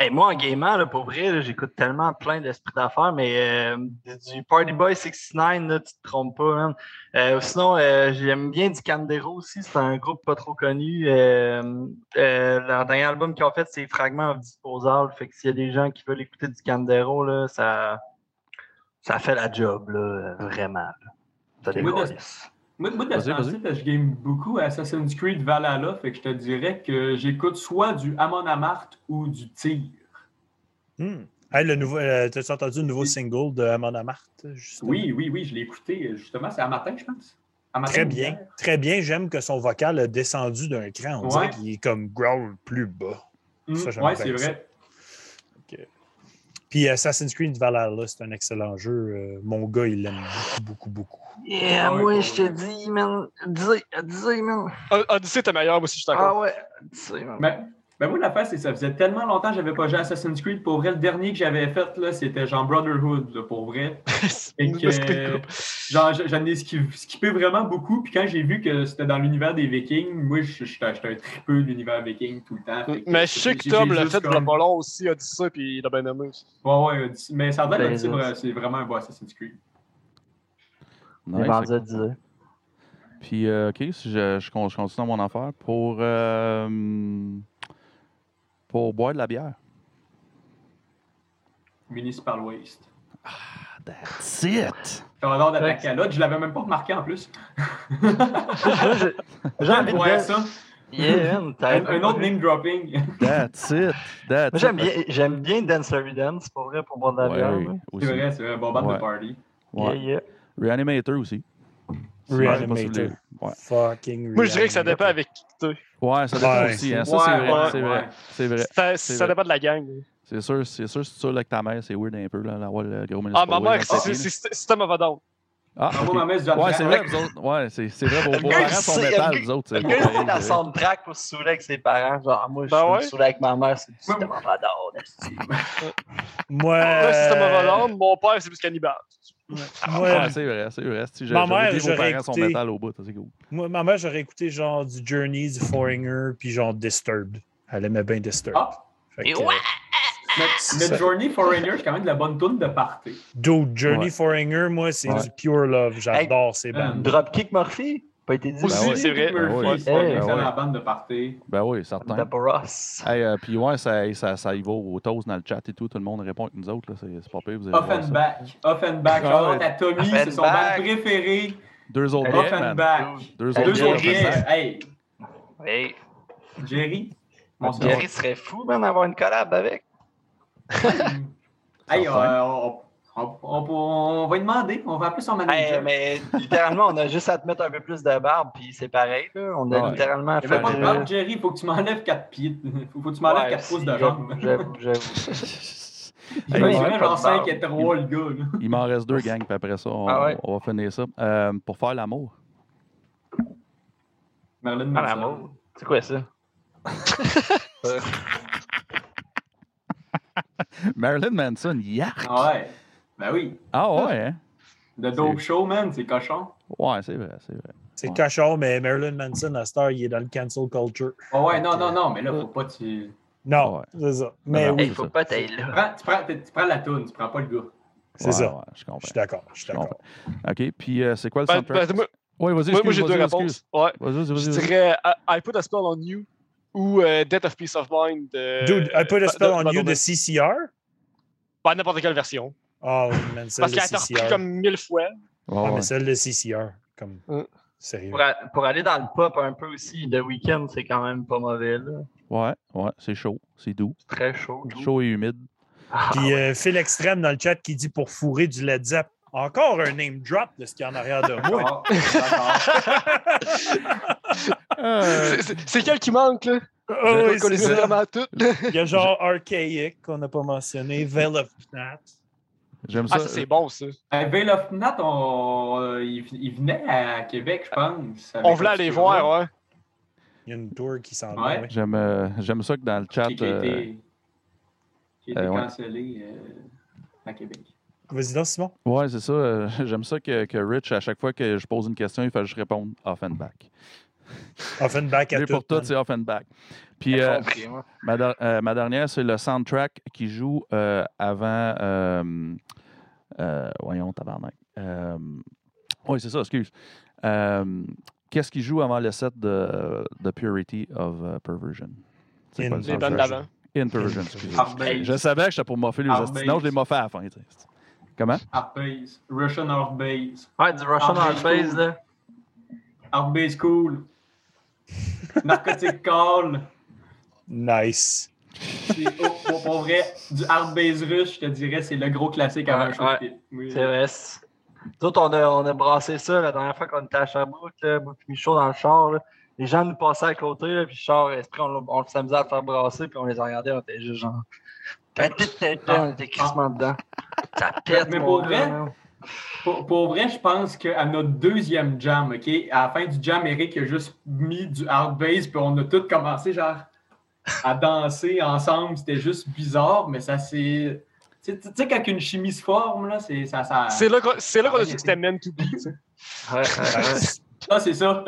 Hey, moi, en gaming, là, pour vrai, j'écoute tellement plein d'esprits d'affaires, mais euh, du Party Boy 69, là, tu te trompes pas, man. Euh, sinon, euh, j'aime bien du Candero aussi. C'est un groupe pas trop connu. Euh, euh, leur dernier album qu'ils ont fait, c'est Fragment of Disposal. Fait que s'il y a des gens qui veulent écouter du Candero, là, ça, ça fait la job, là, vraiment. là. Ça de-. Moi, moi de temps-ci, je game beaucoup à Assassin's Creed Valhalla, fait que je te dirais que j'écoute soit du Amon Amarth ou du Tir. Hmm. Hey, le nouveau, euh, t'as-tu entendu le nouveau single de Amon Amarth? justement? Oui, oui, oui, je l'ai écouté justement, c'est à matin, je pense. Très bien. hier. Très bien. J'aime que son vocal a descendu d'un cran. On Ouais. dirait qu'il est comme growl plus bas. Ça, j'aime ouais, bien c'est vrai. Puis Assassin's Creed Valhalla, c'est un excellent jeu. Euh, mon gars, il l'aime beaucoup, beaucoup, beaucoup. Yeah, Ah ouais, moi, je te dis, man. Dis, dis, man. Odyssey était meilleur, moi aussi, je suis d'accord. Ah ouais, dis, man. Ben, ben moi, l'affaire, c'est que ça faisait tellement longtemps que j'avais pas joué à Assassin's Creed. Pour vrai, le dernier que j'avais fait, là, c'était genre Brotherhood, là, pour vrai. <laughs> Et que, genre, j'en ai skippé, vraiment beaucoup. Puis quand j'ai vu que c'était dans l'univers des Vikings, moi, je- j'étais j'étais un tripeux de l'univers Viking tout le temps. Mais je sais que Tom l'a fait de comme- pas long aussi, Odyssey, puis il a bien aimé aussi. Ouais, ouais, Odyssey. mais ça a l'air Ben, c'est vraiment un bon Assassin's Creed. Nice. vendu à 10 Puis, euh, OK, si je, je je continue mon affaire, pour, euh, pour boire de la bière. Municipal Waste. Ah, That's it. J'adore d'attaquer à l'autre. Je l'avais même pas remarqué en plus. <laughs> Moi, j'ai- J'ai envie de Ouais, dire ça. Yeah, Un, <laughs> un autre name dropping. That's it. That's Moi, j'aime bien, j'aime bien Dancer Dance, pour vrai, pour boire de la Ouais, bière. C'est vrai, c'est un bon band Ouais. de party. Ouais. Yeah, yeah. Reanimator aussi. Reanimator. Ouais. Fucking Moi, je dirais que ça dépend avec qui t'es. Ouais, ça dépend Ouais. aussi. Hein. Ça, Ouais, c'est vrai. ouais, c'est ouais. vrai. C'est vrai. Ça, C'est ça vrai. dépend de la gang. C'est sûr, c'est sûr, si tu es avec ta mère, c'est weird un peu, là, d'avoir le gros Ah, municipal ma mère, dans c'est c'est- c'est a Down. là. Ah, Envoie ok. ma John Ouais, c'est vrai, autres. Ouais, c'est c'est vrai, vos, parents il sont métal, vous autres. c'est Le gars, il c'est vrai. soundtrack pour se saouler avec ses parents. Genre, moi, je Ben suis ouais. saoulé avec ma mère, c'est du système en vador. Moi, of a euh, Down, mon père, c'est plus cannibale. Moi, Ouais, c'est vrai, c'est vrai. Si Ma mère, vos sont écouté- métal au bout, c'est cool. moi, ma mère, j'aurais écouté genre du Journey, du Foreigner, puis genre Disturbed. Elle aimait bien Disturbed. Ah, que, ouais! Ça- mais Journey Foreigner, c'est quand même de la bonne tourne de party. Dude, Journey Ouais. Foreigner, moi, c'est du pure love. J'adore ces bandes. Dropkick Murphy? Pas été dit. Aussi, ouais. c'est vrai. C'est une excellente Ouais. bande de party. Ben oui, certain. Euh, puis ouais, ça, ça, ça y va au toast dans le chat et tout. Tout le monde répond avec nous autres. là, C'est pas pire. Offenbach. Offenbach. Ah ouais. à Tommy, c'est son band préféré. Deux autres. Offenbach. Deux Hey, autres. Hey, Hey, Jerry? Jerry serait fou, man, d'avoir une collab avec. <laughs> Hey, euh, on, on, on, on va lui demander. On va appeler son Hey, manager. mais littéralement, on a juste à te mettre un peu plus de barbe, puis c'est pareil. Là. On a Ouais. littéralement Il fait. pas de barbe, Jerry. Il faut que tu m'enlèves 4 pieds. Faut, <laughs> faut que tu m'enlèves ouais, 4 pouces de jambe. j'avoue, j'avoue. <laughs> Il Hey, m'a ouais, dit, pas de genre 5 barbe. et 3, le gars. là. Il m'en reste deux, gang, puis après ça, on, Ah ouais. on va finir ça. Euh, pour faire l'amour. Marilyn Ah, Manson. l'amour. C'est quoi ça? <laughs> Marilyn Manson, yark! Ah ouais. Ben oui. Ah ouais, hein? Le Dope Show, man, c'est cochon. Ouais, c'est vrai, c'est vrai. C'est Ouais. cochon, mais Marilyn Manson, à cette heure, il est dans le cancel culture. Ah ouais, non, non, non, mais là, faut pas que tu. Non, Ouais. c'est ça. Mais Non, oui, Hey, faut pas t'aller Tu là. prends, tu, prends, tu prends la toune, tu prends pas le gars. c'est Ouais, ça. ouais, je Je comprends. suis d'accord. Je suis Je d'accord. OK, puis euh, c'est quoi le Ben, soundtrack? ben, Oui, vas-y, moi, j'ai deux réponses. Ouais. Vas-y, vas-y, Je dirais I, I Put a Spell on You ou euh, Death of Peace of Mind. de- Dude, I put a spell on you de- de CCR. Pas n'importe quelle version. Oh, man, celle Parce qu'elle a été reprise CCR. comme mille fois. Ouais, Ah, ouais. mais celle de CCR. Comme... Mm. Sérieux. Pour, a- pour aller dans le pop un peu aussi, The Weeknd, c'est quand même pas mauvais. là. Ouais, ouais, c'est chaud, c'est doux. C'est très chaud. doux. Chaud et humide. Ah, Puis euh, Phil Extrême dans le chat qui dit pour fourrer du Led Zepp. Encore un name drop de ce qu'il y a en arrière de moi. D'accord. Euh, C'est- quel qui manque, là? Oh, oui, vraiment tout. Il y a genre Archaic qu'on n'a pas mentionné, Veil of Nat. J'aime ça. Ah, ça, c'est bon, ça. Euh, Veil of Nat, on, euh, il, il venait à Québec, je pense. On voulait aller Obscura, voir, ouais. Il y a une tour qui s'en Ouais. va. ouais. J'aime euh, j'aime ça que dans le chat. Qui, qui a euh, été, qui a été euh, ouais. cancellé euh, à Québec. Vas-y donc, Simon. Ouais, c'est ça. euh, <laughs> J'aime ça que, que Rich, à chaque fois que je pose une question, il fait juste répondre off and back. Offenbach à Lui, pour tout. tout, c'est off and back. Puis <laughs> euh, ma, euh, ma dernière, c'est le soundtrack qui joue euh, avant. euh, euh, voyons, tabarnak. Euh, oui, c'est ça, excuse. Euh, Qu'est-ce qui joue avant le set de The Purity of Perversion? C'est quoi le d'avant. In Perversion, excusez. Je savais que j'étais pour moffer les hosties. Sinon, je les moffais à la fin. Comment? Heartbase. Russian Heartbase. Ouais, du Russian Hard Base, cool. là. Heartbase cool. Narcotic <laughs> Call. Nice. Pour, pour- pour vrai, du Heartbase russe, je te dirais, c'est le gros classique avant Ouais. Oui. C'est vrai. Nous autres, on a, on a brassé ça la dernière fois qu'on était à Sherbrooke, là, moi puis Michaud dans le char. là. Les gens nous passaient à côté, là, puis le char, esprit, on, on s'amusait à le faire brasser, puis on les a regardés, on était juste genre. On était crissement dedans. Ça pète, Mais pour vrai. Pour, pour vrai, je pense qu'à notre deuxième jam, OK, à la fin du jam, Eric a juste mis du hard bass, puis on a tous commencé genre à danser ensemble. C'était juste bizarre, mais ça c'est. Tu sais- quand une chimie se forme, là, c'est ça. ça... C'est là qu'on c'est là qu'on a dit que c'était meant to be. tu sais. Ouais, ouais, ouais. Ah, c'est ça.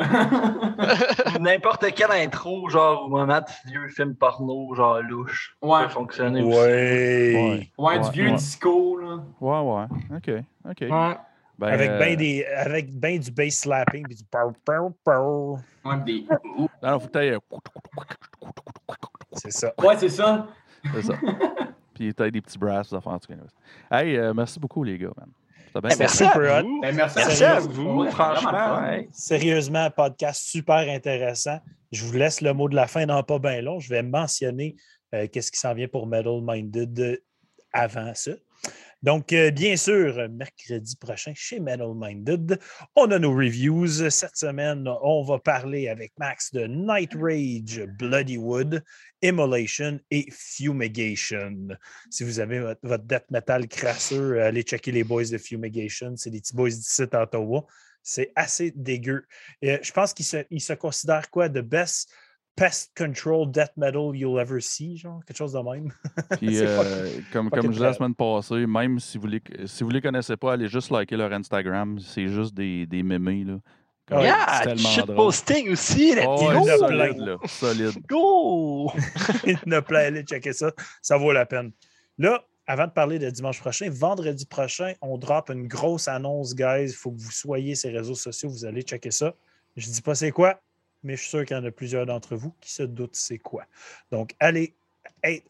<laughs> N'importe quelle intro, genre, au moment de vieux film porno, genre louche, ouais. peut fonctionner aussi. Ouais. Ouais, du vieux ouais. disco, là. Ouais, ouais. OK. OK. Ouais. Ben, Avec euh, ben des avec ben du bass slapping puis du pow pow pow. Ouais, des... Non, faut que euh, C'est ça. ouais c'est ça. C'est ça. <laughs> Puis t'as des petits brasses en tout cas. Hey, euh, merci beaucoup, les gars, man. Eh, merci super à vous. Ben, merci, Merci à vous. vous, Ouais, franchement. ouais. Sérieusement, podcast super intéressant. Je vous laisse le mot de la fin dans pas bien long. Je vais mentionner euh, qu'est-ce qui s'en vient pour Metal Minded euh, avant ça. Donc, euh, bien sûr, mercredi prochain chez Metal Minded, on a nos reviews. Cette semaine, on va parler avec Max de Night Rage, Bloodywood, Immolation et Fumigation. Si vous avez votre, death metal crasseux, allez checker les boys de Fumigation. C'est des petits boys d'ici à Ottawa. C'est assez dégueu. Euh, je pense qu'ils se, considèrent quoi? The best? Pest control death metal you'll ever see, genre, quelque chose de même. <laughs> Puis, euh, comme, comme je disais la semaine passée, même si vous les, si vous les connaissez pas, allez juste liker leur Instagram. C'est juste des, des mémés. Là. Comme- Yeah, tellement shit drôle. posting aussi, let's Oh, go! plein. solide, là. Solide. <laughs> Go! A plein, allez checker ça. Ça vaut la peine. Là, avant de parler de dimanche prochain, vendredi prochain, on drop une grosse annonce, guys. Il faut que vous soyez sur les réseaux sociaux. Vous allez checker ça. Je ne dis pas c'est quoi, mais je suis sûr qu'il y en a plusieurs d'entre vous qui se doutent c'est quoi. Donc, allez,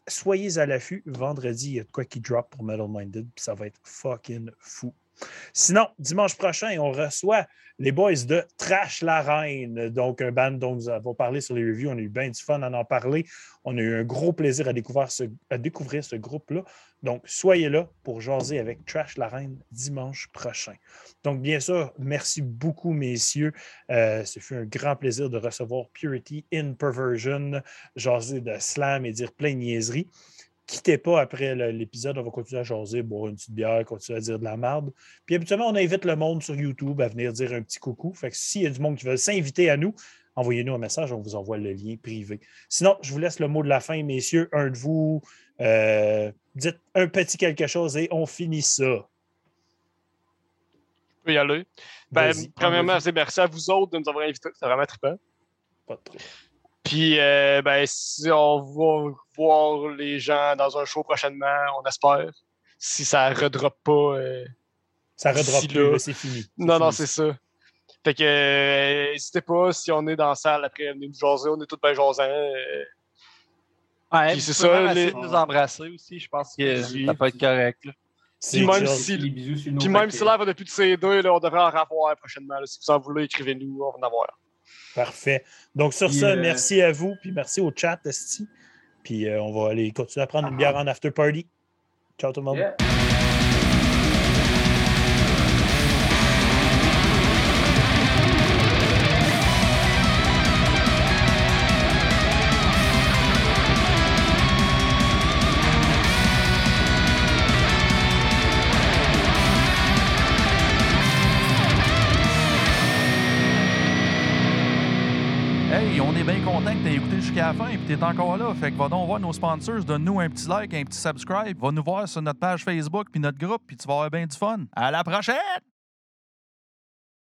soyez à l'affût. Vendredi, il y a de quoi qui drop pour Metal Minded, puis ça va être fucking fou. Sinon, dimanche prochain, on reçoit les boys de Trash la Reine, donc un band dont nous avons parlé sur les reviews. On a eu bien du fun à en parler. On a eu un gros plaisir à découvrir ce, groupe-là. Donc, soyez là pour jaser avec Trash la Reine dimanche prochain. Donc, bien sûr, merci beaucoup, messieurs. Euh, ce fut un grand plaisir de recevoir Purity in Perversion, jaser de slam et dire plein de niaiseries. Quittez pas après l'épisode, on va continuer à jaser, boire une petite bière, continuer à dire de la merde. Puis habituellement, on invite le monde sur YouTube à venir dire un petit coucou. Fait que s'il y a du monde qui veut s'inviter à nous, envoyez-nous un message, on vous envoie le lien privé. Sinon, je vous laisse le mot de la fin, messieurs. Un de vous, euh, dites un petit quelque chose et on finit ça. Je peux y aller. Ben, premièrement, c'est merci à vous autres de nous avoir invités. C'est vraiment trippant. Pas de trop. Puis, euh, ben, si on va voir les gens dans un show prochainement, on espère. Si ça redroppe pas. euh, Ça redroppe plus, c'est fini. Non, non, c'est ça. Fait que, euh, n'hésitez pas, si on est dans la salle après, venez nous jaser, on est tous bien jasants. euh, Ouais, c'est ça, les- de nous embrasser aussi, je pense que Oui. ça peut être correct. là. Puis même si- Puis même paquets. si l'air de plus de CD, là, on devrait en revoir prochainement. là. Si vous en voulez, écrivez-nous, on va en avoir. Parfait. Donc, sur Puis, ça, euh, merci à vous, puis merci au chat, Esti. Puis, euh, on va aller continuer à prendre une bière en after party. Ciao tout le monde. Yeah. Jusqu'à la fin et que tu es encore là. Fait que va donc voir nos sponsors, donne-nous un petit like, un petit subscribe. Va nous voir sur notre page Facebook puis notre groupe, puis tu vas avoir bien du fun. À la prochaine!